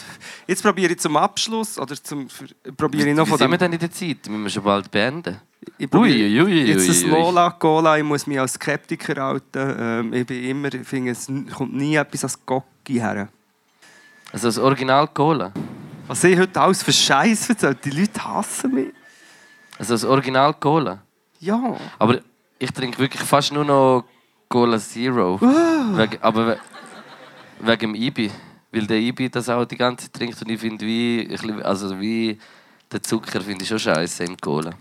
Jetzt probiere ich zum Abschluss, oder zum, probiere ich noch Wie von sind wir denn in der Zeit? Müssen wir schon bald beenden? Ich probiere Ui, ui, ui, jetzt das. Lola Cola, ich muss mich als Skeptiker halten. Ähm, ich bin immer, ich finde, es kommt nie etwas als Gocki her. Also das Original Cola. Was ich heute alles für Scheiß erzähle, die Leute hassen mich. Also das Original Cola. Ja. Aber ich trinke wirklich fast nur noch Cola Zero. Ah. Wegen, aber we wegen dem Ibi. Weil der Ibi das auch die ganze Zeit trinkt und ich finde wie, ein also wie der Zucker finde ich schon scheiße im Cola.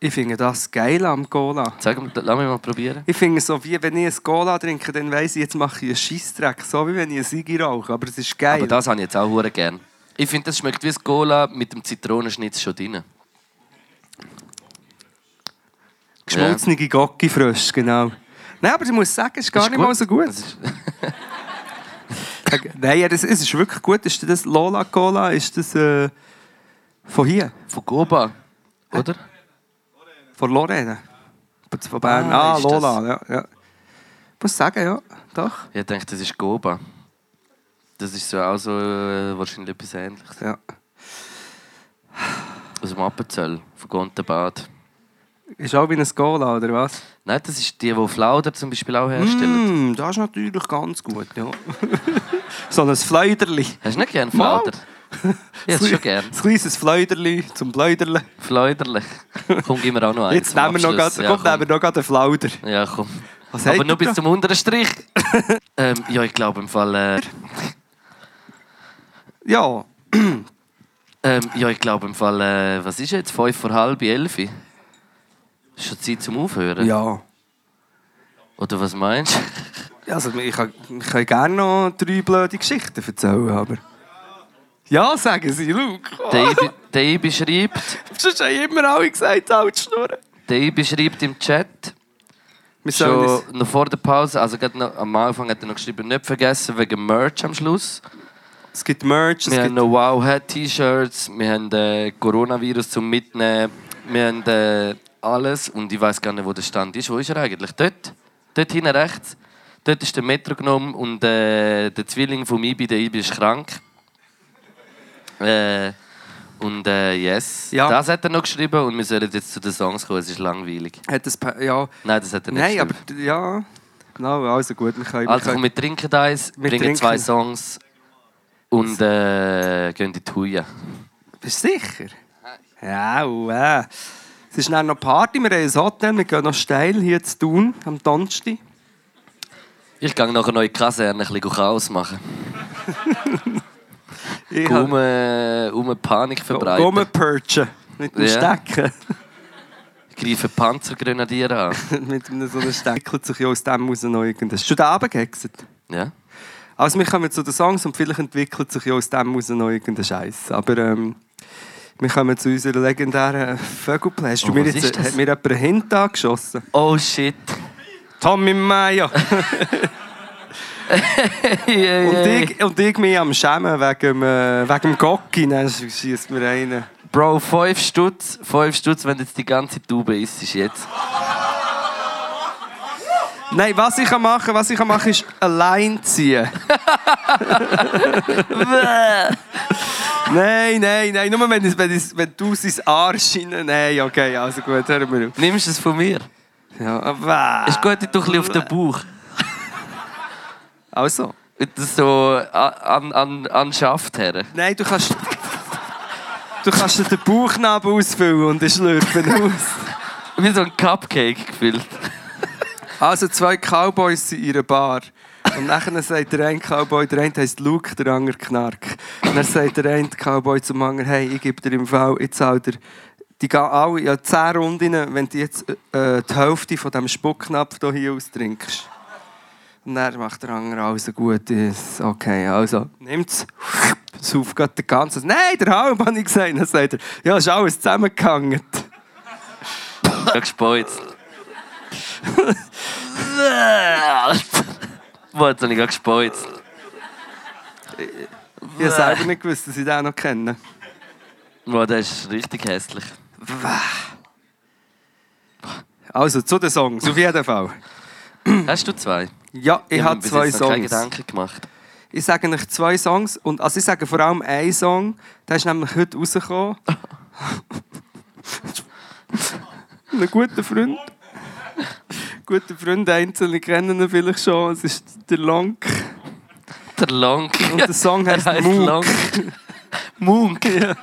Ich finde das geil am Cola. Sag mir, lass mich mal probieren. Ich finde so, wie wenn ich ein Cola trinke, dann weiss ich, jetzt mache ich einen Scheissdreck. So wie wenn ich einen Sigi rauche. Aber es ist geil. Aber das habe ich jetzt auch hure gern. Ich finde, das schmeckt wie das Cola mit dem Zitronenschnitz schon drin. Geschmolzene Gocki frisch, genau. Nein, aber ich muss sagen, es ist gar Ist nicht mal so gut. Nein, ja, das, es ist wirklich gut. Ist das Lola Cola? Ist das äh, von hier? von Goba, oder? Von Lorena? Von Bern? Ah, Ah, Lola. Ja, ja. Ich muss sagen, ja. Doch. Ich denke, das ist Goba. Das ist so auch so äh, wahrscheinlich etwas Ähnliches. Ja. Aus dem Appenzell, von Gontenbad. Ist auch wie ein Cola, oder was? Nein, das ist die, die Flauder zum Beispiel auch herstellen. Mm, das ist natürlich ganz gut, ja. so ein Fleuderli. Hast du nicht gerne. Flauder? Hätte es schon gerne. Ein kleines Fleuderli zum Fleuderli. Flauderlich. Komm, gib mir auch noch eins. Jetzt nehmen wir noch, grad, ja, kommt nehmen wir noch einen Flauder. komm. Ja, komm. Was Aber nur bis da? zum unteren Strich. ähm, ja, ich glaube im Fall. Äh, Ja, ähm, ja, ich glaube im Fall. Äh, was ist jetzt? Fünf vor halb, elf? Ist schon Zeit zum Aufhören? ja. Oder was meinst du? Also, ich kann, ich kann gerne noch drei blöde Geschichten erzählen, aber... Ja, sagen Sie, Luke. Ibi, der Ibi schreibt. Sonst haben immer alle gesagt, halt die Schnurren. Der Ibi schreibt im Chat. Wir. Schon noch vor der Pause, also gerade noch, am Anfang hat er noch geschrieben, nicht vergessen wegen Merch am Schluss. Es gibt Merch, es Wir haben gibt... noch Wow Hat T-Shirts, wir haben äh, Coronavirus zum Mitnehmen, wir haben äh, alles und ich weiß gar nicht, wo der Stand ist. Wo ist er eigentlich? Dort? Dort hinten rechts. Dort ist der Metro genommen und äh, der Zwilling von Ibi, der Ibi ist krank. Äh, und äh, yes, Ja. das hat er noch geschrieben und wir sollen jetzt zu den Songs kommen, es ist langweilig. Hat das, ja, Nein, das hat er nicht nein, aber geschrieben. ja... Genau, also gut, wir können... Also komm, wir trinken eins, Wir bringen trinken. zwei Songs und äh, gehen in die Thuja. Bist du sicher? Ja, wow. Es ist dann noch Party, wir haben ein Hotel, wir gehen noch steil hier zu tun am Donnerstag. Ich gehe nachher noch in die Kaserne ein bisschen Chaos machen. Ich Um, äh, um Panik verbreiten. Rumperchen mit dem Ja. Stecken. Greifen Panzergrenadier an. mit einem so einem Stecken sich aus dem raus noch irgendwas. Du da abgehexet? Ja? Also wir kommen zu den Songs und vielleicht entwickelt sich ja aus dem raus noch irgendein Scheiß. Aber ähm, wir kommen zu unserer legendären Vögelplay. Hast du Oh, mir jetzt ist hat mir jemand einen Hint angeschossen? Oh shit. Tommy Mayo! Und ich, und ich mich am Schämen wegen äh, wegen dem Gocki. Dann schießt mir einen. Bro, 5 Stutz, 5 Stutz, wenn du jetzt die ganze Tube isst, ist jetzt. Nein, was ich kann machen, was ich kann machen, ist allein ziehen. nein, nein, nein. Nur wenn, es- wenn, es- wenn du sein Arsch rein... Nein, okay, also gut, hören wir auf. Nimmst du es von mir? Ja, aber... Ist gut, ich tue ein bisschen auf den Bauch. Also. So an, an, an Schaft her. Nein, du kannst... Du kannst den Bauchnabel ausfüllen und ich schlürfen aus. Wie so ein Cupcake gefüllt. Also zwei Cowboys in ihrer Bar. Und nachher sagt der eine Cowboy, der eine heisst Luke, der andere Knark. Dann sagt der eine Cowboy zum anderen, hey, ich gebe dir im Fall, ich zahle dir die gehen alle ja, 10 Runden, wenn du jetzt äh, die Hälfte von diesem Spucknapf hier, austrinkst. Und dann macht der andere alles gut. Okay, also nimmt's. Sauf geht der ganze. Nein, der halb, habe ich gesagt. Dann sagt er, ja, ist alles zusammengehangen. Ich gespeuzt. Wo jetzt habe ich gerade gespeuzt? Ich habe selber nicht gewusst, dass ich den noch kenne. Boah, der ist richtig hässlich. Also, zu den Songs, auf jeden Fall. Hast du zwei? Ja, ich hab habe zwei jetzt noch keine Songs. Gedanken gemacht. Ich sage euch zwei Songs. Und, also ich sage vor allem einen Song. Der ist nämlich heute rausgekommen. Ein guter Freund. guter Freund, einzelne kennen ihn vielleicht schon. Es ist der Lonk. Der Long. Und der Song heißt. Long. Munk. Ja.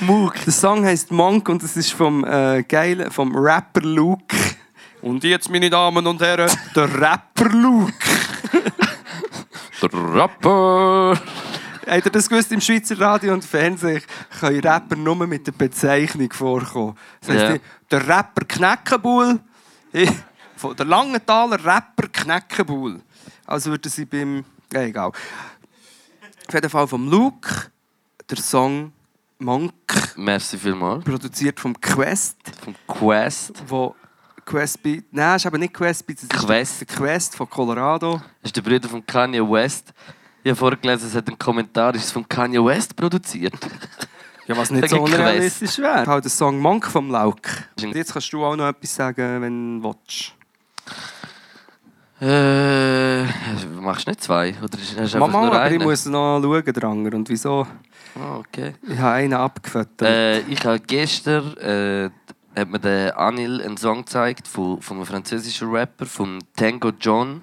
Mook. Der Song heißt Monk und es ist vom äh, geilen, vom Rapper Luke. Und jetzt, meine Damen und Herren, der Rapper Luke. Der Rapper. Habt ihr das gewusst? Im Schweizer Radio und Fernsehen können Rapper nur mit der Bezeichnung vorkommen. Das heisst, die- der Rapper Kneckenbull, von der Langenthaler Rapper Kneckenbull. Also würde sie beim. Ja, egal. Auf jeden Fall vom Luke, der Song Monk, Merci vielmals. produziert vom Quest, Vom Quest. wo Quest Beat. Nein, ist aber nicht Quest Beat, ist Quest. der Quest von Colorado. Das ist der Bruder von Kanye West. Ich habe vorgelesen, es hat einen Kommentar, ist es von Kanye West produziert? Ja, was nicht so unrealistisch wäre. Halt der Song Monk vom Lauk. Jetzt kannst du auch noch etwas sagen, wenn du willst. Äh, machst du nicht zwei? Oder ist, hast Mama, nur aber ich muss noch schauen, der andere. Und wieso? Ah, okay. Ich habe einen abgefüttert. Äh, ich habe gestern äh, hat mir der Anil einen Song gezeigt von, von einem französischen Rapper, von Tango John.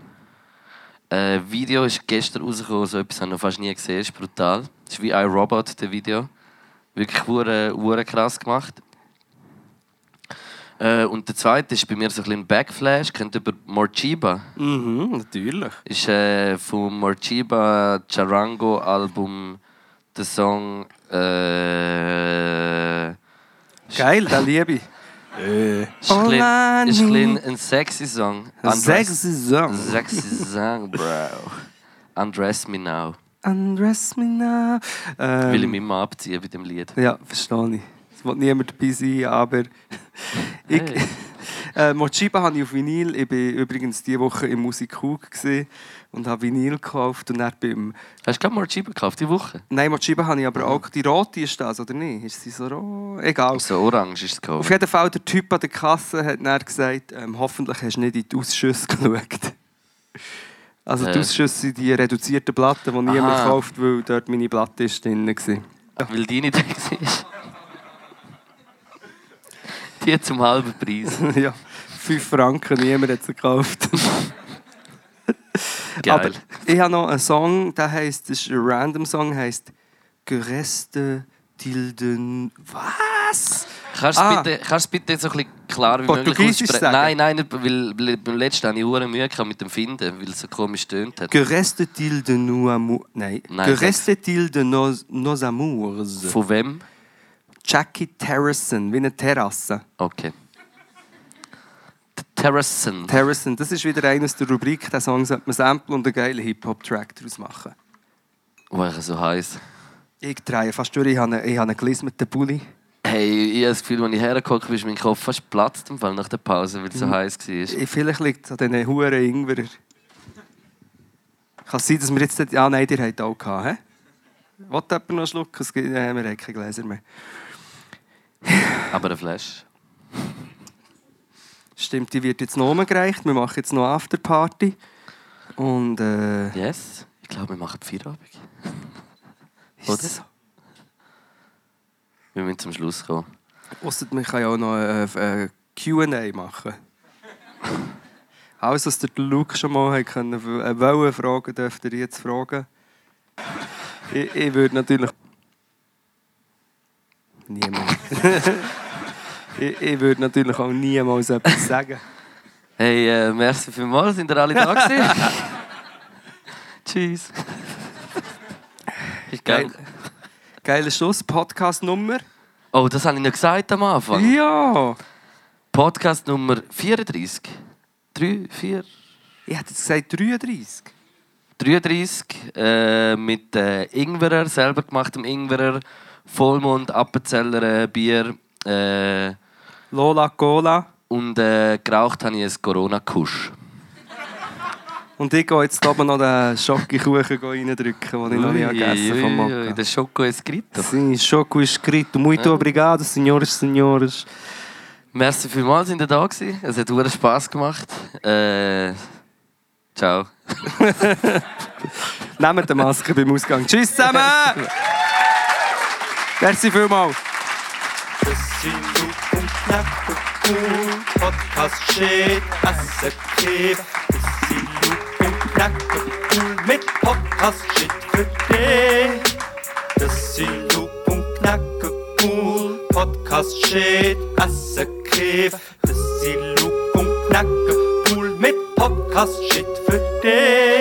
Äh, Video ist gestern rausgekommen, so etwas habe ich noch fast nie gesehen, ist brutal. Das ist wie ein Robot, der Video. Wirklich hure, hure krass gemacht. Äh, und der zweite ist bei mir so ein bisschen Backflash, kennt ihr über Morchiba? mhm, natürlich. ist äh, vom Morchiba Charango Album der Song äh, Geil, den liebe ich. ist ein bisschen, ist ein, bisschen ein sexy Song. Undress- Sexy Song. Sexy Song, bro. Undress me now. Undress me now. Ähm, Will ich mich immer abziehen bei dem Lied. Ja, verstehe ich. Es will niemand dabei sein, aber... ich, Hey. Äh, Mochiba habe ich auf Vinyl. Ich war übrigens diese Woche im Musikhug und habe Vinyl gekauft. Und dann beim Hast du gerade mal Chiba gekauft, die Woche? Nein, Mochiba habe ich aber auch. Die rote ist das, oder nicht? Ist sie so rot? Egal. So orange ist es Auf gekauft. jeden Fall, der Typ an der Kasse hat dann gesagt, ähm, hoffentlich hast du nicht in die Ausschüsse geschaut. Also die Äh. Ausschüsse sind die reduzierten Platten, die niemand kauft, weil dort meine Platte ist drin war. Weil die nicht da war. Die zum halben Preis. ja, 5 Franken, niemand hat sie gekauft. Geil. Aber ich habe noch einen Song, der heisst, das ist ein random Song, heisst Gereste Tilden. Was? Kannst du Ah. es bitte, kannst es bitte so ein bisschen klar wie möglich Portugiesisch aussprechen? sagen? Nein, nein, weil, weil beim letzten hatte ich hure Mühe mit dem Finden, weil es so komisch tönt hat. Gereste Tilde nous. Nein. Nein, Gereste Tilde nos, nos amours. Von wem? Jackie Terracen, wie eine Terrasse. Okay. The Terracen. Terracen, das ist wieder eines der Rubrik, der Song sollte man samplen und einen geilen Hip-Hop-Track daraus machen. Wo ich so heiß. Ich drehe fast durch, ich habe einen, ich habe einen gelismeten Pulli. Hey, ich habe das Gefühl, als ich hergekommen bin, ist mein Kopf fast geplatzt im Fall nach der Pause, weil es so Mhm. heiß war. Ich- Vielleicht liegt es an diesen Huren Ingwer. Kann es sein, dass wir jetzt... Ja, nein, ihr habt auch gehabt, hä? Wollt jemand noch einen Schluck? Es gibt, ja, wir haben keine Gläser mehr. Aber eine Flash. Stimmt, die wird jetzt noch umgereicht. Wir machen jetzt noch Afterparty. Und äh... Yes? Ich glaube, wir machen Feierabend. ist Oder? so? Wir müssen zum Schluss kommen. Ausser man kann ja auch noch äh, äh, Q&A machen. Alles, was der Luke schon mal hat können, äh, wollen fragen, dürft ihr jetzt fragen. Ich, ich würde natürlich... Niemand. ich, ich würde natürlich auch niemals etwas sagen. Hey, äh, merci vielmals, sind ihr alle da gewesen? Tschüss. Ich Geil. geil. Geiler Schluss, Podcast-Nummer. Oh, das habe ich noch gesagt am Anfang. Ja! Podcast Nummer 34. 3, 4, Ich hätte gesagt 33. 33 äh, mit äh, Ingwerer, selber gemachtem Ingwerer, Vollmond, Appenzeller äh, Bier äh, Lola Cola. und äh, geraucht habe ich ein Corona-Kusch. Und ich gehe jetzt oben noch den Schokokuchen reindrücken, den ich noch nicht gegessen habe. Der Schoko escrito. Sim, choco escrito. Muito obrigado, senhoras, senhores. Merci vielmals, sind ihr da gewesen. Es hat sehr Spass gemacht. Äh, ciao. Nehmt die Maske beim Ausgang. Tschüss zusammen! Merci vielmals. Sind Luke und Knack und. Podcast shit, Asse Kiff. Und Knack und mit Podcast shit für dich. Sind Luke und Knack cool. Podcast shit, Asse Kiff. Sind Luke und Knack cool mit Podcast shit für dich.